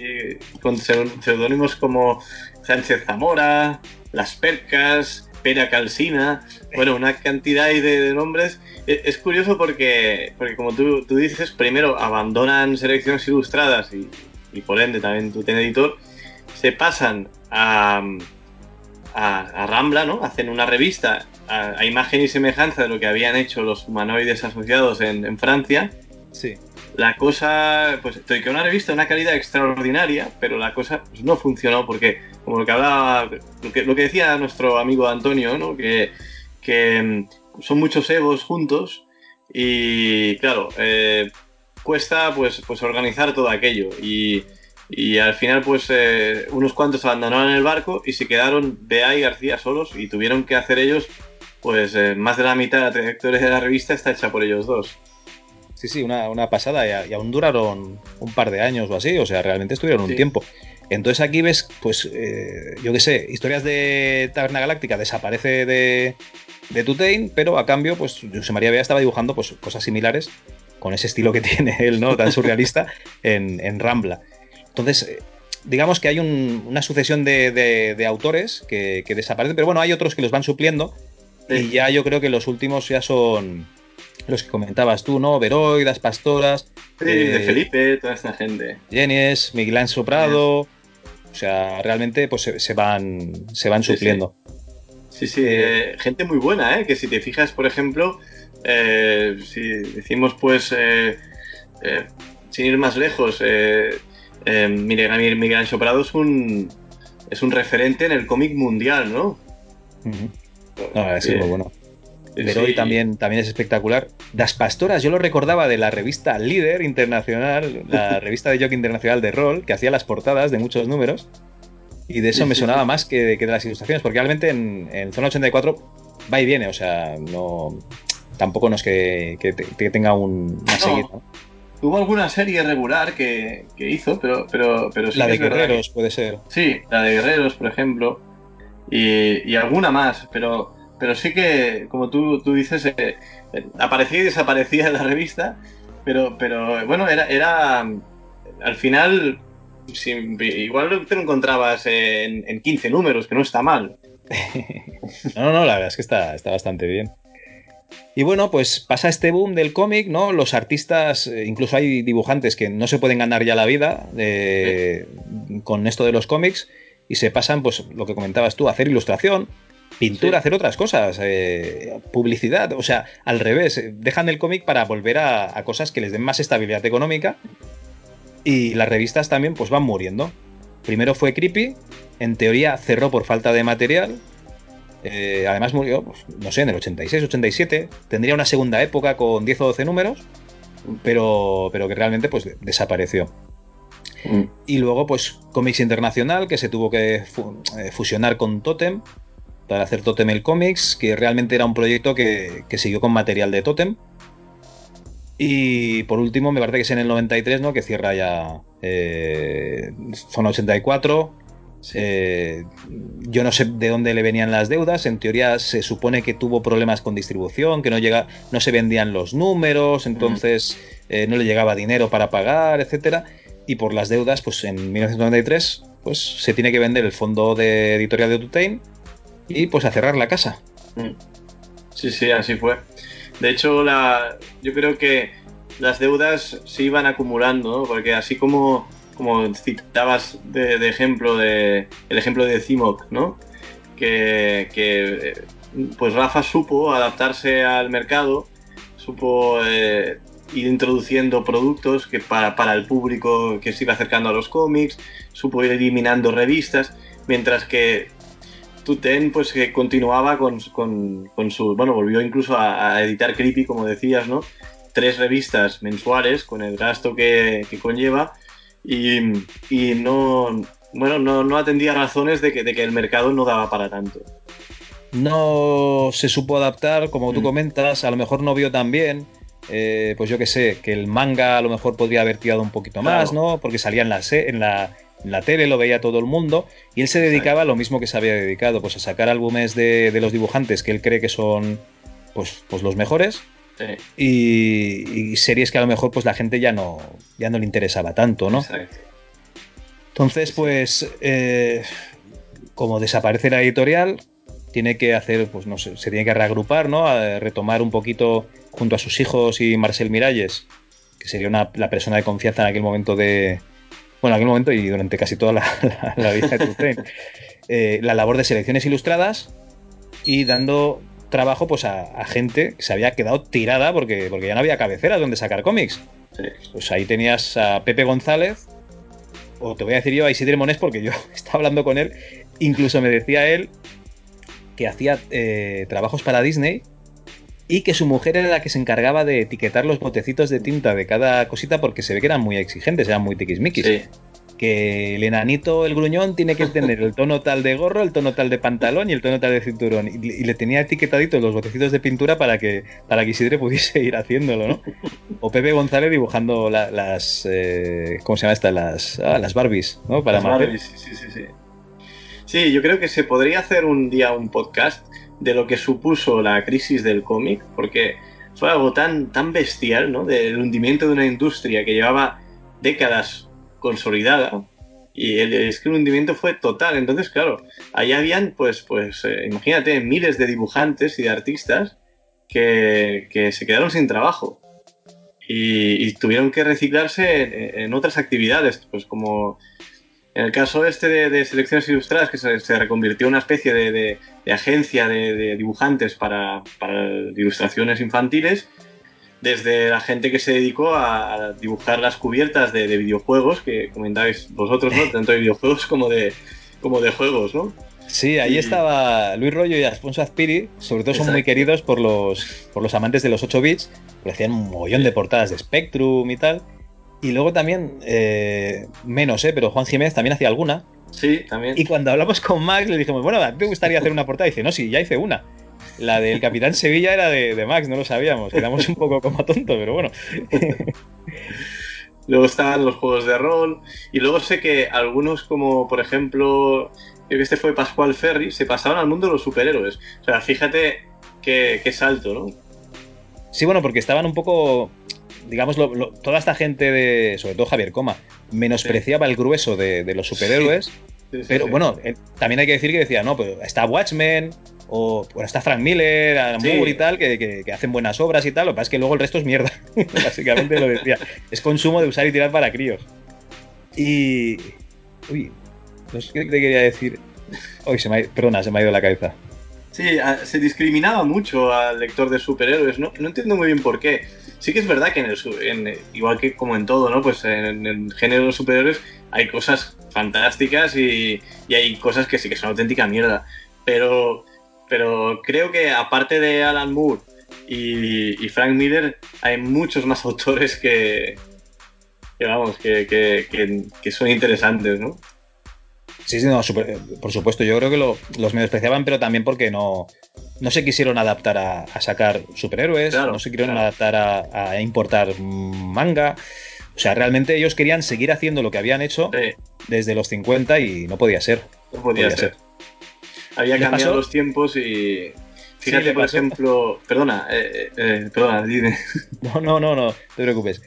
con seudónimos como Sánchez Zamora, Las Percas, Pera Calcina, bueno, una cantidad de nombres es curioso porque, porque como tú, dices, primero abandonan selecciones ilustradas y, por ende también tu ten editor, se pasan a, a, Rambla, ¿no? Hacen una revista a, imagen y semejanza de lo que habían hecho los humanoides asociados en, Francia. Sí. La cosa, pues, que una revista de una calidad extraordinaria, pero la cosa pues, no funcionó porque, como lo que hablaba, lo que, lo que decía nuestro amigo Antonio, ¿no? Que, que son muchos egos juntos y claro, eh, cuesta pues, pues organizar todo aquello y, al final pues eh, unos cuantos abandonaron el barco y se quedaron Bea y García solos y tuvieron que hacer ellos pues eh, más de la mitad de la trayectoria de la revista está hecha por ellos dos. Sí, sí, una, pasada y, aún duraron un par de años o así, o sea, realmente estuvieron un tiempo. Entonces aquí ves, pues, yo qué sé, historias de Taberna Galáctica desaparece de, de Tutein, pero a cambio, pues José María Bea estaba dibujando pues, cosas similares con ese estilo que (laughs) tiene él, ¿no? Tan surrealista en, Rambla. Entonces, eh, digamos que hay una sucesión de, autores que, desaparecen, pero bueno, hay otros que los van supliendo. Y ya yo creo que los últimos ya son los que comentabas tú, ¿no? Veroidas, Pastoras. de eh, Felipe, toda esta gente. Jenies, Miguel Soprado. O sea, realmente pues se, van, se van supliendo. Sí, sí, eh, gente muy buena, ¿eh? Que si te fijas, por ejemplo, eh, si decimos, pues, sin ir más lejos, Miguel, Miguel Ancho Prado es un, es un referente en el cómic mundial, ¿no? No, es muy bueno. Pero hoy también, también es espectacular. Das Pastoras, yo lo recordaba de la revista Líder Internacional, la (laughs) revista de jockey internacional de rol, que hacía las portadas de muchos números. Y de eso me sonaba más que de, que de, las ilustraciones, porque realmente en, Zona 84 va y viene, o sea, no tampoco no es que, tenga un, una. Hubo alguna serie regular que, hizo, pero, pero, pero sí La de Guerreros puede ser. Sí, la de Guerreros, por ejemplo. Y, alguna más, pero, pero sí que, como tú, tú dices, eh, eh, aparecía y desaparecía en la revista, pero, pero bueno, era, era al final igual te lo encontrabas en, 15 números, que no está mal. (laughs) no, no, la verdad es que está, está bastante bien. Y bueno, pues pasa este boom del cómic, ¿no? Los artistas, eh, incluso hay dibujantes que no se pueden ganar ya la vida eh, con esto de los cómics y se pasan, pues lo que comentabas tú, a hacer ilustración, pintura, hacer otras cosas, eh, publicidad, o sea, al revés, dejan el cómic para volver a, a, cosas que les den más estabilidad económica y las revistas también pues van muriendo. Primero fue Creepy, en teoría cerró por falta de material. Eh, además murió, pues, no sé, en el 86, 87. Tendría una segunda época con 10 o 12 números, pero, pero que realmente pues desapareció. Mm. Y luego, pues, Comics Internacional, que se tuvo que eh, fusionar con Totem para hacer Totem el Comics, que realmente era un proyecto que, que siguió con material de Totem y por último, me parece que es en el 93, ¿no? Que cierra ya eh, Zona 84. Eh, yo no sé de dónde le venían las deudas. En teoría se supone que tuvo problemas con distribución, que no, llega, no se vendían los números, entonces eh, no le llegaba dinero para pagar, etcétera. Y por las deudas, pues en 1993 pues se tiene que vender el fondo de editorial de Tutain y pues a cerrar la casa. Mm. Sí, sí, así fue. De hecho, la, yo creo que las deudas se iban acumulando, ¿no? porque así como, como citabas de, ejemplo de, el ejemplo de Cimoc, ¿no? que, que pues Rafa supo adaptarse al mercado, supo eh, ir introduciendo productos que para, para, el público que se iba acercando a los cómics, supo ir eliminando revistas, mientras que Tuten pues que continuaba con, con, con, su, bueno, volvió incluso a, editar Creepy, como decías, ¿no? Tres revistas mensuales con el gasto que conlleva y, y, no, bueno, no, no atendía razones de que, de que el mercado no daba para tanto no se supo adaptar, como tú mm. comentas, a lo mejor no vio tan bien. Eh, pues yo que sé, que el manga a lo mejor podría haber tirado un poquito más, ¿no? Porque salía en la, en la, en la tele, lo veía todo el mundo, y él se dedicaba a lo mismo que se había dedicado, pues a sacar álbumes de, de los dibujantes que él cree que son pues, pues los mejores, sí. y, y, series que a lo mejor pues la gente ya no, ya no le interesaba tanto, ¿no? Exacto. Entonces, pues, eh, como desaparece la editorial, tiene que hacer, pues no sé, se tiene que reagrupar, ¿no? A retomar un poquito junto a sus hijos y Marcel Miralles, que sería una, la persona de confianza en aquel momento de. Bueno, en aquel momento y durante casi toda la, la, la vida de Tutain. (laughs) eh, la labor de selecciones ilustradas y dando trabajo pues a, a, gente que se había quedado tirada porque, porque ya no había cabeceras donde sacar cómics. Sí. Pues ahí tenías a Pepe González, o te voy a decir yo a Isidre Monés porque yo (laughs) estaba hablando con él, incluso me decía él que hacía eh, trabajos para Disney y que su mujer era la que se encargaba de etiquetar los botecitos de tinta de cada cosita porque se ve que eran muy exigentes, eran muy tiquismiquis. Sí. Que el enanito, el gruñón, tiene que tener el tono tal de gorro, el tono tal de pantalón y el tono tal de cinturón. Y, y le tenía etiquetaditos los botecitos de pintura para que, para que Isidre pudiese ir haciéndolo, ¿no? O Pepe González dibujando la, las. Eh, ¿Cómo se llama esta? Las, ah, las Barbies, ¿no? Para las Barbies, sí, sí, sí. Sí, yo creo que se podría hacer un día un podcast de lo que supuso la crisis del cómic, porque fue algo tan, tan bestial, ¿no? Del hundimiento de una industria que llevaba décadas consolidada. Y el, es el hundimiento fue total. Entonces, claro, ahí habían, pues, pues, eh, imagínate, miles de dibujantes y de artistas que, que se quedaron sin trabajo. Y, y tuvieron que reciclarse en, en, otras actividades, pues como en el caso este de, de selecciones ilustradas, que se, se, reconvirtió en una especie de, de, de agencia de, dibujantes para, para, ilustraciones infantiles, desde la gente que se dedicó a, dibujar las cubiertas de, videojuegos, que comentáis vosotros, ¿no? Tanto de videojuegos como de, como de juegos, ¿no? Sí, ahí y... estaba Luis Rollo y Alfonso Azpiri, sobre todo son muy queridos por los, por los amantes de los 8 bits, que hacían un mogollón de portadas de Spectrum y tal. Y luego también, eh, menos, ¿eh? Pero Juan Jiménez también hacía alguna. Sí, también. Y cuando hablamos con Max le dijimos, bueno, ¿te gustaría hacer una portada? Y dice, no, sí, ya hice una. La del Capitán Sevilla era de, de Max, no lo sabíamos. Quedamos un poco como tontos, pero bueno. (laughs) luego estaban los juegos de rol. Y luego sé que algunos, como por ejemplo, creo que este fue Pascual Ferry, se pasaban al mundo de los superhéroes. O sea, fíjate qué, qué salto, ¿no? Sí, bueno, porque estaban un poco digamos, lo, lo, toda esta gente de, sobre todo Javier Coma, menospreciaba sí. el grueso de, de los superhéroes. Sí. Sí, pero bueno, eh, también hay que decir que decía, no, pues está Watchmen, o bueno, está Frank Miller, Alan Moore y tal, que, que, que, hacen buenas obras y tal. Lo que pasa es que luego el resto es mierda. (laughs) Básicamente lo decía. Es consumo de usar y tirar para críos. Y. Uy, no sé qué te quería decir. Uy, se me ha, perdona, se me ha ido la cabeza. Sí, se discriminaba mucho al lector de superhéroes, ¿no? No entiendo muy bien por qué sí que es verdad que en el, en, igual que como en todo, ¿no? Pues en el género de superhéroes hay cosas fantásticas y, y, hay cosas que sí que son auténtica mierda. Pero, pero creo que aparte de Alan Moore y, y Frank Miller, hay muchos más (laughs) autores que, que vamos, que, que, que, son interesantes, ¿no? Sí, sí, no, super, por supuesto. Yo creo que lo, los menospreciaban, pero también porque no, no se quisieron adaptar a, a sacar superhéroes, claro, no se quisieron claro. adaptar a, a, importar manga. O sea, realmente ellos querían seguir haciendo lo que habían hecho sí. desde los 50 y no podía ser. No podía, podía ser. ser. Había cambiado pasó? los tiempos y. Fíjate, sí, por pasó? ejemplo. Perdona, eh, eh, perdona, dime. (laughs) No, no, no, no, te preocupes.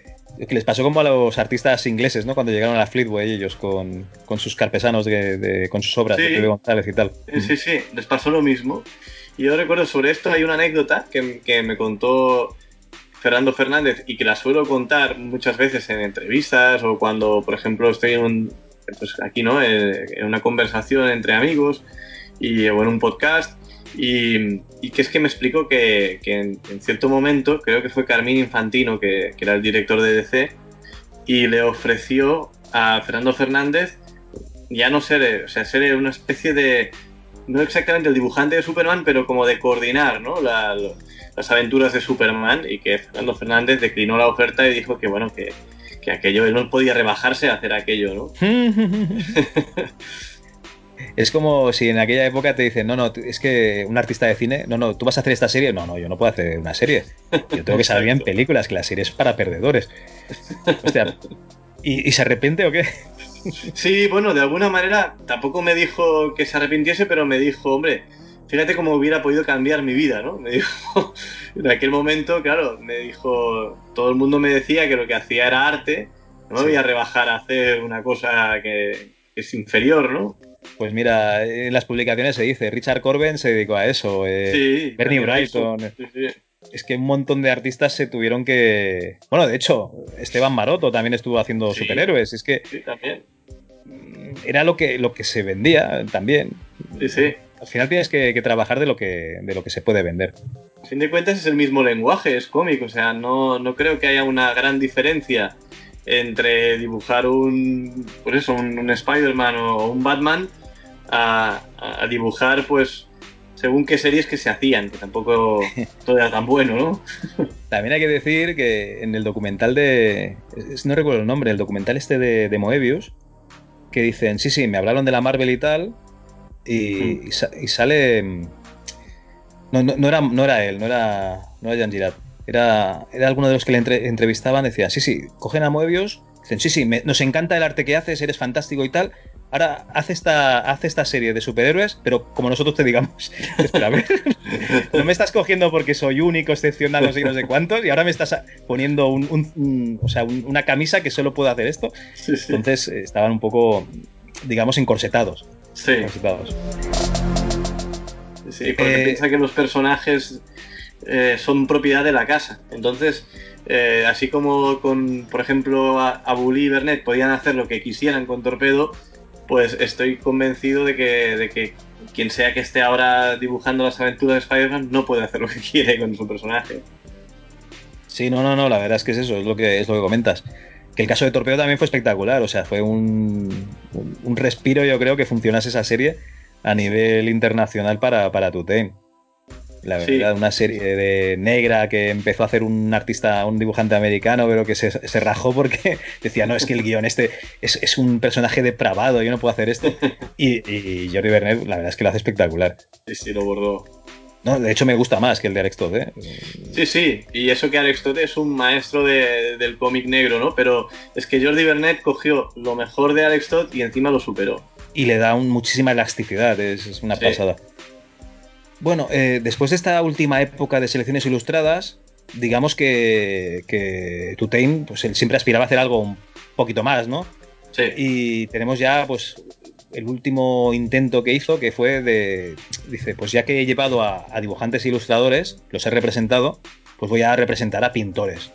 que les pasó como a los artistas ingleses, ¿no? Cuando llegaron a la Fleetway ellos con, con sus carpesanos, de, con sus obras Sí. de Pepe González y tal. Sí, sí, les pasó lo mismo. Y yo recuerdo sobre esto, hay una anécdota que, que me contó Fernando Fernández y que la suelo contar muchas veces en entrevistas o cuando, por ejemplo, estoy en un, pues aquí, ¿no? Eh, En una conversación entre amigos y, o un podcast. Y, y que es que me explicó que, que en, cierto momento, creo que fue Carmín Infantino, que, que era el director de DC, y le ofreció a Fernando Fernández ya no ser, o sea, ser una especie de, no exactamente el dibujante de Superman, pero como de coordinar, ¿no? Las aventuras de Superman y que Fernando Fernández declinó la oferta y dijo que, bueno, que, que aquello, él no podía rebajarse a hacer aquello, ¿no? (laughs) Es como si en aquella época te dicen, no, no, es que un artista de cine, no, no, tú vas a hacer esta serie. No, no, yo no puedo hacer una serie. Yo tengo que salir en Exacto. películas, que la serie es para perdedores. Hostia, ¿y, y se arrepiente o qué? Sí, bueno, de alguna manera tampoco me dijo que se arrepintiese, pero me dijo, hombre, fíjate cómo hubiera podido cambiar mi vida, ¿no? Me dijo, (laughs) en aquel momento, claro, me dijo, todo el mundo me decía que lo que hacía era arte, no me voy a rebajar a hacer una cosa que, que es inferior, ¿no? Pues mira, en las publicaciones se dice, Richard Corben se dedicó a eso. eh, sí. Bernie. Sí, sí. Es que un montón de artistas se tuvieron que... Bueno, de hecho, Esteban Maroto también estuvo haciendo superhéroes. Es que Sí, también. era lo que, lo que se vendía también. Sí, sí. Al final tienes que, que trabajar de lo que, de lo que se puede vender. A fin de cuentas es el mismo lenguaje, es cómic, o sea, no, no creo que haya una gran diferencia entre dibujar un, pues eso, un, un Spider-Man o un Batman a, a dibujar, pues, según qué series que se hacían, que tampoco (laughs) todo era tan bueno, ¿no? También hay que decir que en el documental de. no recuerdo el nombre, el documental este de, de Moebius, que dicen, sí, sí, me hablaron de la Marvel y tal, y, y sa- y sale. mm, No, no, no era, no era él, no era, no era Jean Girard. Era, era alguno de los que le entre- entrevistaban, decían, sí, sí, cogen a Moebius, dicen, sí, sí, me- nos encanta el arte que haces, eres fantástico y tal. Ahora haz esta, haz esta serie de superhéroes, pero como nosotros te digamos. (laughs) Espera, a ver. No me estás cogiendo porque soy único, excepcional, no sé, no sé cuántos, y ahora me estás poniendo un- un- un- o sea, un- una camisa que solo puedo hacer esto. Sí, sí. Entonces eh, estaban un poco, digamos, encorsetados. Sí, encorsetados. sí, porque Eh, piensa que los personajes eh, son propiedad de la casa. Entonces, eh, así como con, por ejemplo, a- Abulí y Bernet podían hacer lo que quisieran con Torpedo, pues estoy convencido de que, de que quien sea que esté ahora dibujando las aventuras de Spider-Man no puede hacer lo que (laughs) quiere con su personaje. Sí, no, no, no, la verdad es que es eso, es lo que, es lo que comentas. Que el caso de Torpedo también fue espectacular, o sea, fue un, un- respiro, yo creo, que funcionase esa serie a nivel internacional para, para. La Sí. verdad, una serie de negra que empezó a hacer un artista, un dibujante americano, pero que se, se rajó porque (laughs) decía, no, es que el guion este es, es un personaje depravado, yo no puedo hacer esto. (laughs) Y, y Jordi Bernet, la verdad es que lo hace espectacular. Sí, sí, lo bordó. No, de hecho, me gusta más que el de Alex Todd, ¿eh? Sí, sí, y eso que Alex Todd es un maestro de- del cómic negro, ¿no? Pero es que Jordi Bernet cogió lo mejor de Alex Todd y encima lo superó. y le da un- muchísima elasticidad, es, es una Sí. pasada. Bueno, eh, después de esta última época de selecciones ilustradas, digamos que, que Tutain, pues él siempre aspiraba a hacer algo un poquito más, ¿no? Sí. Y tenemos ya, pues, el último intento que hizo, que fue de, dice, pues ya que he llevado a, a dibujantes e ilustradores, los he representado, pues voy a representar a pintores.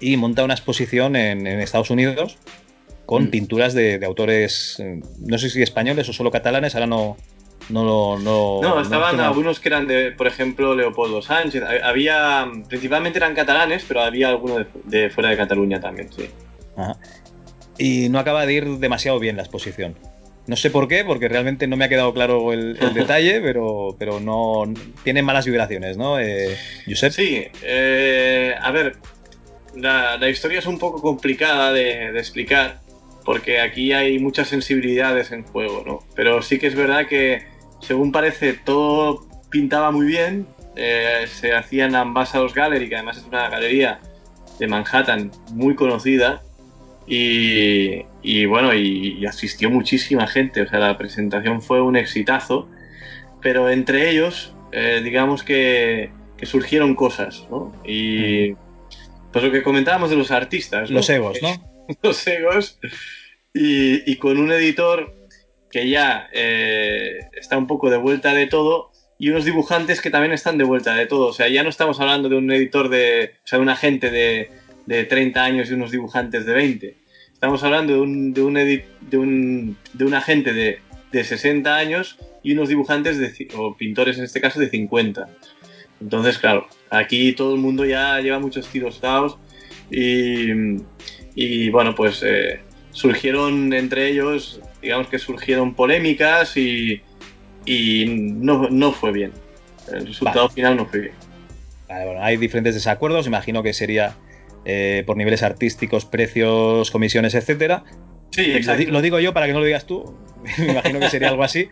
Y monta una exposición en, en Estados Unidos con Mm. pinturas de, de autores, eh, no sé si españoles o solo catalanes, ahora no, no lo... No, No, estaban algunos que eran de, por ejemplo, Leopoldo Sánchez. Ha- Había, principalmente eran catalanes, pero había algunos de, de fuera de Cataluña también, sí. Ajá. Y no acaba de ir demasiado bien la exposición. No sé por qué, porque realmente no me ha quedado claro el, el (laughs) detalle, pero, pero no tiene malas vibraciones, ¿no? Eh, Josep. Sí, eh, a ver, la, la historia es un poco complicada de, de explicar, porque aquí hay muchas sensibilidades en juego, ¿no? Pero sí que es verdad que, según parece, todo pintaba muy bien. eh, se hacía en Ambassadors Gallery, que además es una galería de Manhattan muy conocida. Y, y bueno, y, y asistió muchísima gente, o sea, la presentación fue un exitazo, pero entre ellos, eh, digamos que, que surgieron cosas, ¿no? Y pues lo que comentábamos de los artistas. Los egos, ¿no? (laughs) los egos. Y, y, con un editor que ya eh, está un poco de vuelta de todo y unos dibujantes que también están de vuelta de todo. O sea, ya no estamos hablando de un editor de, o sea, de un agente de, de 30 años y unos dibujantes de 20. Estamos hablando de un, de un, de un, de un agente de, de, 60 años y unos dibujantes de, o pintores en este caso de 50. Entonces, claro, aquí todo el mundo ya lleva muchos tiros dados y, y bueno, pues eh, surgieron entre ellos, digamos que surgieron polémicas y, y no, no, fue bien. El resultado vale. final no fue bien. Vale, bueno, hay diferentes desacuerdos, imagino que sería eh, por niveles artísticos, precios, comisiones, etcétera. Sí, exacto. Lo, digo yo para que no lo digas tú, (laughs) me imagino que sería algo así.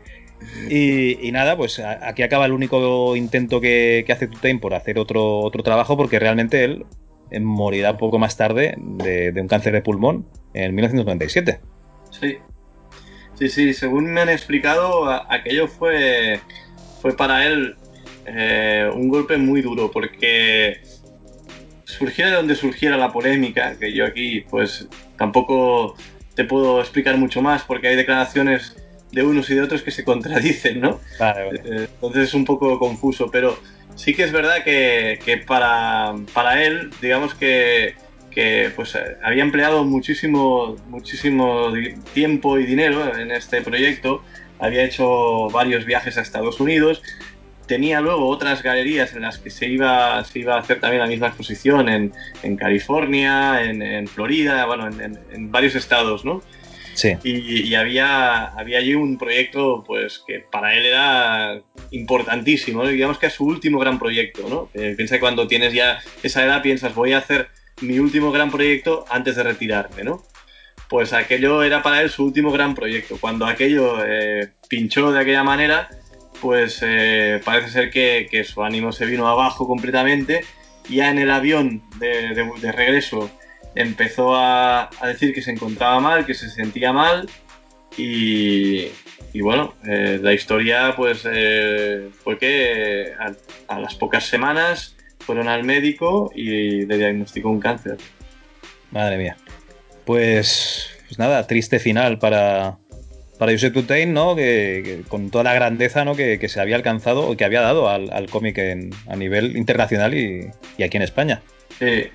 Y, y, nada, pues aquí acaba el único intento que, que hace Tutain por hacer otro, otro trabajo, porque realmente él morirá poco más tarde de, de un cáncer de pulmón en 1997. Sí, sí, sí, según me han explicado, aquello fue, fue para él eh, un golpe muy duro, porque surgiera de donde surgiera la polémica, que yo aquí pues tampoco te puedo explicar mucho más, porque hay declaraciones de unos y de otros que se contradicen, ¿no? Vale, vale. Entonces es un poco confuso, pero sí que es verdad que, que para, para, él, digamos que, que pues, había empleado muchísimo, muchísimo tiempo y dinero en este proyecto, había hecho varios viajes a Estados Unidos, tenía luego otras galerías en las que se iba, se iba a hacer también la misma exposición en, en California, en, en, Florida, bueno, en, en varios estados, ¿no? Sí. Y, y, había, había allí un proyecto pues que para él era importantísimo, ¿no? digamos que es su último gran proyecto, ¿no? Eh, piensa que cuando tienes ya esa edad piensas voy a hacer mi último gran proyecto antes de retirarme, ¿no? Pues aquello era para él su último gran proyecto. Cuando aquello eh, pinchó de aquella manera, pues eh, parece ser que, su ánimo se vino abajo completamente. Ya en el avión de, regreso empezó a, decir que se encontraba mal, que se sentía mal y, bueno, eh, la historia pues fue que a, las pocas semanas fueron al médico y le diagnosticó un cáncer. Madre mía. Pues, pues nada, triste final para, para Josep Tutain, ¿no? Que, que, con toda la grandeza ¿no? que, que, se había alcanzado o que había dado al, al cómic a nivel internacional y, y aquí en España. Sí,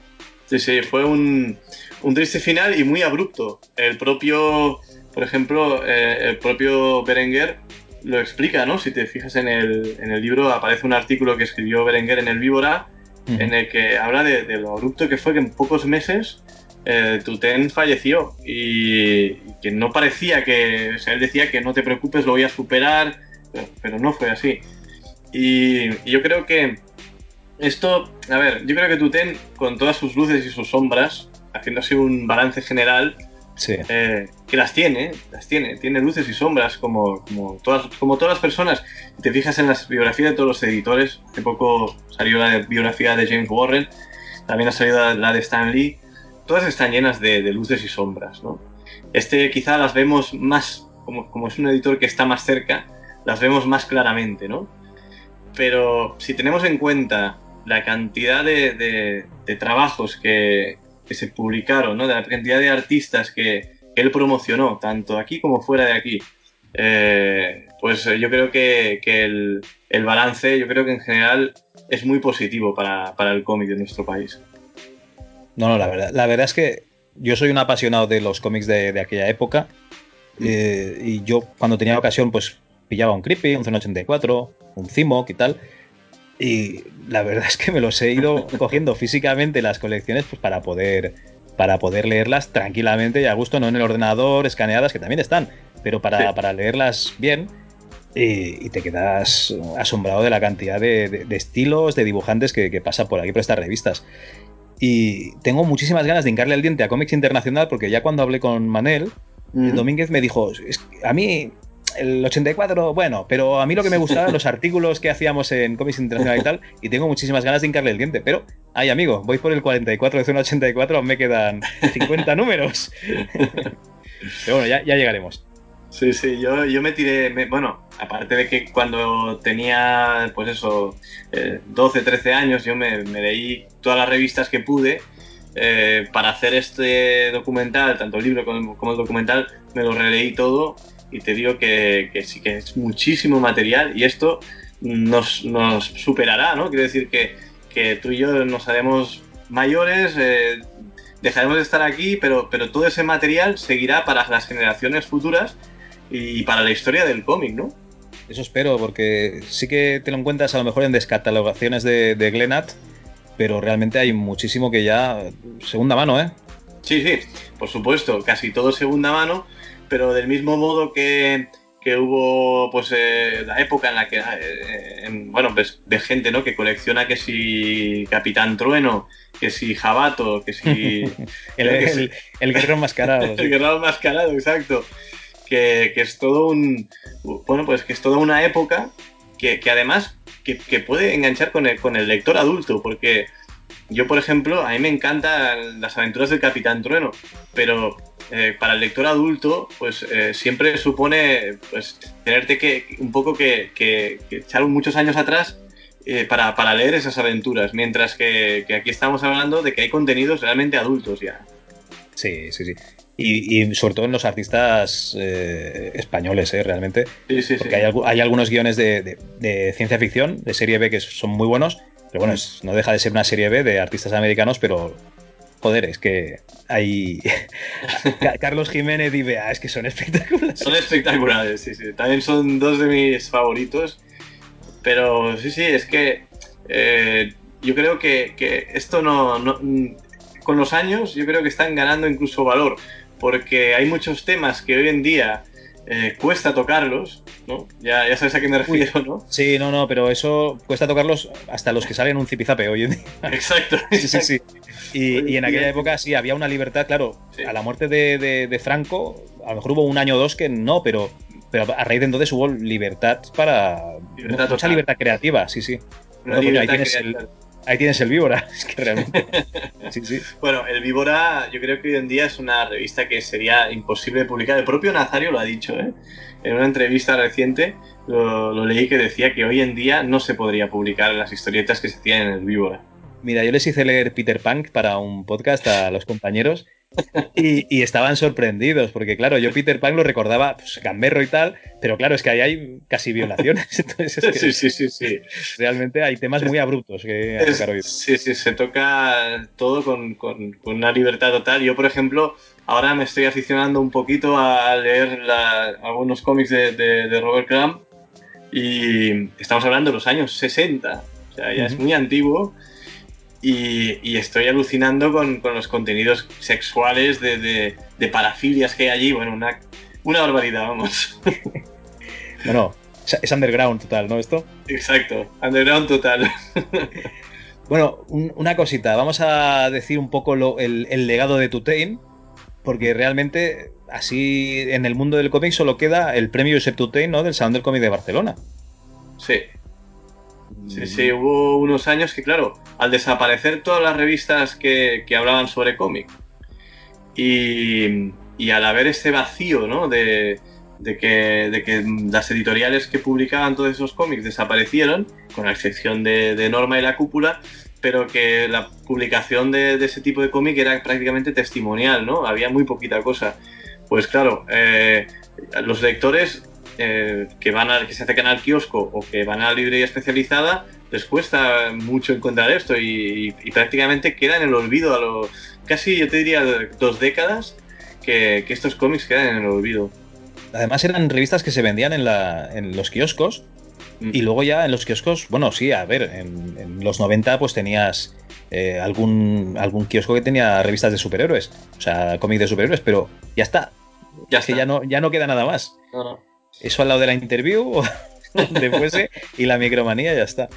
Sí, sí, fue un, un, triste final y muy abrupto. El propio, por ejemplo, eh, el propio Berenguer lo explica, ¿no? Si te fijas en el, en el libro, aparece un artículo que escribió Berenguer en el Víbora, en el que habla de, lo abrupto que fue que en pocos meses eh, Tuten falleció y, que no parecía que, o sea, él decía que no te preocupes, lo voy a superar, pero, pero no fue así. Y, y yo creo que esto, a ver, yo creo que Tuten, con todas sus luces y sus sombras, haciendo así un balance general, eh, que las tiene, las tiene, tiene luces y sombras como, como, todas, como todas las personas. Si te fijas en las biografías de todos los editores, hace poco salió la biografía de James Warren, también ha salido la de Stan Lee, todas están llenas de, luces y sombras, ¿no? Este quizá las vemos más, como, como es un editor que está más cerca, las vemos más claramente, ¿no? Pero si tenemos en cuenta la cantidad de trabajos que, que, se publicaron, ¿no? de la cantidad de artistas que, él promocionó, tanto aquí como fuera de aquí, eh, pues yo creo que, el, el, balance, yo creo que en general es muy positivo para, para el cómic de nuestro país. No, no, la verdad, la verdad es que yo soy un apasionado de los cómics de, de aquella época mm. eh, y yo cuando tenía ocasión pues pillaba un Creepy, un 84, un Cimoc y tal y la verdad es que me los he ido cogiendo físicamente las colecciones pues para poder para poder leerlas tranquilamente y a gusto, no en el ordenador, escaneadas, que también están, pero para, sí. para leerlas bien y, y, te quedas asombrado de la cantidad de, de, de estilos, de dibujantes que, que, pasa por aquí, por estas revistas. Y tengo muchísimas ganas de hincarle el diente a Comics Internacional porque ya cuando hablé con Manel, mm. Domínguez me dijo, es a mí el 84, bueno, pero a mí lo que me gustaban los (laughs) artículos que hacíamos en Comics Internacional y tal, y tengo muchísimas ganas de hincarle el diente, pero, ay amigo, voy por el 44 de zona 84, me quedan 50 (laughs) números. pero bueno, ya, ya, llegaremos. Sí, sí, yo, yo me tiré, me, bueno, aparte de que cuando tenía, pues eso, eh, 12, 13 años, yo me, me leí todas las revistas que pude, eh, para hacer este documental, tanto el libro como, el documental, me lo releí todo y te digo que, sí que es muchísimo material y esto nos, superará, ¿no? Quiero decir que, que, tú y yo nos haremos mayores, eh, dejaremos de estar aquí, pero, pero todo ese material seguirá para las generaciones futuras y para la historia del cómic, ¿no? Eso espero, porque sí que te lo encuentras a lo mejor en descatalogaciones de, de Glenat, pero realmente hay muchísimo que ya segunda mano, ¿eh? Sí, sí, por supuesto, casi todo segunda mano, pero del mismo modo que, hubo pues eh, la época en la que eh, bueno ves, gente no que colecciona que si Capitán Trueno que si Jabato que si (laughs) el, el, guerrero enmascarado (laughs) el guerrero enmascarado exacto. Que, es todo un. Bueno, pues que es toda una época que, además que, puede enganchar con el, con el lector adulto, porque yo, por ejemplo, a mí me encantan las aventuras del Capitán Trueno, pero eh, para el lector adulto, pues eh, siempre supone pues tenerte que un poco que, echar muchos años atrás eh, para, para, leer esas aventuras, mientras que, aquí estamos hablando de que hay contenidos realmente adultos ya. Sí, sí, sí. Y, sobre todo en los artistas eh, españoles, ¿eh? realmente. Sí, sí, Porque Hay, hay, algunos guiones de, ciencia ficción, de serie B, que son muy buenos, pero bueno, no deja de ser una serie B de artistas americanos, pero joder, es que hay. (laughs) Carlos Jiménez y Bea, es que son espectaculares. Son espectaculares, sí, sí. También son dos de mis favoritos. Pero sí, sí, es que eh, yo creo que, que esto no, Con los años, yo creo que están ganando incluso valor porque hay muchos temas que hoy en día eh, cuesta tocarlos, ¿no? Ya, ya sabes a qué me refiero, ¿no? Sí, no, no, pero eso cuesta tocarlos hasta los que salen un zipizape hoy en día. Exacto. (laughs) sí, sí, sí. Y, en aquella época sí, había una libertad, claro, a la muerte de, Franco, a lo mejor hubo un año o dos que no, pero, pero a raíz de entonces hubo libertad para... mucha libertad creativa, sí, sí. el, ahí tienes el Víbora. (laughs) Es que realmente. (laughs) sí, sí. Bueno, el Víbora, yo creo que hoy en día es una revista que sería imposible de publicar. El propio Nazario lo ha dicho, ¿eh? En una entrevista reciente lo, leí que decía que hoy en día no se podría publicar las historietas que se hacían en el Víbora. Mira, yo les hice leer Peter Punk para un podcast a los compañeros y, estaban sorprendidos, porque claro, yo Peter Pan lo recordaba pues, gamberro y tal, pero claro, es que ahí hay casi violaciones. (laughs) sí, sí, sí, sí. Realmente hay temas muy abruptos que hoy. Sí, sí, se toca todo con, una libertad total. Yo, por ejemplo, ahora me estoy aficionando un poquito a leer algunos cómics de, Robert Crumb y estamos hablando de los años 60. O sea, ya es muy antiguo y, estoy alucinando con, los contenidos sexuales de, parafilias que hay allí. Bueno, una, una barbaridad, vamos. (laughs) bueno, es underground total, ¿no? Esto. Exacto, underground total. (laughs) bueno, una cosita, vamos a decir un poco el, legado de Tutain, porque realmente así en el mundo del cómic solo queda el premio Josep Tutain, ¿no? Del Salón del Cómic de Barcelona. Sí, Sí, sí, hubo unos años que, claro, al desaparecer todas las revistas que, hablaban sobre cómic y, al haber ese vacío, ¿no? De, que, las editoriales que publicaban todos esos cómics desaparecieron, con la excepción de, Norma y la Cúpula, pero que la publicación de, ese tipo de cómic era prácticamente testimonial, ¿no? Había muy poquita cosa. Pues claro, eh, los lectores eh, que van a, que se acercan al kiosco o que van a la librería especializada, les cuesta mucho encontrar esto y, prácticamente queda en el olvido a lo casi yo te diría dos décadas que, estos cómics quedan en el olvido. Además eran revistas que se vendían en, la, en los kioscos mm. y luego ya en los kioscos, bueno, sí, a ver, en, los 90 pues tenías eh, algún, algún kiosco que tenía revistas de superhéroes, o sea, cómics de superhéroes, pero ya está. Ya que ya no, ya no queda nada más. No, no eso al lado de la interview o (laughs) donde fuese y la micromanía ya está.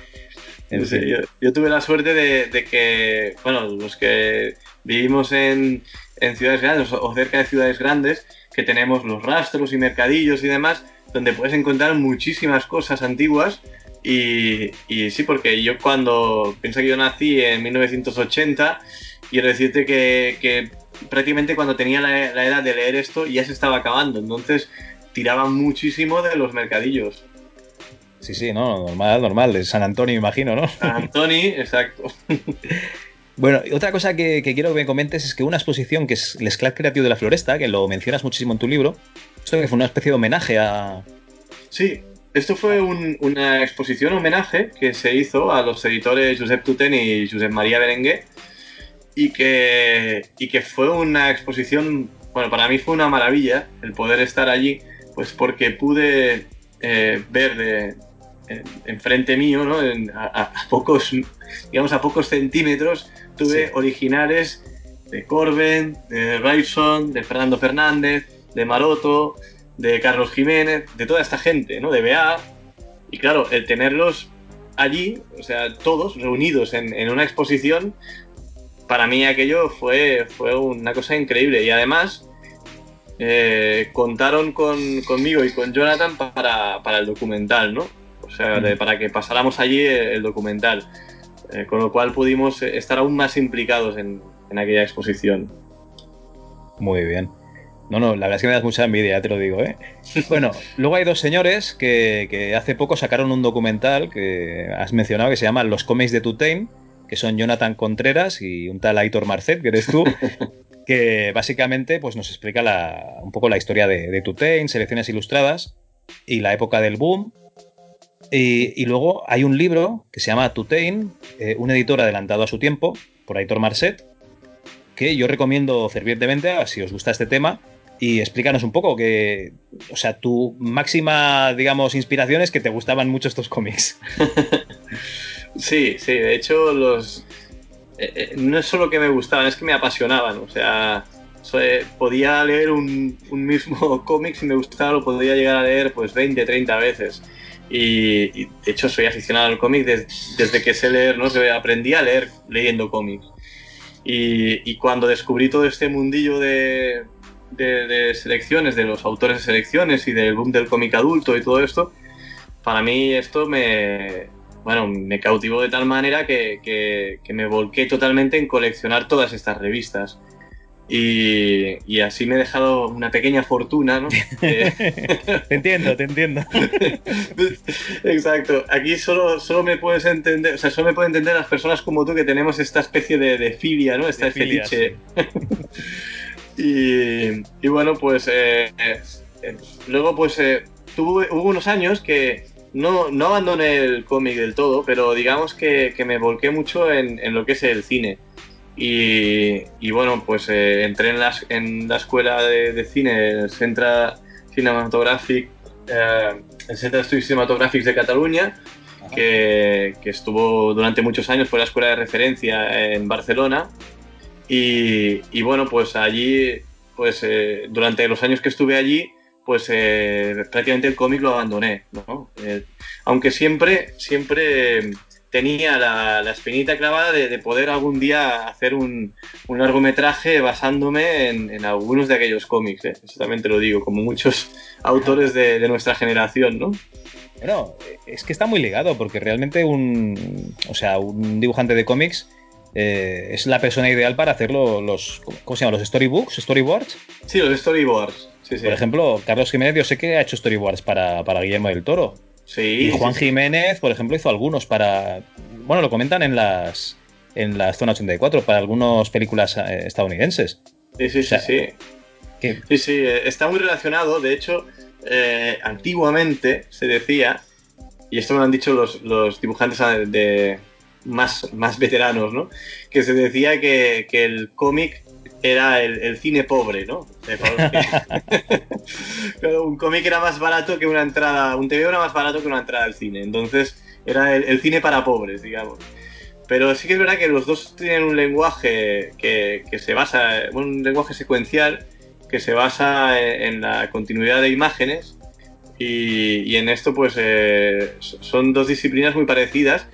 yo, tuve la suerte de, que, bueno, los que vivimos en, ciudades grandes o cerca de ciudades grandes, que tenemos los rastros y mercadillos y demás, donde puedes encontrar muchísimas cosas antiguas. Y, sí, porque yo cuando pienso que yo nací en 1980, quiero decirte que, prácticamente cuando tenía la, la, edad de leer esto ya se estaba acabando. Entonces, tiraban muchísimo de los mercadillos. Sí, sí, no, normal, normal, de San Antonio, imagino, ¿no? San Antonio, exacto. (laughs) Bueno, otra cosa que, quiero que me comentes es que una exposición que es el Esclat Creativo de la Floresta, que lo mencionas muchísimo en tu libro, esto que fue una especie de homenaje a... Sí, esto fue una exposición homenaje que se hizo a los editores Josep Tuten y Josep María Berenguer y que, y que fue una exposición, bueno, para mí fue una maravilla el poder estar allí, pues porque pude eh, ver de, enfrente mío, ¿no? a, pocos, digamos, a pocos centímetros, tuve originales de Corben, de Ryerson, de Fernando Fernández, de Maroto, de Carlos Jiménez, de toda esta gente, ¿no? De BA. Y claro, el tenerlos allí, o sea, todos reunidos en, una exposición, para mí aquello fue, fue una cosa increíble. Y además, eh, contaron con, conmigo y con Jonathan para, para el documental, ¿no? o sea, para que pasáramos allí el, documental. Eh, con lo cual pudimos estar aún más implicados en, aquella exposición. Muy bien. No, no, la verdad es que me das mucha envidia, ya te lo digo, ¿eh? (laughs) Bueno, luego hay dos señores que, hace poco sacaron un documental que has mencionado que se llama Los cómics de Tutain, que son Jonathan Contreras y un tal Aitor Marcet, que eres tú, (laughs) que básicamente pues, nos explica un poco la historia de, de Tutain, selecciones ilustradas y la época del boom y, luego hay un libro que se llama Tutain, eh, un editor adelantado a su tiempo, por Aitor Marcet, que yo recomiendo fervientemente si os gusta este tema. Y explícanos un poco que, o sea, tu máxima, digamos, inspiración es que te gustaban mucho estos cómics. (laughs) sí, sí, de hecho los... Eh, eh, no es solo que me gustaban, es que me apasionaban, o sea, podía leer un, mismo (laughs) cómic si me gustaba, lo podría llegar a leer pues 20, 30 veces. Y, de hecho soy aficionado al cómic desde que sé leer, ¿no? aprendí a leer leyendo cómics. Y, cuando descubrí todo este mundillo de, de, selecciones, de los autores de selecciones y del boom del cómic adulto y todo esto, para mí esto me, bueno, me cautivó de tal manera que, que, que me volqué totalmente en coleccionar todas estas revistas. Y, así me he dejado una pequeña fortuna, ¿no? (laughs) te entiendo, te entiendo. (laughs) Exacto. Aquí solo, solo me puedes entender, o sea, solo me pueden entender las personas como tú que tenemos esta especie de, filia, ¿no? Esta fetiche. (laughs) y, bueno, pues eh, eh, luego pues eh, tuve, hubo unos años que no, no abandoné el cómic del todo, pero digamos que, me volqué mucho en, en lo que es el cine. Y, bueno, pues eh, entré en la, en la escuela de, cine, el Centre Cinematogràfic, eh, el Centre d'Estudis Cinematogràfics de Cataluña, que, que, estuvo durante muchos años, fue la escuela de referencia en Barcelona. Y, y bueno, pues allí, pues eh, durante los años que estuve allí, pues prácticamente el cómic lo abandoné, ¿no? aunque siempre, siempre tenía la, espinita clavada de, poder algún día hacer un, largometraje basándome en, algunos de aquellos cómics, ¿eh? eso también te lo digo, como muchos (laughs) autores de, nuestra generación, ¿no? Bueno, es que está muy ligado, porque realmente un, o sea, un dibujante de cómics eh, es la persona ideal para hacerlo los, ¿cómo se llama? ¿Los storybooks? ¿Storyboards? Sí, los storyboards. Por ejemplo, Carlos Jiménez, yo sé que ha hecho storyboards para, para Guillermo del Toro y Juan Jiménez, por ejemplo, hizo algunos para. Bueno, lo comentan en las en la zona 84 para algunas películas eh, estadounidenses. Sí, sí, sí, sí. Sí, sí, eh, está muy relacionado. De hecho, eh, antiguamente se decía, y esto me lo han dicho los, dibujantes de, más, más veteranos, ¿no? Que se decía que, que el cómic era el, cine pobre, ¿no? (laughs) un cómic era más barato que una entrada, un TV era más barato que una entrada al cine, entonces era el, cine para pobres, digamos. Pero sí que es verdad que los dos tienen un lenguaje que, se basa, un lenguaje secuencial que se basa en, la continuidad de imágenes y, en esto pues eh, son dos disciplinas muy parecidas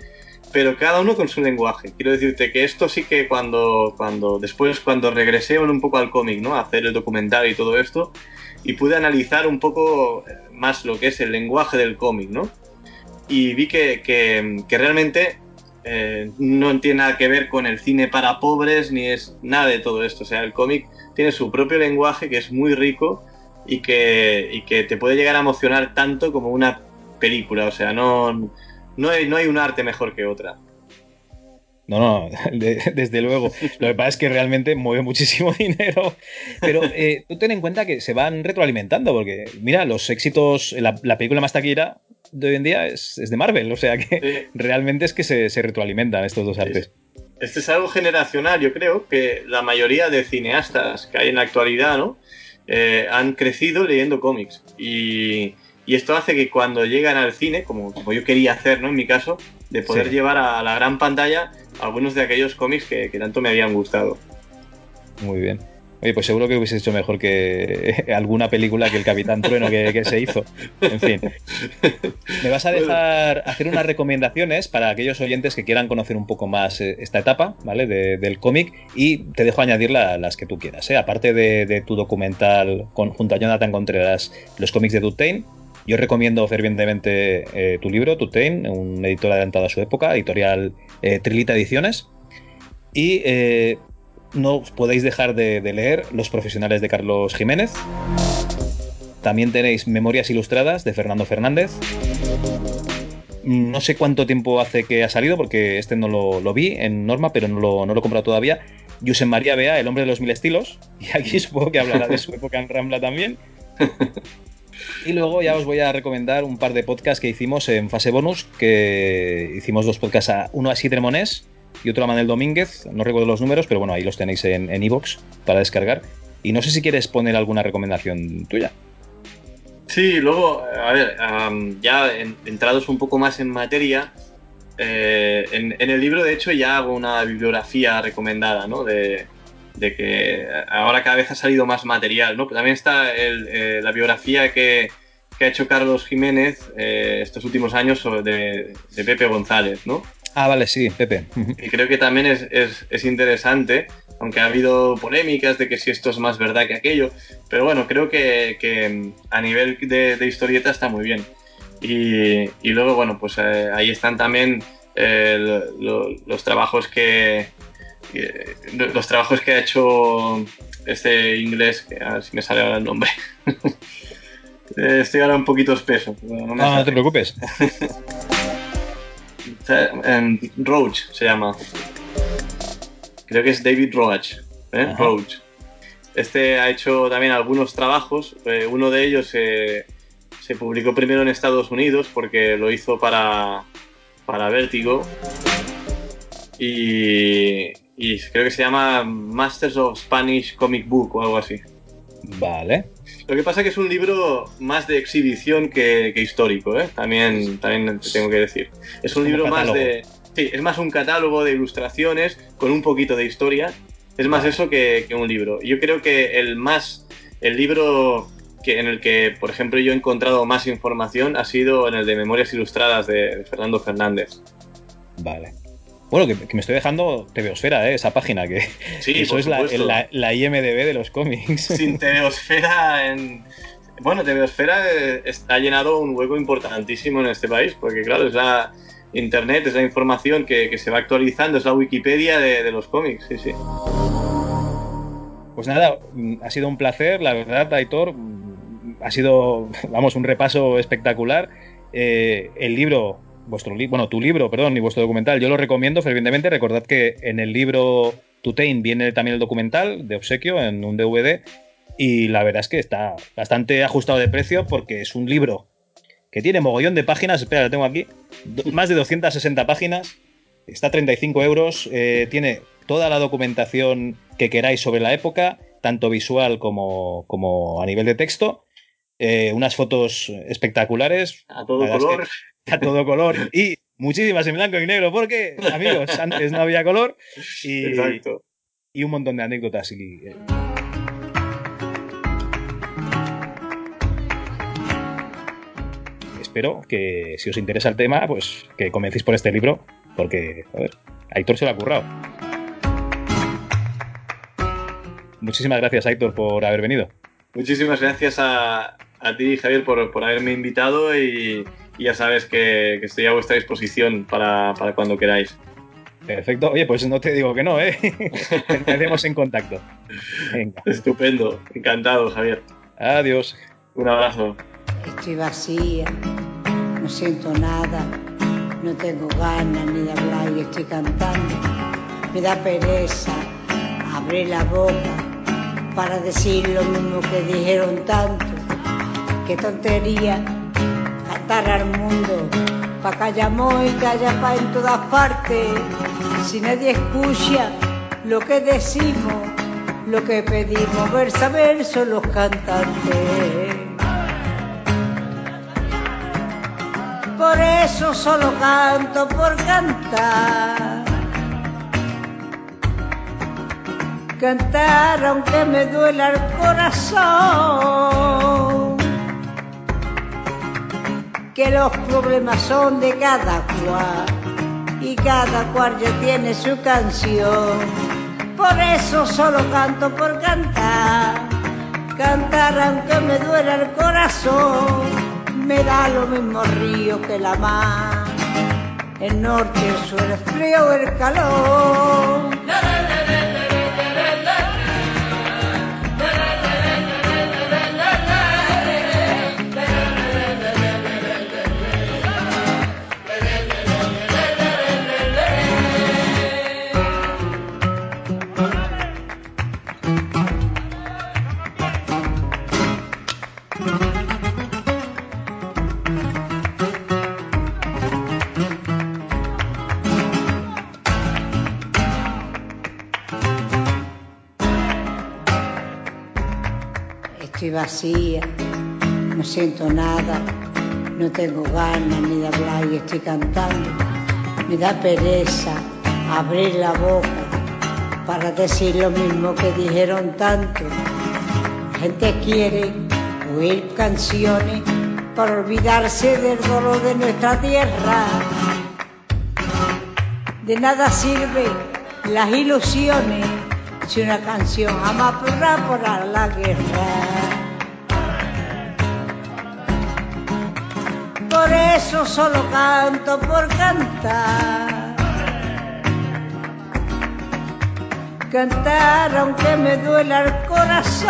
pero cada uno con su lenguaje. Quiero decirte que esto sí que cuando, cuando después, cuando regresé un poco al cómic, ¿no? A hacer el documental y todo esto, y pude analizar un poco más lo que es el lenguaje del cómic, ¿no? Y vi que, que, realmente eh, no tiene nada que ver con el cine para pobres, ni es nada de todo esto. O sea, el cómic tiene su propio lenguaje que es muy rico y que, y que te puede llegar a emocionar tanto como una película. O sea, no no hay, no hay un arte mejor que otra. No, no, (laughs) desde luego. Lo que pasa es que realmente mueve muchísimo (laughs) dinero. Pero eh, tú ten en cuenta que se van retroalimentando, porque mira, los éxitos, la, película más taquillera de hoy en día es, de Marvel, o sea que realmente es que se, retroalimentan estos dos artes. Este es algo generacional, yo creo que la mayoría de cineastas que hay en la actualidad, ¿no? Eh, han crecido leyendo cómics. Y, esto hace que cuando llegan al cine, como, como yo quería hacer, ¿no? En mi caso, de poder llevar a la gran pantalla algunos de aquellos cómics que, tanto me habían gustado. Muy bien. Oye, pues seguro que hubiese hecho mejor que (laughs) alguna película que el Capitán Trueno que, se hizo. En fin. Me vas a dejar hacer unas recomendaciones para aquellos oyentes que quieran conocer un poco más eh, esta etapa, ¿vale? del cómic y te dejo añadir las que tú quieras. ¿eh? Aparte de, tu documental con, junto a Jonathan Contreras, los cómics de Dutain, yo recomiendo fervientemente eh, tu libro, Tutain, un editor adelantado a su época, editorial eh, Trilita Ediciones. Y eh, no podéis dejar de, leer Los Profesionales de Carlos Jiménez. También tenéis Memorias Ilustradas de Fernando Fernández. No sé cuánto tiempo hace que ha salido, porque este no lo, vi en norma, pero no lo, no lo he comprado todavía. Josep María Bea, El hombre de los mil estilos. (laughs) Y aquí supongo que hablará de su (laughs) época en Rambla también. Y luego ya os voy a recomendar un par de podcasts que hicimos en fase bonus, que hicimos dos podcasts, uno a Sidre Monés y otro a Manel Domínguez, no recuerdo los números, pero bueno, ahí los tenéis en Evox para descargar. Y no sé si quieres poner alguna recomendación tuya. Sí, luego, a ver, ya entrados un poco más en materia, eh, en, el libro de hecho ya hago una bibliografía recomendada, ¿no? De, de que ahora cada vez ha salido más material, ¿no? Pero también está eh, la biografía que, ha hecho Carlos Jiménez eh, estos últimos años de, de, Pepe González, ¿no? Ah, vale, sí, Pepe. Y creo que también es, interesante, aunque ha habido polémicas de que si esto es más verdad que aquello, pero bueno, creo que, a nivel de, historieta está muy bien. Y, luego, bueno, pues eh, ahí están también los trabajos que, los trabajos que ha hecho este inglés, que a ver si me sale ahora el nombre. (laughs) Eh, estoy ahora un poquito espeso. No, no, te preocupes. (laughs) Roach se llama. Creo que es David Roach. ¿eh? Roach. Este ha hecho también algunos trabajos. Eh, uno de ellos se publicó primero en Estados Unidos porque lo hizo para, para Vértigo. Y, y creo que se llama Masters of Spanish Comic Book o algo así. Vale. Lo que pasa es que es un libro más de exhibición que, histórico, ¿eh? También, también te tengo que decir. Es un libro más de... Sí, es más un catálogo de ilustraciones con un poquito de historia. Es más eso que, un libro. Yo creo que el más... El libro que, en el que, por ejemplo, yo he encontrado más información ha sido en el de Memorias Ilustradas de Fernando Fernández. Vale. Bueno, que, me estoy dejando Tebeosfera, ¿eh? esa página, que (laughs) eso es la, IMDB de los cómics. Sin (laughs) Tebeosfera, en... bueno, Tebeosfera eh, ha llenado un hueco importantísimo en este país, porque claro, es la Internet, es la información que, se va actualizando, es la Wikipedia de, los cómics, sí, sí. Pues nada, ha sido un placer, la verdad, Aitor. Ha sido, (laughs) vamos, un repaso espectacular. Eh, el libro vuestro bueno, tu libro, perdón, y vuestro documental. Yo lo recomiendo fervientemente. Recordad que en el libro Tutain viene también el documental de obsequio en un DVD. Y la verdad es que está bastante ajustado de precio porque es un libro que tiene mogollón de páginas. Espera, lo tengo aquí. más de 260 páginas. Está a 35 euros. Eh, tiene toda la documentación que queráis sobre la época, tanto visual como, como a nivel de texto. Eh, unas fotos espectaculares. A todo color (laughs) a todo color y muchísimas en blanco y negro, porque, amigos, (laughs) antes no había color y, y un montón de anécdotas. Y, eh, espero que si os interesa el tema, pues que comencéis por este libro, porque, a ver, Aitor se lo ha currado. Muchísimas gracias, Aitor, por haber venido. Muchísimas gracias a, a ti, Javier, por, por haberme invitado y, y ya sabes que, estoy a vuestra disposición para, cuando queráis. Perfecto. Oye, pues no te digo que no, ¿eh? (laughs) Quedemos en contacto. Estupendo. Encantado, Javier. Adiós. Un abrazo. Estoy vacía, no siento nada, no tengo ganas ni de hablar y estoy cantando. Me da pereza abrir la boca para decir lo mismo que dijeron tanto. Qué tontería cantar al mundo, pa' callamos y calla pa' en todas partes. Si nadie escucha lo que decimos, lo que pedimos, verso a verso los cantantes. Por eso solo canto por cantar. Cantar aunque me duela el corazón. Que los problemas son de cada cual y cada cual ya tiene su canción. Por eso solo canto por cantar. Cantar aunque me duela el corazón me da lo mismo río que la mar, el norte, el sur, frío, el calor. Vacía, no siento nada, no tengo ganas ni de hablar y estoy cantando. Me da pereza abrir la boca para decir lo mismo que dijeron tanto. La gente quiere oír canciones para olvidarse del dolor de nuestra tierra. De nada sirve las ilusiones si una canción jamás podrá la guerra. Por eso solo canto por cantar. Cantar aunque me duela el corazón.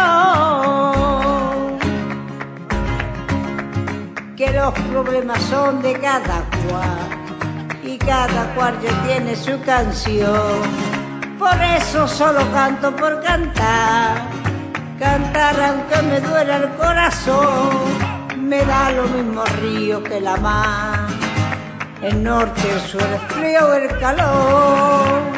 Que los problemas son de cada cual y cada cual ya tiene su canción. Por eso solo canto por cantar. Cantar aunque me duela el corazón. Me da lo mismo río que la mar. El norte, el sur, el frío, el calor.